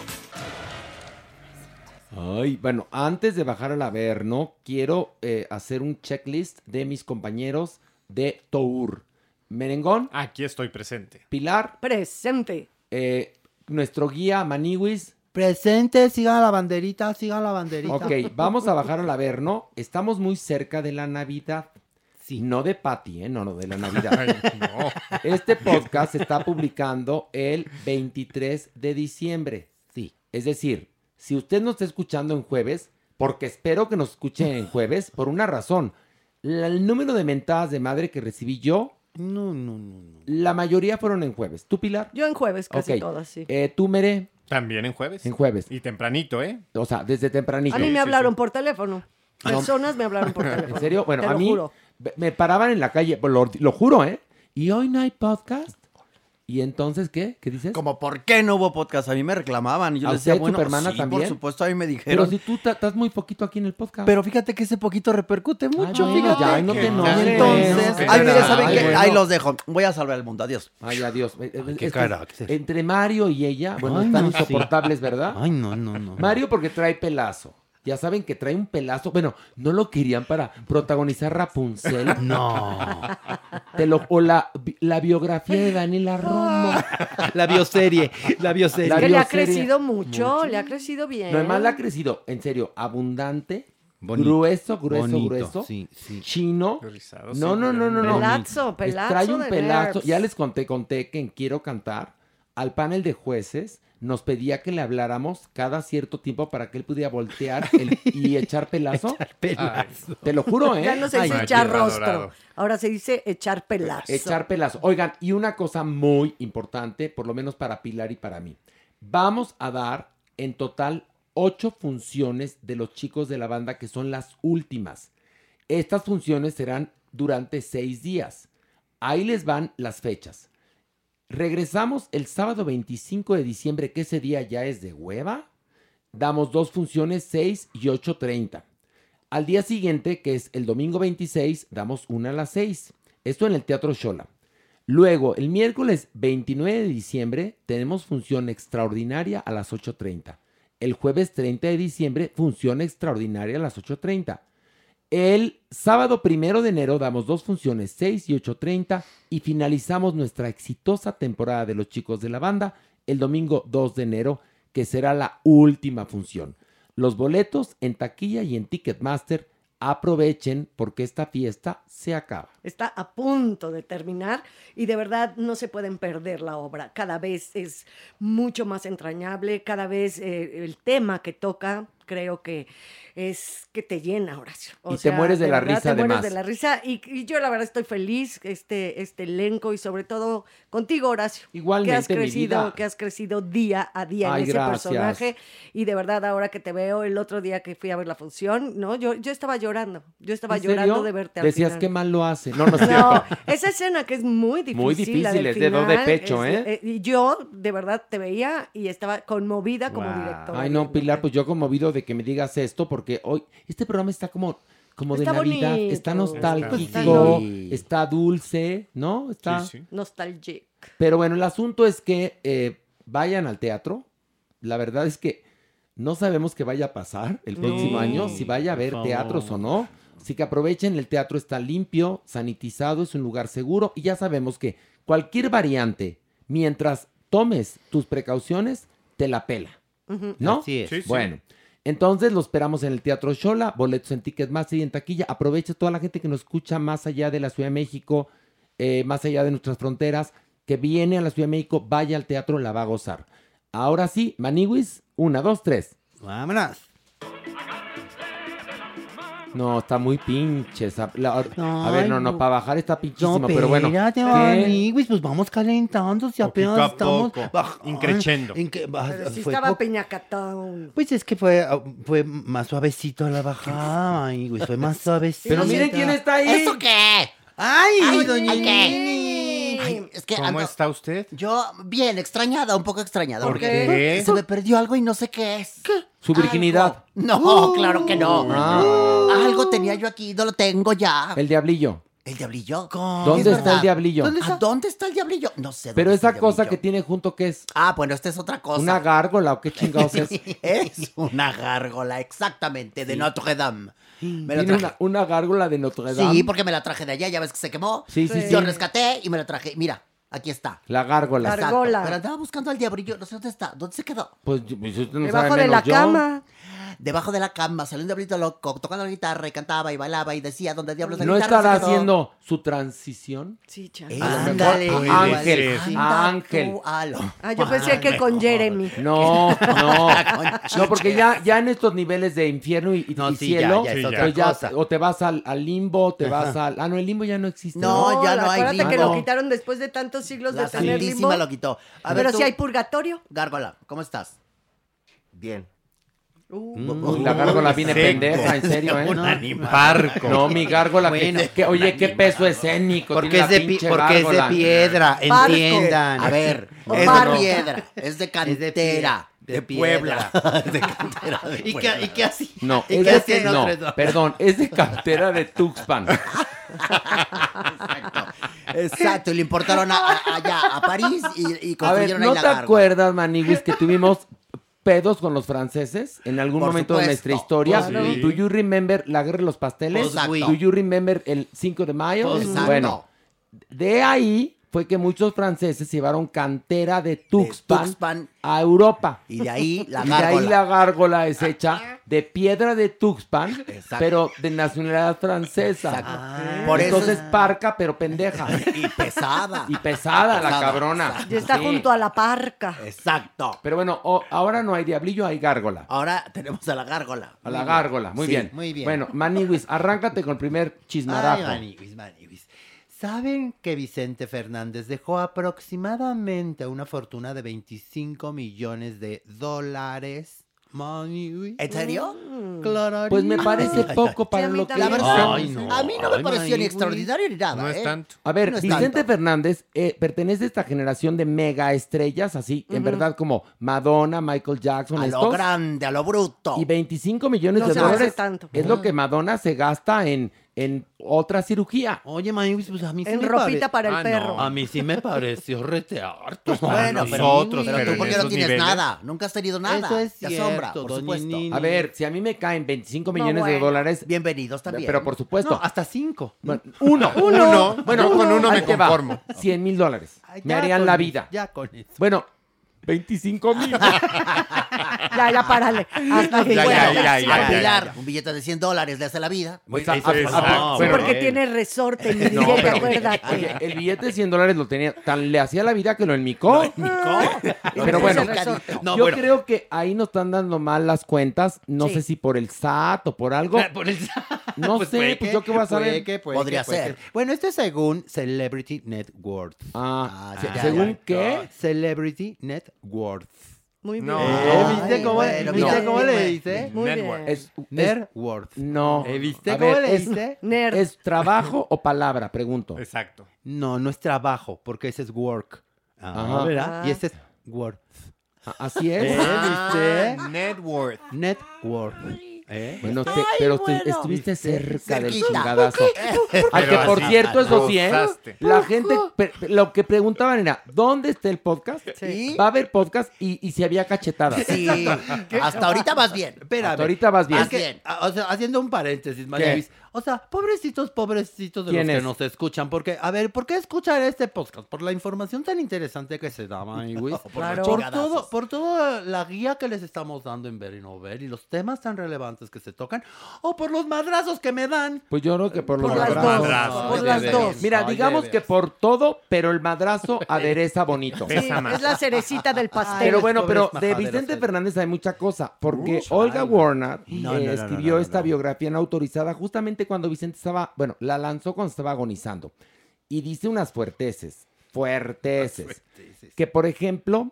Ay, bueno, antes de bajar al Averno, quiero eh, hacer un checklist de mis compañeros de Tour. Merengón. Aquí estoy presente. Pilar. Presente. eh, nuestro guía Maniwis. Presente, sigan la banderita, sigan la banderita. Ok, vamos a bajar al Averno. Estamos muy cerca de la Navidad. Sí. No de Patty, ¿eh? No, no, de la Navidad. Ay, no. Este podcast se está publicando el 23 de diciembre. Sí. Es decir, si usted nos está escuchando en jueves, porque espero que nos escuche en jueves, por una razón. La- el número de mentadas de madre que recibí yo, No, no, no. no. la mayoría fueron en jueves. ¿Tú, Pilar? Yo en jueves casi todas, sí. Eh, ¿Tú, Mere? También en jueves. En jueves. Y tempranito, ¿eh? O sea, desde tempranito. A mí me hablaron por teléfono. Personas me hablaron por teléfono. ¿En serio? Bueno, Te a mí juro. me- me paraban en la calle, lo, lo juro, ¿eh? Y hoy no hay podcast. ¿Y entonces qué? ¿Qué dices? Como, ¿por qué no hubo podcast? A mí me reclamaban y yo ¿A les decía, bueno, Supermana, sí, también? por supuesto, a mí me Pero dijeron. si tú estás muy poquito aquí en el podcast. Pero fíjate que ese poquito repercute mucho, fíjate. ya, ay, no te enojes. entonces, ay, mire, cara. ¿saben qué? bueno. Ahí los dejo. Voy a salvar el mundo. Adiós. Ay, adiós. Qué carácter. Entre Mario y ella, bueno, Ay, están no, sí. insoportables, ¿verdad? Ay, no, no, no. Mario porque trae pelazo. Ya saben que trae un pelazo. Bueno, no lo querían para protagonizar Rapunzel. No. Te lo, o la, la biografía de Daniela Romo. La bioserie, la bioserie. La que le ha crecido mucho, le ha crecido bien. No, además le ha crecido, en serio, abundante, Bonito. grueso, grueso, Bonito, grueso, sí, sí. chino. Rizado, No, sí, no, no, no, no. Pelazo, pelazo Trae un de pelazo. Ya les conté, conté que en Quiero Cantar, al panel de jueces, nos pedía que le habláramos cada cierto tiempo para que él pudiera voltear el- y echar pelazo. Pelazo. Te lo juro, ¿eh? Ya no se dice Ay, echar rostro. Ahora se dice echar pelazo. Echar pelazo. Oigan, y una cosa muy importante, por lo menos para Pilar y para mí. Vamos a dar en total ocho funciones de los chicos de la banda que son las últimas. Estas funciones serán durante seis días. Ahí les van las fechas. Regresamos el sábado 25 de diciembre, que ese día ya es de hueva. Damos dos funciones, 6 y 8.30. Al día siguiente, que es el domingo 26, damos una a las 6. Esto en el Teatro Shola. Luego, el miércoles 29 de diciembre, tenemos función extraordinaria a las 8.30. El jueves 30 de diciembre, función extraordinaria a las 8.30. El sábado primero de enero damos dos funciones, 6 y 8.30, y finalizamos nuestra exitosa temporada de los chicos de la banda el domingo 2 de enero, que será la última función. Los boletos en taquilla y en Ticketmaster aprovechen porque esta fiesta se acaba. Está a punto de terminar y de verdad no se pueden perder la obra. Cada vez es mucho más entrañable, cada vez eh, el tema que toca creo que es que te llena, Horacio. Y te mueres de la verdad, risa, Te mueres además. de la risa y, y yo la verdad estoy feliz, este, este elenco y sobre todo contigo, Horacio. Igualmente, que has mi crecido, vida. que has crecido día a día Ay, en ese gracias. personaje y de verdad ahora que te veo el otro día que fui a ver la función, no, yo, yo estaba llorando, yo estaba ¿En llorando de verte al Decías final. que mal lo hace. No, no es No, esa escena que es muy difícil. Muy la del difícil, es de do de final, pecho, es- ¿eh? Y yo, de verdad, te veía y estaba conmovida como Wow. directora. Ay, no, Pilar, pues yo conmovido de que me digas esto, porque hoy este programa está como, como de Navidad, bonito. está Está nostálgico, está dulce, ¿no? Está. Nostalgic. Pero bueno, el asunto es que eh, vayan al teatro. La verdad es que no sabemos qué vaya a pasar el próximo No, año, si vaya a haber teatros o no. Así que aprovechen, el teatro está limpio, sanitizado, es un lugar seguro y ya sabemos que cualquier variante, mientras tomes tus precauciones, te la pela. ¿No? Así es. Sí, sí. Bueno, entonces lo esperamos en el Teatro Shola, boletos en Ticketmaster y en taquilla. Aprovecha toda la gente que nos escucha más allá de la Ciudad de México, eh, más allá de nuestras fronteras, que viene a la Ciudad de México, vaya al teatro, la va a gozar. Ahora sí, Maniwis, una, dos, tres. Vámonos. No, está muy pinche. esa- la- a ver, no, no, no. para bajar está pinchísimo, No, pero bueno. espérate. Maniguis, pues vamos calentando, si apenas a estamos increchendo. Pero estaba piñacatón. Pues es que fue, ah, fue más suavecito la bajada, Maniguis, fue más suavecito. Pero miren quién está ahí. ¿Eso qué? ¡Ay, Ay, doña ¿qué? Nini! Ay, es que ¿Cómo ando- está usted? Yo, bien, extrañada, un poco extrañada. ¿Por porque qué? Se me perdió algo y no sé qué es. Su virginidad. No, claro que no. Ah. Algo tenía yo aquí, no lo tengo ya. El diablillo. ¿El diablillo? ¿Dónde Es está verdad. el diablillo? ¿Dónde está? ¿Dónde está el diablillo? No sé. Pero esa el cosa que tiene junto, ¿qué es? Ah, bueno, esta es otra cosa. ¿Una gárgola o qué chingados es? es una gárgola, exactamente, de Notre Dame. Me la Tiene traje. una, una gárgola de Notre Dame. Sí, porque me la traje de allá, ya ves que se quemó. Sí, sí, Yo sí. rescaté y me la traje. Mira, aquí está. La gárgola. Exacto. Gárgola. Pero andaba buscando al diabrillo, no sé dónde está. ¿Dónde se quedó? Pues, pues usted no Debajo sabe de la menos yo. cama. Debajo de la cama, salió un diablito loco, tocando la guitarra y cantaba y bailaba y decía, ¿dónde diablos la ¿No guitarra estará se quedó?" haciendo su transición? Sí, cha. Eh, ándale. Ángel, Anda Ángel. tú, alo. Ah, yo pensé que con Jeremy. No, no. No, porque ya, ya en estos niveles de infierno y, y- No, y sí, ya, cielo, ya es pues otra ya, cosa. o te vas al, al limbo, te vas al... Ah, no, el limbo ya no existe. No, ya no hay Acuérdate que limbo. lo quitaron después de tantos siglos La de tener limbo. Santísima lo quitó. A ver, Pero tú, si hay purgatorio. Gárgola, ¿cómo estás? Bien. Mm, la gárgola viene Seco. pendeja, en serio, ¿eh? Un No. animal. Parco. No, mi gárgola, Bueno, que, oye, qué peso escénico. Porque tiene es, la de, porque es de piedra, Parco. entiendan. A ver, O es de piedra, es de cantera, de. Puebla. de cantera de ¿Y Puebla. qué, y qué así? No, ¿Y es no, perdón, es de cartera de Tuxpan. Exacto, y le importaron a- a- allá a París y, y A ver, construyeron ¿no ahí te la gárgola. acuerdas, Maniguis, que tuvimos pedos con los franceses en algún Por momento de nuestra historia? pues sí. ¿Do you remember la guerra de los pasteles? Exacto. ¿Do you remember el 5 de mayo? Exacto. Bueno, de ahí fue que muchos franceses llevaron cantera de Tuxpan, Tuxpan. a Europa. Y de ahí la Y de ahí gárgola. la gárgola es hecha de piedra de Tuxpan, Exacto. pero de nacionalidad francesa. Exacto. Ah. Por eso Entonces es- parca, pero pendeja. Y pesada. Y pesada la Pesada, cabrona. Y está Sí. junto a la parca. Exacto. Pero bueno, o- ahora no hay diablillo, hay gárgola. Ahora tenemos a la gárgola. A la gárgola, muy Sí, bien. muy bien. Bueno, Maniwis, arráncate con el primer Ay, chismarajo. Maniwis, Maniwis. ¿Saben que Vicente Fernández dejó aproximadamente una fortuna de 25 millones de dólares? ¿En serio? Claro. Pues me parece poco para Sí, lo que. La verdad, Ay, no. a mí no me Ay, pareció ni extraordinario ni nada. No es ¿eh? tanto. A ver, No Vicente tanto. Fernández eh, pertenece a esta generación de mega estrellas, así, en verdad, como Madonna, Michael Jackson, A lo grande, a lo bruto. Y 25 millones No de dólares tanto. es lo que Madonna se gasta en, en otra cirugía. Oye, Maniwis, pues a mí sí En me ropita pare- para el Ah, perro. no. A mí sí me pareció rete harto. Bueno, pero, nosotros, pero pero tú en porque no esos tienes niveles. nada. Nunca has tenido nada. Eso es Te cierto, asombra, por doña supuesto. Nini. A ver, si a mí me caen 25 No, millones de bueno. dólares, Bienvenidos también. pero por supuesto. No, hasta cinco. Bueno, uno. Uno. Bueno, Yo con uno ahí me te va. conformo. 100 mil dólares. Ay, Me ya harían con la vida. Ya con eso. Bueno, 25 mil. Ya, ya, párale. Hasta. Ya, Bueno, ya, ya, A ya, Pilar, ya. un billete de 100 dólares le hace la vida. Eso a- es- a- no, Sí, bueno, porque bueno. tiene resorte, mi No, billete, pero- acuérdate. Oye, el billete de 100 dólares lo tenía, tan le hacía la vida que lo enmicó. Pero bueno, Ese resorte. No, yo bueno. creo que ahí nos están dando mal las cuentas. No Sí. sé si por el SAT o por algo. Por el- No sé, puede pues que- yo qué voy a saber. puede que- puede Podría que- ser. que. Bueno, esto es según Celebrity Net Worth. Ah, Ah, ¿según qué? Celebrity Net Worth. Muy bien. No. ¿Eh? ¿Viste Ay, cómo, bueno, ¿viste mira. cómo le dice? Muy Network. bien. Es, Net es- Worth. no. ¿Eh, ¿Viste A cómo ver, le es- dice? Nerd. ¿Es trabajo o palabra? Pregunto. Exacto. No, no es trabajo, porque ese es work. Ah, Ajá. ¿verdad? Ah. Y este es worth. Así es. ¿Eh? ¿Viste? Net worth. ¿Eh? Bueno, te- Ay, pero te- estuviste cerca del chingadazo. Al que por cierto, eso sí, ¿eh? La gente, lo que preguntaban era, ¿dónde está el podcast? Sí. Va a haber podcast y, y si había cachetadas. Sí. Hasta ahorita vas bien. Espérame. Hasta ahorita vas bien. O sea, haciendo un paréntesis, María O sea, pobrecitos, pobrecitos de los que nos escuchan. Porque, a ver, ¿por qué escuchar este podcast? Por la información tan interesante que se da, María Luis. Por por, los chingadazos. todo, por toda la guía que les estamos dando en Ver y No Ver y los temas tan relevantes que se tocan. O por los madrazos que me dan. Pues yo creo que por los Por las madrazos. dos, por las de dos. Mira, Ay, digamos que por todo, pero el madrazo adereza bonito. Sí, es la cerecita del pastel. Pero bueno, pero de Vicente. Fernández hay mucha cosa, porque Olga. Warner No, no, no, no, escribió no, no, esta no. biografía no autorizada justamente cuando Vicente estaba, bueno, la lanzó cuando estaba agonizando. Y dice unas fuerteces, fuerteces, que por ejemplo,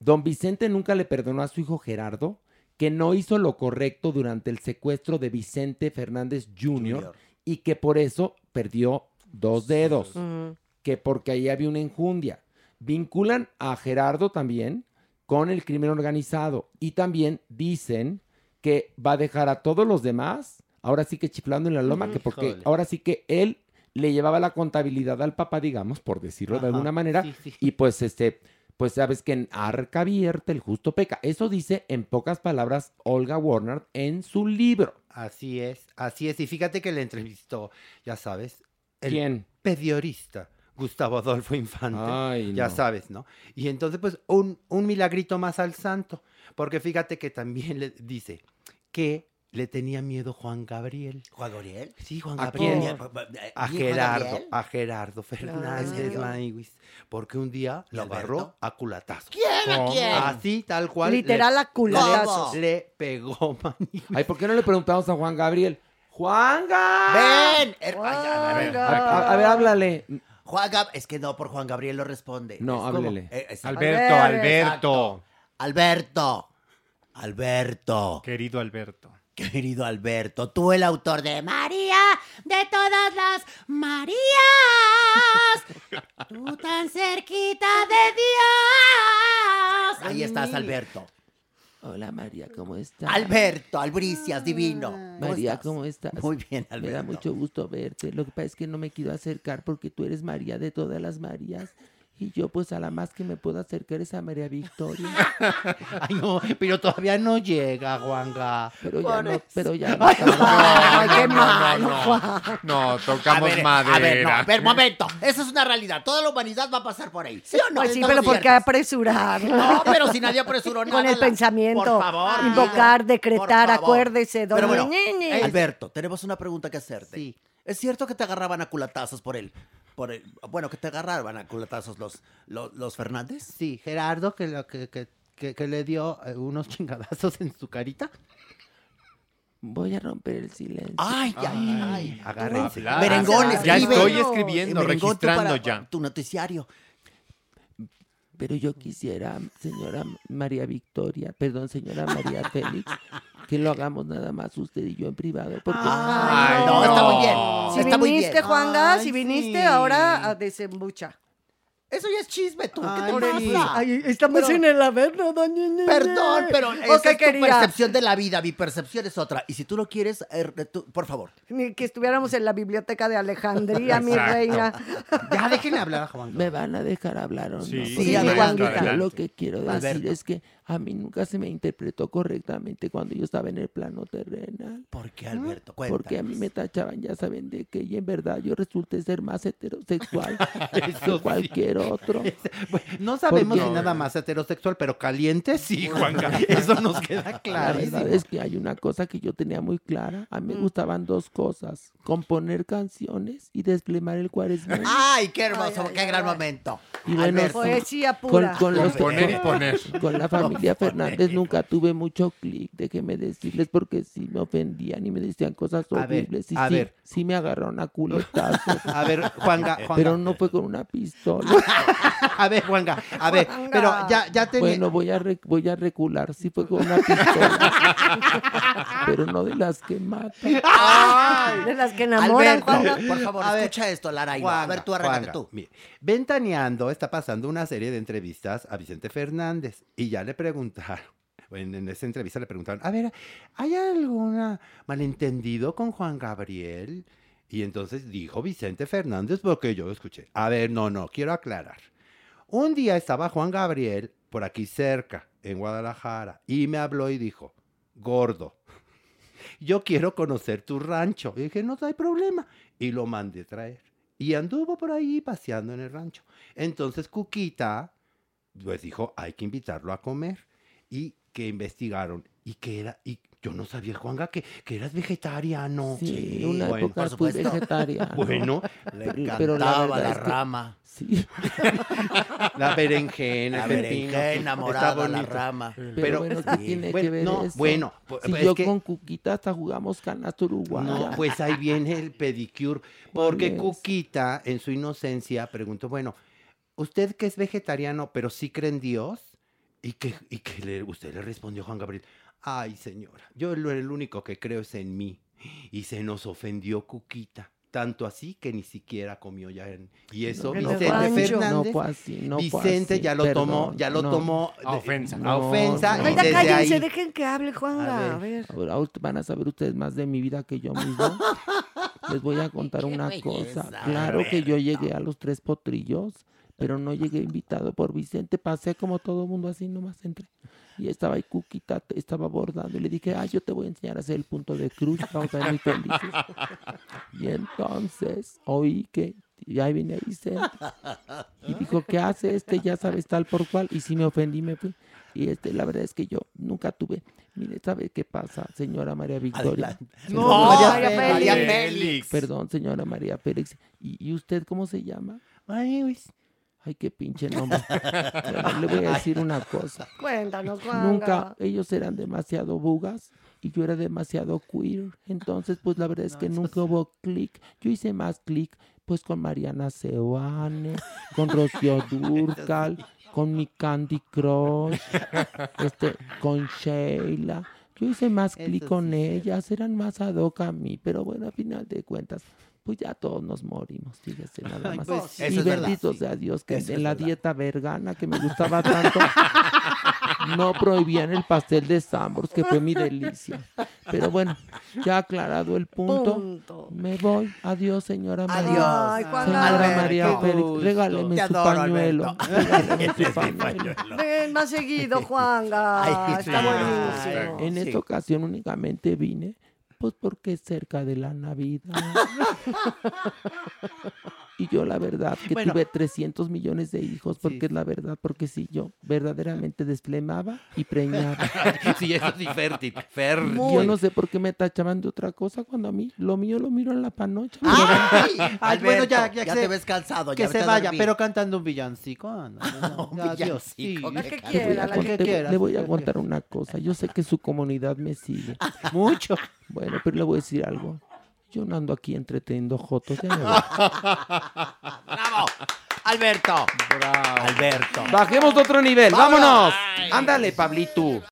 don Vicente nunca le perdonó a su hijo Gerardo que no hizo lo correcto durante el secuestro de Vicente Fernández Jr. Junior. y que por eso perdió dos dedos que porque ahí había una enjundia. Vinculan a Gerardo también con el crimen organizado y también dicen que va a dejar a todos los demás, ahora sí que chiflando en la loma, que porque ahora sí que él le llevaba la contabilidad al papá, digamos, por decirlo de alguna manera, sí, sí. y pues este, pues sabes que en arca abierta el justo peca. Eso dice en pocas palabras Olga Warner en su libro. Así es, así es. Y fíjate que le entrevistó, ya sabes, el ¿Quién? periodista Gustavo Adolfo Infante. Ay, ya no. sabes, ¿no? Y entonces, pues, un, un milagrito más al santo. Porque fíjate que también le dice que le tenía miedo Juan Gabriel. ¿Juan Gabriel? Sí, Juan ¿A Gabriel. quién? A ¿Bien, Juan Gerardo, Gabriel? a Gerardo Fernández? Maniwis, porque un día ¿Y lo agarró a culatazos. ¿Quién? ¿A quién? Así, tal cual. Literal le- a culatazos. Le, le pegó, Maniwis. Ay, ¿por qué no le preguntamos a Juan Gabriel? ¡Juanga! ¡Ven! Er- ay, a ver, A, a- a ver, háblale. Juan Gab- Es que no, por Juan Gabriel lo responde. No, Es como- háblele. eh, es- Alberto, Alberto. Alberto. Alberto. Querido Alberto. Querido Alberto, tú el autor de María, de todas las Marías. Tú tan cerquita de Dios. Ahí estás, Alberto. Hola María, ¿cómo estás? Alberto, Albricias, divino. ¿Cómo María? ¿cómo estás? Muy bien, Me da Alberto. mucho gusto verte. Lo que pasa es que no me quiero acercar porque tú eres María de todas las Marías. Y yo, pues, a la más que me puedo acercar es a María Victoria. Ay, no, pero todavía no llega, Juanga. Pero ya no, pero ya no. Ay, Ay, qué no, malo, no. No, A tocamos ver, madera. a ver, no, a ver, momento. Esa es una realidad. Toda la humanidad va a pasar por ahí. ¿Sí o no? Pues sí, pero ¿por qué apresurar? No, pero si nadie apresuró nada. Con el pensamiento. Por favor. Invocar, decretar, por favor. acuérdese, don Pero bueno. Alberto, tenemos una pregunta que hacerte. Sí. ¿Es cierto que te agarraban a culatazos por él? Por el, bueno, que te agarraban a culatazos los, los, los Fernández. Sí, Gerardo que, lo- que, que, que- que le dio eh, unos chingadazos en su carita. Voy a romper el silencio. Ay, ay, ay. Agárrense. Merengón, Ya estoy escribiendo, Merengón, registrando para- ya. Tu noticiario. Pero yo quisiera, señora María Victoria, perdón, señora María Félix, que lo hagamos nada más usted y yo en privado. Porque Ay, no, está muy bien. Si está viniste, bien. Juanga, Ay, si viniste, sí. ahora a desembucha. Eso ya es chisme, tú. ¿Qué Ay, te sí. pasa? Ay, estamos Pero- en el averno, doña Ñeñe. Perdón, pero ¿O esa qué es tu percepción de la vida. Mi percepción es otra. Y si tú lo quieres, eh, tú- por favor. Ni que estuviéramos en la biblioteca de Alejandría, mi reina. Ya déjenle hablar a Juanga. ¿Me van a dejar hablar o no? Sí, Sí, adelante. Lo que quiero decir Alberto. es que a mí nunca se me interpretó correctamente cuando yo estaba en el plano terrenal. ¿Por qué, Alberto? Cuéntanos. Porque a mí me tachaban, ya saben de qué, y en verdad yo resulté ser más heterosexual que cualquier otro. Bueno, no sabemos Porque- si nada más heterosexual, pero caliente sí, Juanga. Eso nos queda La clarísimo. verdad es que hay una cosa que yo tenía muy clara. A mí me gustaban dos cosas: componer canciones y desplemar el cuaresma. Ay, qué hermoso, Ay, ay, qué gran ay. momento. Y bueno. Poesía con, pura. con los- Componer y con- poner. con la familia Fernández nunca tuve mucho clic, déjeme decirles, porque sí me ofendían y me decían cosas A ver, horribles. y a sí, ver. sí me agarraron a culetazos. A ver, Juanga, Juanga. Pero no fue con una pistola. A ver, Juanga, a ver, Juanga. pero ya, ya tenía... Bueno, voy a, re- voy a recular. Sí fue con una pistola. pero no de las que matan. De las que enamoran, Juanga. por favor, A ver, escucha esto, Laraino. A ver, tú Juanga, tú. mire, Ventaneando está pasando una serie de entrevistas a Vicente Fernández y ya le preguntaron. en, esa entrevista le preguntaron, a ver, ¿hay algún malentendido con Juan Gabriel? Y entonces dijo Vicente Fernández, porque yo escuché, a ver, no, no, quiero aclarar. Un día estaba Juan Gabriel por aquí cerca, en Guadalajara, y me habló y dijo, gordo, yo quiero conocer tu rancho. Y dije, no hay problema. Y lo mandé traer. Y anduvo por ahí paseando en el rancho. Entonces Cuquita, pues dijo, hay que invitarlo a comer. Y que investigaron. Y que era, y yo no sabía, Juanga, que, que eras vegetariano. Sí, una época fui vegetariano. Bueno, Le Pero- pero la encantaba la es que- rama. Sí. La berenjena, La berenjena morada, la rama. Pero, bueno, ¿qué tiene bueno, que ver no, eso? bueno, pues, si yo que- con Cuquita hasta jugamos canasta uruguaya. No, pues ahí viene el pedicure. Porque? Cuquita, en su inocencia, preguntó, bueno, ¿usted que es vegetariano, pero sí cree en Dios? Y que, y que le- usted le respondió, Juan Gabriel, ay señora, yo lo el único que creo es en mí. Y se nos ofendió Cuquita. Tanto así que ni siquiera comió ya en... Y eso No, no Vicente fue así. Fernández... No así, no Vicente así, ya lo tomó, perdón, ya lo no. tomó... A de- ofensa. A No, ofensa. no. y desde cállense, ahí- dejen que hable Juanga. A ver. Ahora ahorita van a saber ustedes más de mi vida que yo mismo. Les voy a contar una cosa. Claro que yo llegué a los tres potrillos, pero no llegué invitado por Vicente. Pasé como todo mundo así, nomás entré. Y estaba ahí Cuquita, estaba bordando. Y le dije, ah, yo te voy a enseñar a hacer el punto de cruz. Vamos a ver muy felices. Y entonces oí que y ahí viene Vicente. Y dijo, ¿qué hace este? Ya sabes tal por cual. Y si me ofendí, me fui. Y este, la verdad es que yo nunca tuve. Mire, ¿sabe qué pasa, señora María Victoria? Señora No, María María Félix. María Félix. Perdón, señora María Félix. ¿Y, y usted cómo se llama? Ay, qué pinche nombre. Bueno, le voy a decir una cosa. Cuéntanos, Juanga. Nunca, ellos eran demasiado bugas y yo era demasiado queer. Entonces, pues la verdad es que nunca hubo clic. Yo hice más clic, pues con Mariana Seoane, con Rocío Durcal, con mi Candy Crush, este, con Sheila. Yo hice más clic con ellas, eran más ad hoc a mí, pero bueno, a final de cuentas, pues ya todos nos morimos, fíjese nada más. pues sí. y es bendito sí. sea Dios que Eso en la verdad. dieta vergana que me gustaba tanto, no prohibían el pastel de Sambors, que fue mi delicia. Pero bueno, ya aclarado el punto, Punto. me voy. Adiós, señora María. Adiós. Ay. Señora María Félix, regáleme su adoro, pañuelo. Alberto. Regáleme su Sí, pañuelo. Ven más seguido, Juanga. Ay, Está sí. buenísimo. En Sí. esta ocasión únicamente vine, pues porque es cerca de la Navidad. y yo la verdad que Bueno. tuve 300 millones de hijos, porque Sí. es la verdad, porque sí, yo verdaderamente desplemaba y preñaba. sí, eso sí, fértil. fértil. Yo no sé por qué me tachaban de otra cosa cuando a mí lo mío lo miro en la panocha. ¡Ay! Ay, bueno, ya- ya ya se- te ves cansado. Que ya se vaya, dormir. pero cantando un villancico. anda, no, Un ya, adiós, villancico, sí. La que Le voy, quiera, la que le- voy a contar una cosa. Yo sé que su comunidad me sigue. Mucho. Bueno, pero le voy a decir algo. Yo no ando aquí entreteniendo jotos. ya me voy. ¡Bravo! ¡Alberto! ¡Alberto! Bajemos de otro nivel, vámonos. Ándale, Pablito.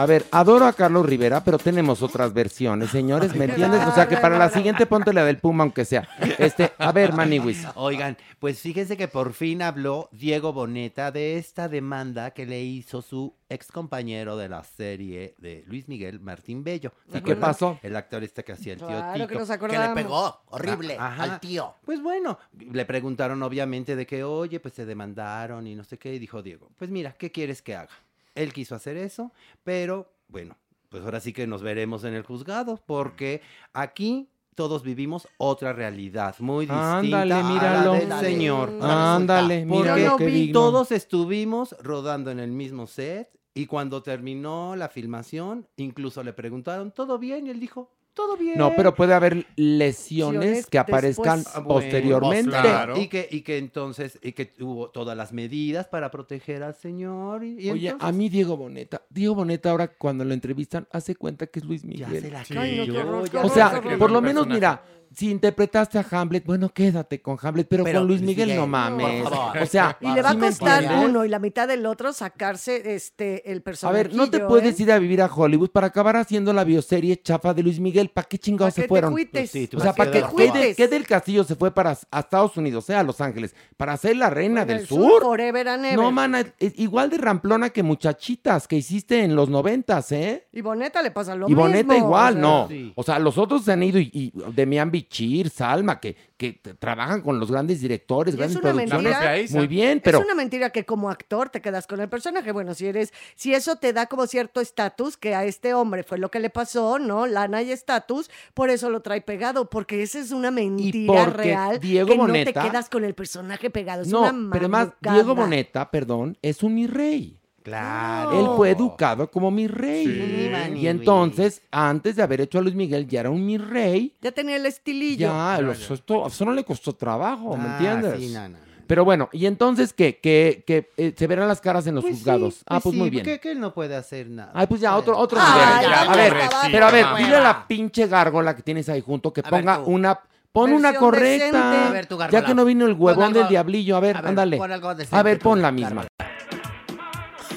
A ver, adoro a Carlos Rivera, pero tenemos otras versiones, señores, ¿me entiendes? O sea que para la siguiente ponte la del Puma, aunque sea. Este, a ver, Maniwis. Oigan, pues fíjense que por fin habló Diego Boneta de esta demanda que le hizo su ex compañero de la serie de Luis Miguel, Martín Bello. ¿Se ¿Y qué pasó? El actor este que hacía el tío Claro Tito. que nos Que le pegó horrible Ah, ajá. al tío. Pues bueno, le preguntaron obviamente de que, oye, pues se demandaron y no sé qué, y dijo Diego, pues mira, ¿qué quieres que haga? Él quiso hacer eso, pero bueno, pues ahora sí que nos veremos en el juzgado, porque aquí todos vivimos otra realidad muy distinta Ándale, a míralo. la del señor. Ándale, mira Porque todos estuvimos rodando en el mismo set y cuando terminó la filmación, incluso le preguntaron, ¿todo bien? Y él dijo, todo bien. No, pero puede haber lesiones Lesiones que aparezcan después. Ah, bueno, posteriormente. pues, claro. Y que, y que entonces, y que hubo todas las medidas para proteger al señor. Y, y Oye, entonces- a mí Diego Boneta, Diego Boneta ahora cuando lo entrevistan hace cuenta que es Luis ya Miguel. se la Sí. Ay, no, qué creyó, horror, qué ya O horror, se sea, la qué horror. por lo menos, mira, si interpretaste a Hamlet, bueno, quédate con Hamlet, pero, Pero con Luis Miguel, Miguel, no mames. por favor. O sea, Y le va a ¿sí me costar uno y la mitad del otro sacarse este el A personaje. ver, no te puedes ir a vivir a Hollywood para acabar haciendo la bioserie chafa de Luis Miguel. ¿Para qué chingados ¿Para se fueron? Pues sí, o sea, ¿para a qué, de- qué del Castillo se fue para a Estados Unidos, eh, a Los Ángeles, para ser la reina del el sur? Forever and ever. No, mana, es igual de ramplona que muchachitas que hiciste en los noventas, ¿eh? Y Boneta le pasa lo y mismo. Boneta igual, o sea, no. O sea, los otros se han ido y, y Demian Bichir, Salma, que, que trabajan con los grandes directores, Y es grandes una producciones. mentira. Muy bien, pero Es una mentira que como actor te quedas con el personaje. Bueno, si eres, si eso te da como cierto estatus, que a este hombre fue lo que le pasó, ¿no? Lana y estatus, por eso lo trae pegado, porque esa es una mentira real Diego que no Boneta- te quedas con el personaje pegado. Es no, una pero además. Diego Boneta, perdón, es un mi rey. Claro. Él fue educado como mi rey. Sí, Manny, y entonces, antes de haber hecho a Luis Miguel, ya era un mi rey. Ya tenía el estilillo. Ya, Esto, eso no le costó trabajo, ¿me Ah, entiendes? sí, no, no, Pero bueno, y entonces, ¿qué? Que, que eh, se verán las caras en los Pues juzgados. sí, ah, pues sí, muy bien. Que, él no puede hacer nada. Ay, pues ya, otro, otro Ay, nivel. ya, a ver, pero a ver, dile a la pinche gárgola que tienes ahí junto que A ponga una. Pon una correcta. ver, ya que no vino el huevón del diablillo. A ver, a ver, ándale. pon algo a ver, pon la misma.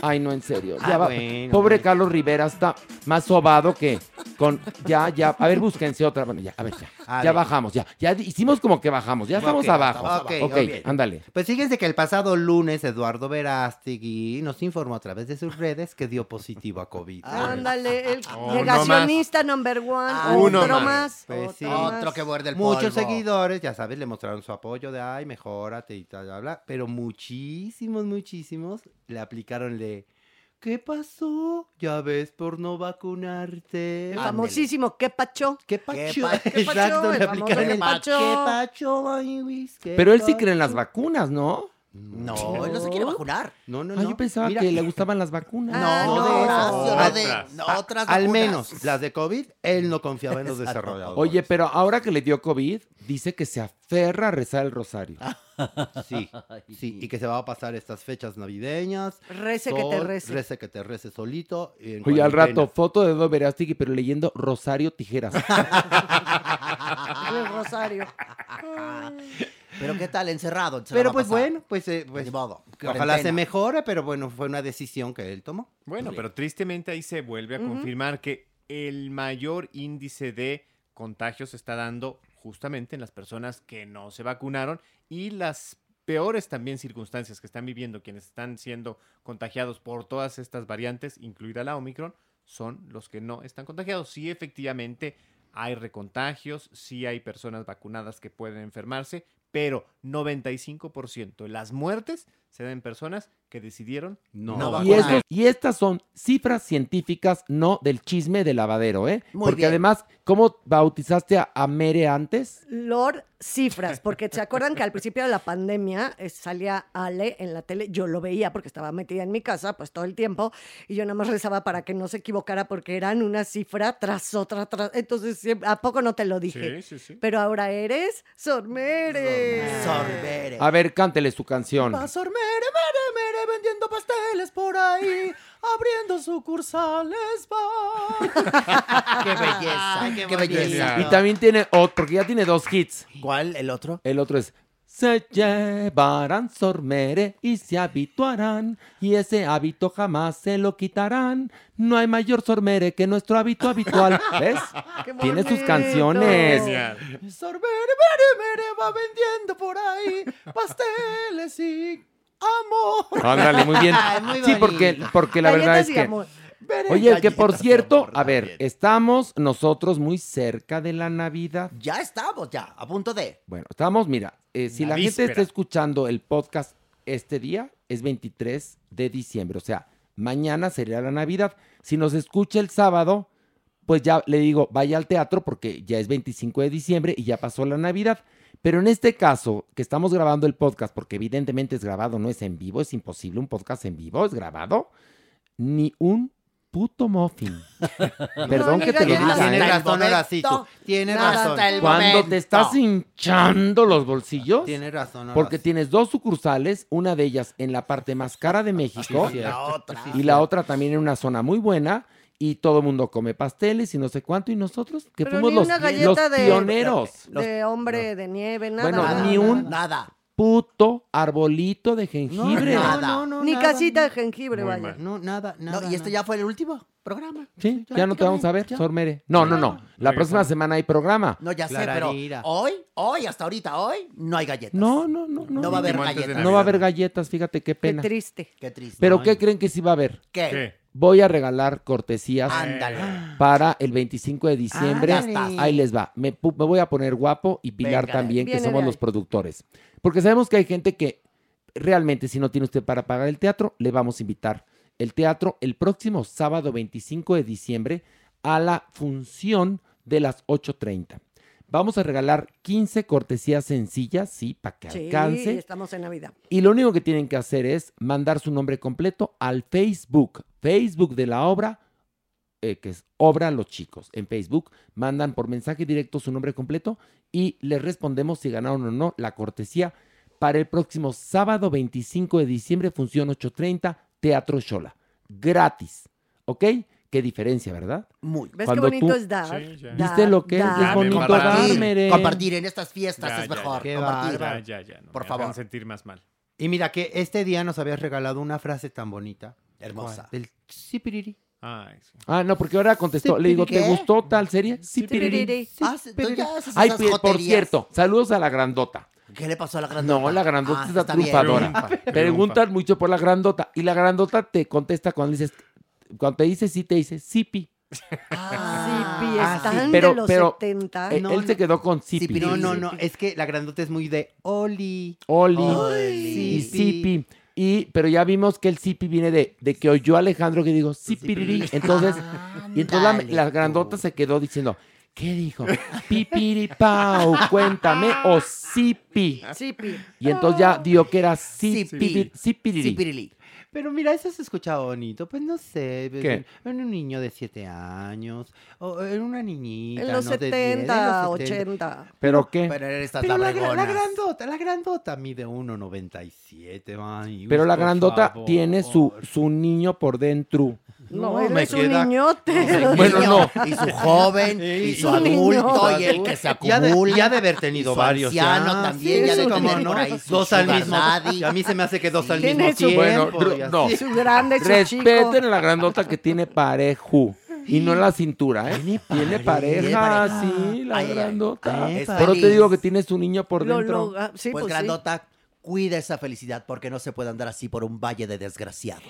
Ay, no, en serio. Ah, Ya va- bueno, Pobre bueno. Carlos Rivera está más sobado que con. Ya, ya. A ver, búsquense otra. Bueno, ya, a ver, ya. A ya ver. bajamos, ya. Ya hicimos como que bajamos. Ya estamos abajo. ok, ok, ok. ándale. Pues fíjense que el pasado lunes Eduardo Verástegui nos informó a través de sus redes que dio positivo a COVID. Ándale, el Oh, negacionista number one. Ah, otro uno más. más. Pues otro sí. más. Otro que muerde el Muchos polvo. seguidores, ya sabes, le mostraron su apoyo de ay, mejórate y tal, bla, bla. Pero muchísimos, muchísimos le aplicaron de ¿Qué pasó? Ya ves por no vacunarte. El famosísimo ¿Qué pacho? ¿Qué pacho? pa- qué Exacto, pacho? le El aplicaron famoso el ¿Qué pacho? ¿Qué pacho, ay, Luis? ¿Qué Pero él sí pacho? cree en las vacunas, ¿no? No, él no se quiere vacunar. No, no, Ah, no. yo pensaba Mira. que le gustaban las vacunas. Ah, no, de Horacio, esas. no Al- de- a- no, otras Al vacunas. menos las de COVID, él no confiaba en los desarrolladores. Oye, pero ahora que le dio COVID, dice que se aferra a rezar el rosario. Sí, sí, y que se va a pasar estas fechas navideñas. Rece que te rece. Rece que te rece solito. y en Oye, al rato, foto de Edo Verástegui, pero leyendo Rosario Tijeras. El rosario. Pero ¿qué tal? Encerrado. se Pero pues bueno, pues, eh, pues Ni modo, ojalá se mejore, pero bueno, fue una decisión que él tomó. Bueno, pero tristemente ahí se vuelve a confirmar que el mayor índice de contagios se está dando justamente en las personas que no se vacunaron y las peores también circunstancias que están viviendo quienes están siendo contagiados por todas estas variantes, incluida la Omicron, son los que no están contagiados. Sí, efectivamente hay recontagios, sí hay personas vacunadas que pueden enfermarse, pero 95% de las muertes se dan en personas que decidieron no, y, estos- y estas son cifras científicas, no del chisme de lavadero, ¿eh? Muy Porque bien. además, ¿cómo bautizaste a, a Mere antes? Lord Cifras, porque se acuerdan que al principio de la pandemia eh, salía Ale en la tele, yo lo veía porque estaba metida en mi casa pues todo el tiempo y yo nada más rezaba para que no se equivocara porque eran una cifra tras otra, tras, entonces siempre- ¿a poco no te lo dije? Sí, sí, sí. Pero ahora eres Sormere. Sorbere. A ver, cántele su canción. Va Sor Mere, mere, mere, vendiendo pasteles por ahí, abriendo sucursales, va. qué belleza, qué, belleza. Y también tiene otro, porque ya tiene dos hits. ¿Cuál? ¿El otro? El otro es Se llevarán sormere y se habituarán, y ese hábito jamás se lo quitarán. No hay mayor sormere que nuestro hábito habitual. ¿Ves? Tiene sus canciones. Sor Mere, mere, mere, va vendiendo por ahí pasteles y amor. Ándale, muy bien. Muy sí, porque, porque la verdad es que. amor. Oye, que por cierto, amor a ver, también. estamos nosotros muy cerca de la Navidad. Ya estamos, ya, a punto de. Bueno, estamos, mira, eh, si La la, gente está escuchando el podcast este día, es 23 de diciembre, o sea, mañana sería la Navidad. Si nos escucha el sábado, pues ya le digo, vaya al teatro porque ya es 25 de diciembre y ya pasó la Navidad. Pero en este caso, que estamos grabando el podcast, porque evidentemente es grabado, no es en vivo, es imposible un podcast en vivo, es grabado, ni un puto muffin. Perdón que te lo diga. Tienes ¿eh? razón, momento. Horacito. Tienes Nada razón. hasta el Cuando momento. te estás hinchando los bolsillos, Tienes razón, porque tienes dos sucursales, una de ellas en la parte más cara de México Sí, La cierto. otra. y la otra también en una zona muy buena. Y todo el mundo come pasteles y no sé cuánto y nosotros que Pero fuimos ni los, una los galleta de, pioneros. de hombre de nieve, nada. Bueno, nada, ni un nada. puto arbolito de jengibre. No, Ni casita de jengibre, vaya. No, nada, nada. No, y este ya fue el último programa. Sí, ya no te vamos a ver, Sormere. No, no, no. La próxima semana hay programa. No, ya sé, pero hoy, hoy, hasta ahorita, hoy, no hay galletas. No, no, no, no. No va a haber galletas. No va a haber galletas, fíjate qué pena. triste. Qué triste. Pero ¿qué creen que sí va a haber? ¿Qué? Voy a regalar cortesías Ándale. para el 25 de diciembre. Ándale. Ahí les va. Me, voy a poner guapo y Pilar Venga, también, que somos los productores. Porque sabemos que hay gente que realmente si no tiene usted para pagar el teatro, le vamos a invitar el teatro el próximo sábado 25 de diciembre a la función de las 8.30. Vamos a regalar 15 cortesías sencillas, sí, para que Sí, alcance. estamos en Navidad. Y lo único que tienen que hacer es mandar su nombre completo al Facebook, Facebook de la obra, eh, que es Obra Los Chicos. En Facebook mandan por mensaje directo su nombre completo y les respondemos si ganaron o no la cortesía para el próximo sábado 25 de diciembre, función 8.30, Teatro Shola. Gratis, ¿ok? Qué diferencia, ¿verdad? Muy. ¿Ves Cuando qué bonito tú- es dar? Sí, ya. ¿Viste lo que es? dar. Es bonito compartir, dar, compartir en estas fiestas Ya, es ya, mejor. Qué compartir. Ya, ya, ya. no Por me favor. sentir más mal. Y mira que este día nos habías regalado una frase tan bonita. Hermosa. Del sipiriri. Sí. Ah, no, porque ahora contestó. Le digo, ¿te ¿Qué? gustó tal serie? Sí, piriri. Ah, Ay, por cierto, saludos a la grandota. ¿Qué le pasó a la grandota? No, la grandota Ah, es la triunfadora. Triunfa. Preguntan mucho por la grandota. Y la grandota te contesta cuando dices, cuando te dice sí, te dice sipi. Sipi, Ah, están sí. Pero- de los pero, 70. eh, él se quedó con sipi. No, no, no. Es que la grandota es muy de Oli. Oli Oli. y sipi. Y, pero ya vimos que el sipi viene de, de que oyó a Alejandro que dijo sipiriri. Entonces, y entonces la, grandota se quedó diciendo, ¿qué dijo? Pipiripau, cuéntame, o sipi. Sipi. Y entonces ya dio que era Sipi. sipi, sipiriri. Sipirili. Pero mira, eso se escucha bonito. Pues no sé. pues, ¿Qué? En, en un niño de 7 años. O en una niñita. En los ¿no? de 10, 70, en los 70. 80. ¿Pero qué? Pero estas Pero la, la grandota, la grandota mide 1,97. ay, Pero la grandota favor. tiene su, su niño por dentro. No, No, él me es un queda- niñote. Bueno, no. Y su joven, y su un adulto, y el que se Ya de, acumula. ya de haber tenido y su varios. anciano ya. también, Sí, ya de tener ¿Cómo por no? ahí su Dos al mismo. Y a mí se me hace que dos al Tiene mismo su- tiempo. Bueno, no. Su grande, su chico. Respeten a la grandota que tiene parejo. Y no en la cintura, ¿eh? Tiene Tiene pareja, pareja. sí, la Ay, ay, grandota. ay, Pero te digo que tiene su niño por Lo- dentro. lo- ah, sí, pues, pues sí. Cuida esa felicidad porque no se puede andar así por un valle de desgraciados.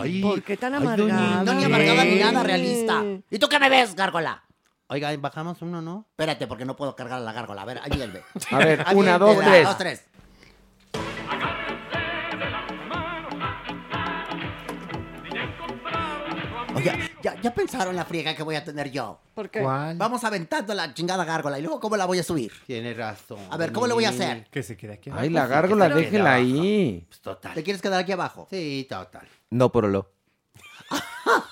Ay, ¿Por qué tan ay, amargada? No, ni amargada ni nada, realista. ¿Y tú qué me ves, gárgola? Oiga, bajamos uno, ¿no? Espérate, porque no puedo cargar a la gárgola. A ver, ayúdenme. A ver, una, dos, Una, tres. dos, tres. Oye, ¿ya, ya pensaron la friega que voy a tener yo? ¿Por qué? ¿Cuál? Vamos aventando la chingada gárgola y luego ¿cómo la voy a subir? Tiene razón. A ver, ¿cómo le voy a hacer? Que se quede aquí. Ay, abajo. la gárgola, déjela ahí. Pues total. ¿Te quieres quedar aquí abajo? Sí, total. No, por lo.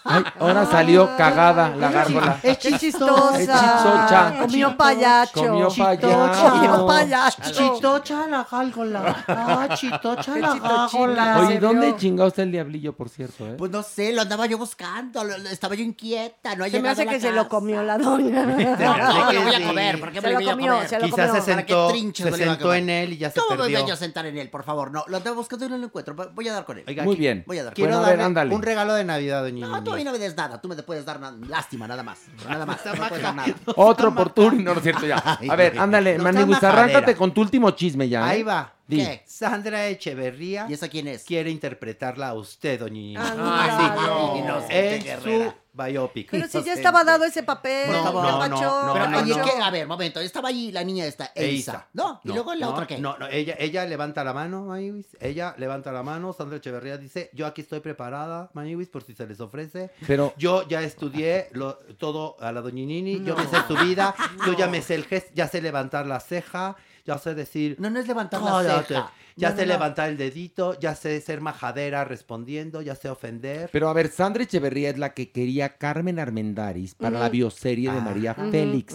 Ay, ahora salió cagada la gárgola. Es chistosa. Es chistocha. Comió payacho. Comió Comió payacho. payacho. Chitocha la gárgola. Ah, chitocha la gárgola. Oye, se ¿dónde chingado está el diablillo, por cierto, eh? Pues no sé, lo andaba yo buscando, lo- lo- estaba yo inquieta, no Se me hace que se lo comió la doña. No, no, que lo voy a comer, ¿por qué Se me lo lo voy a comió, comer? se lo Quizás se comió. ¿Para qué sentó, trinches se sentó comer? en él y ya se ¿Cómo me voy perdió. yo a sentar en él, por favor? No, lo andaba buscando y no lo encuentro. Voy a dar con él. Oiga, Muy bien. Voy a dar. Quiero Bueno, a ver, darle un regalo de Navidad, doña No, tú a mí no me des nada. Tú me puedes dar nada. Lástima, nada más. Nada más. No puedes dar nada. Otro oportuno, no, no es cierto ya. A ver, ándale, está arráncate con tu último chisme ya. ¿eh? Ahí va. Di. ¿Qué? Sandra Echeverría ¿Y esa quién es? quiere interpretarla a usted, doña Nini. Ándale. Inocente En Guerrera. su biopic. Pero si ya estaba dado ese papel. No, no, no, no, Pero no, ahí es pacho. que, a ver, momento. Estaba allí la niña esta, Elsa. ¿No? ¿Y luego la no, otra qué? No, no, ella, ella levanta la mano, Maniwis. Ella levanta la mano. Sandra Echeverría dice: Yo aquí estoy preparada, Maniwis, por si se les ofrece. Pero, Yo ya estudié lo- todo a la doñinini. Yo me sé su vida. Yo ya me sé el gesto. Ya sé levantar la ceja. Ya sé decir. No, no es levantar la ceja. Ya No, sé no, no. levantar el dedito. Ya sé ser majadera respondiendo. Ya sé ofender. pero a ver, Sandra Echeverría es la que quería Carmen Armendaris para la bioserie de Ah. María Félix.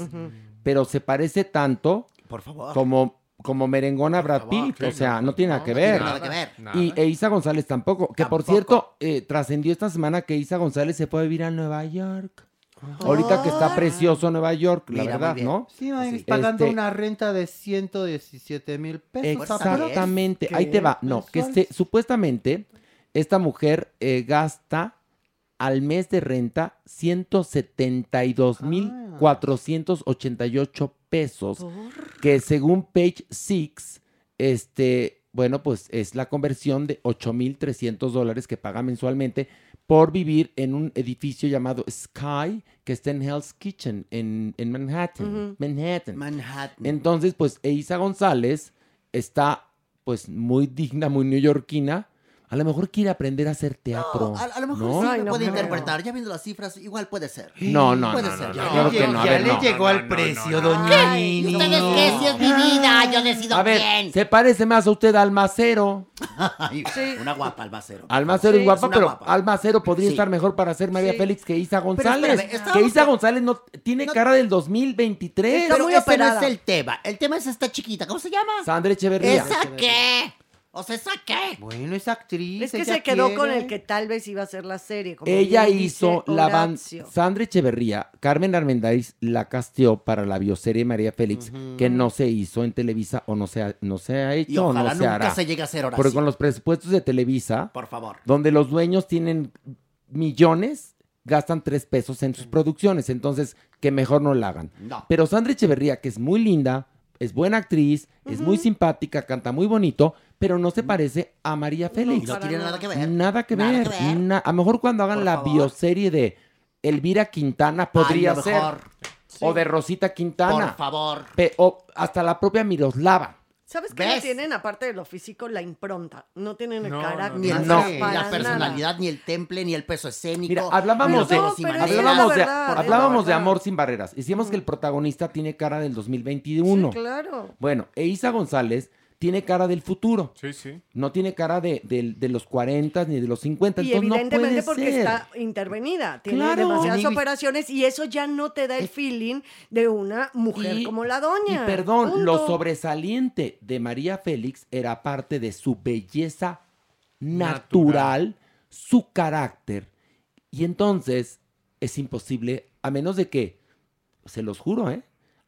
Pero se parece tanto Por favor. como, como merengona Brad Pitt, o sea, no tiene nada que ver. nada que ver. Y e Isa González tampoco, que por cierto, eh, trascendió esta semana que Isa González se puede vivir a Nueva York. Ahorita que está precioso Nueva York, la Mira, muy verdad, bien. ¿no? Sí, Maniguis, pagando Este, una renta de 117 mil pesos. Exactamente, ahí te va. No, que este, supuestamente esta mujer eh, gasta al mes de renta 172 mil 488 pesos, que según Page Six, este, bueno, pues es la conversión de 8 mil 300 dólares que paga mensualmente por vivir en un edificio llamado Sky, que está en Hell's Kitchen, en, en Manhattan. Manhattan. Manhattan. Entonces, pues Eiza González está pues muy digna, muy neoyorquina. A lo mejor quiere aprender a hacer teatro. A, a lo mejor ¿no? sí me puede interpretar. Ya viendo las cifras, igual puede ser. No, no, puede no, ser. no, no, claro que no, a Ya ver, le no. llegó al precio, doña Nini. ¿Ustedes qué? Si es mi vida, yo decido A ver, bien. se parece más a usted a Almacero. Ay, Una guapa albacero. Almacero Sí, es guapa, pero guapa. Almacero podría Sí. estar mejor para ser María Sí. Félix que Isa González. espérame, que Isa González no tiene cara del 2023. Pero ese no es el tema. El tema es esta chiquita. ¿Cómo se llama? Sandra Echeverría. ¿Esa qué? O sea, ¿esa qué? Bueno, es actriz. Es que ella se quedó con el que tal vez iba a ser la serie. como Ella hizo dice la banda. Sandra Echeverría, Carmen Armendáriz la casteó para la bioserie María Félix, que no se hizo en Televisa o no se ha, no se ha hecho Y o ojalá no se nunca hará. se llegue a hacer, Horacio. Porque con los presupuestos de Televisa, Por favor. donde los dueños tienen millones, gastan tres pesos en sus producciones. Entonces, que mejor no la hagan. No. Pero Sandra Echeverría, que es muy linda, es buena actriz, es muy simpática, canta muy bonito, pero no se parece a María Félix. No tiene nada que ver. Nada que Nada ver. que ver. na- a lo mejor cuando hagan Por la favor. bioserie de Elvira Quintana podría lo ser. mejor. O de Rosita Quintana. Por favor. Pe- o hasta la propia Miroslava. ¿Sabes qué? No tienen, aparte de lo físico, la impronta. No tienen el No, carácter. Ni, el No. ni la nada. personalidad, ni el temple, ni el peso escénico. Mira, hablábamos ni de, hablábamos de, verdad, hablábamos de. Amor sin barreras. Decíamos que el protagonista tiene cara del 2021. Sí, claro. Bueno, Eiza González tiene cara del futuro. Sí, sí. No tiene cara de, de- de los 40 ni de los 50. Y entonces no evidentemente puede porque ser. está intervenida. Tiene Claro. demasiadas Y- operaciones y eso ya no te da el feeling de una mujer Y- como la Y doña. perdón, lo sobresaliente de María Félix era parte de su belleza natural, su carácter. Y entonces es imposible, a menos de que, se los juro, ¿eh?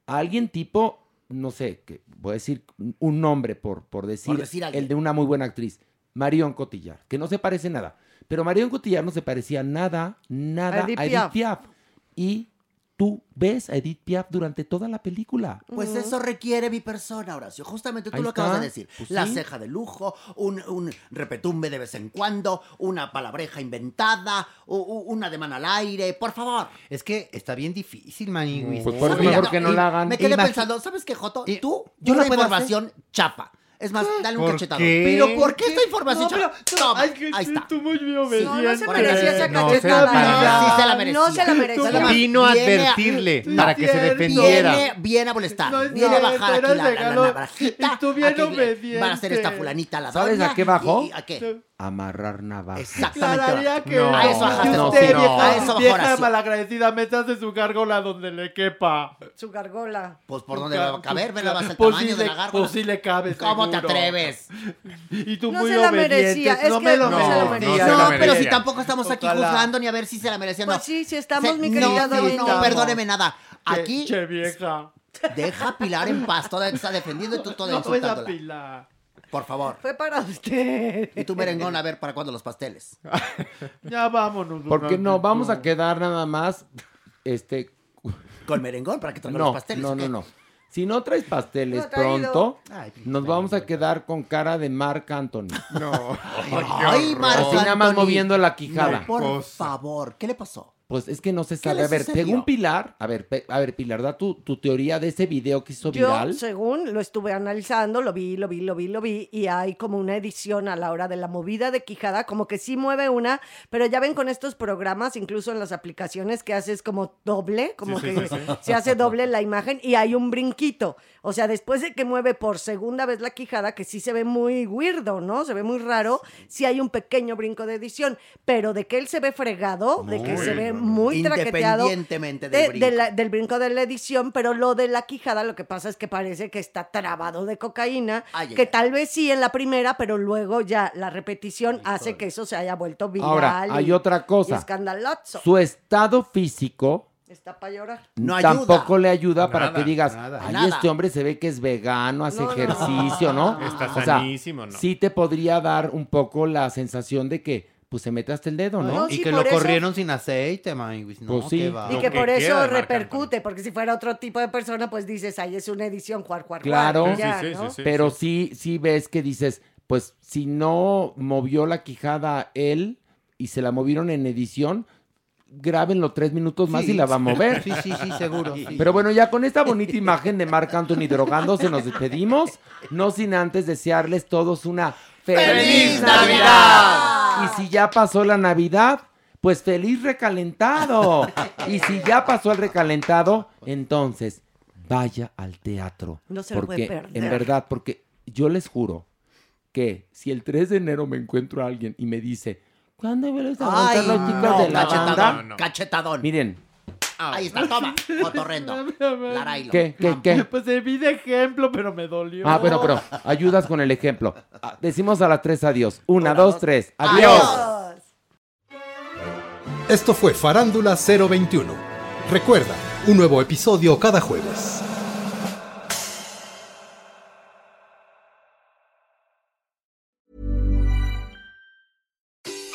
A alguien tipo, no sé, que voy a decir un nombre por, por decir, decir el de una muy buena actriz, Marion Cotillar, que no se parece nada. Pero Marion Cotillar no se parecía nada, nada a Edith Piaf. Piaf. Y tú ves a Edith Piaf durante toda la película. Pues eso requiere mi persona, Horacio. Justamente tú Ahí lo acabas de decir. Pues la sí. ceja de lujo, un, un repetumbe de vez en cuando, una palabreja inventada, u- u- una demanda al aire, por favor. Es que está bien difícil, Maniguis. Pues por mejor que no y la hagan. Me quedé pensando, ¿sabes qué, Joto? Tú, yo puedo información chapa. Es más, dale un ¿Por cachetado. qué? Pero ¿por qué esta información No, pero- no, Toma, ay, que ahí está. tú muy bien Sí. No, no se merecía esa No, se cachetada. la Sí se la merecía. No se la merecía. Vino a advertirle para que se defendiera. Viene, viene a molestar. No es viene a bajar aquí la, la, la navarajita. Y tú bien aquí le- obediente. Va a ser esta fulanita la ¿Sabes a qué bajó? y- ¿A qué? Amarrar navaja. Exactamente. Que No. A eso bajaste. No, usted, no. vieja, A eso bajó vieja Horacio. malagradecida, metas de su gárgola donde le quepa. Su gargola. Pues por dónde va a caber, ve nada más el Pues tamaño sí de le- la gárgola. Pues sí le cabe, ¿Cómo te atreves? Y tú No muy se la merecía, es no que me lo no se la merecía. No, pero si tampoco estamos aquí Ojalá. juzgando ni a ver si se la merecía o no. Pues sí, sí estamos, Se- mi no, querida no, doña. no, perdóneme nada. Aquí Che vieja. deja a Pilar en paz. Toda está defendiendo y tú toda insultándola. pila. Por favor. Fue para usted. Y tú, merengón, a ver para cuándo los pasteles. Ya vámonos. Porque no, vamos a quedar nada más, este, Con merengón para que traigan los pasteles. no, ¿o no, no. Si no traes pasteles No pronto, Ay, nos vamos a quedar con cara de Marc Anthony. No. Ay, Marc Así nada más Anthony. moviendo la quijada. No, por favor, ¿qué le pasó? Pues es que no se ¿Qué sabe. A ver, sucedió? según Pilar, a ver, pe- a ver, Pilar, da tu, tu teoría de ese video que hizo Yo, viral. según lo estuve analizando, lo vi, lo vi, lo vi, lo vi, y hay como una edición a la hora de la movida de Quijada, como que sí mueve una, pero ya ven con estos programas, incluso en las aplicaciones, que haces como doble, como Sí, que sí, sí, sí. se hace doble la imagen y hay un brinquito. O sea, después de que mueve por segunda vez la Quijada, que sí se ve muy weirdo, ¿no? Se ve muy raro, sí hay un pequeño brinco de edición, pero de que él se ve fregado, de que se ve muy traqueteado. Independientemente del de- brinco. de la- del brinco de la edición, pero lo de la quijada lo que pasa es que parece que está trabado de cocaína, Ay, que tal vez sí en la primera, pero luego ya la repetición hace que eso se haya vuelto viral. Ahora, y- hay otra cosa. y escandaloso. Su estado físico Está para llorar. tampoco le ayuda para que digas, nada. ay, Nada. este hombre se ve que es vegano, hace No, no, ejercicio, ¿no? Está O sea, sanísimo, ¿no? Sí te podría dar un poco la sensación de que, pues, se mete hasta el dedo, ¿no? No, y sí, que lo eso- corrieron sin aceite, Manguis. No, Pues sí. qué va. Y que por eso repercute, porque si fuera otro tipo de persona, pues dices, ay, es una edición, cuar, cuar, Claro. cuar, Sí, ya, sí, sí, ¿no? sí. Pero sí, sí ves que dices, pues, si no movió la quijada él y se la movieron en edición, grábenlo tres minutos más Sí. y la va a mover. Sí, sí, sí, seguro. sí. Pero bueno, ya con esta bonita imagen de Marc Anthony drogándose nos despedimos, no sin antes desearles todos una feliz, ¡Feliz Navidad. Y si ya pasó la Navidad, pues feliz recalentado. Y si ya pasó el recalentado, entonces vaya al teatro. No se lo puede porque, perder. En verdad, porque yo les juro que si el 3 de enero me encuentro a alguien y me dice, ¿cuándo vuelves a Ay, los chicos no, de la cachetadón, banda? cachetadón. Miren, Ahí está, toma, cotorrendo. Larailo. ¿qué, qué, qué? Pues se vi de ejemplo, pero me dolió. Ah, bueno, pero ayudas con el ejemplo. Ah, Decimos a las tres adiós. Una, dos, tres. Adiós. Esto fue Farándula 021. Recuerda, un nuevo episodio cada jueves.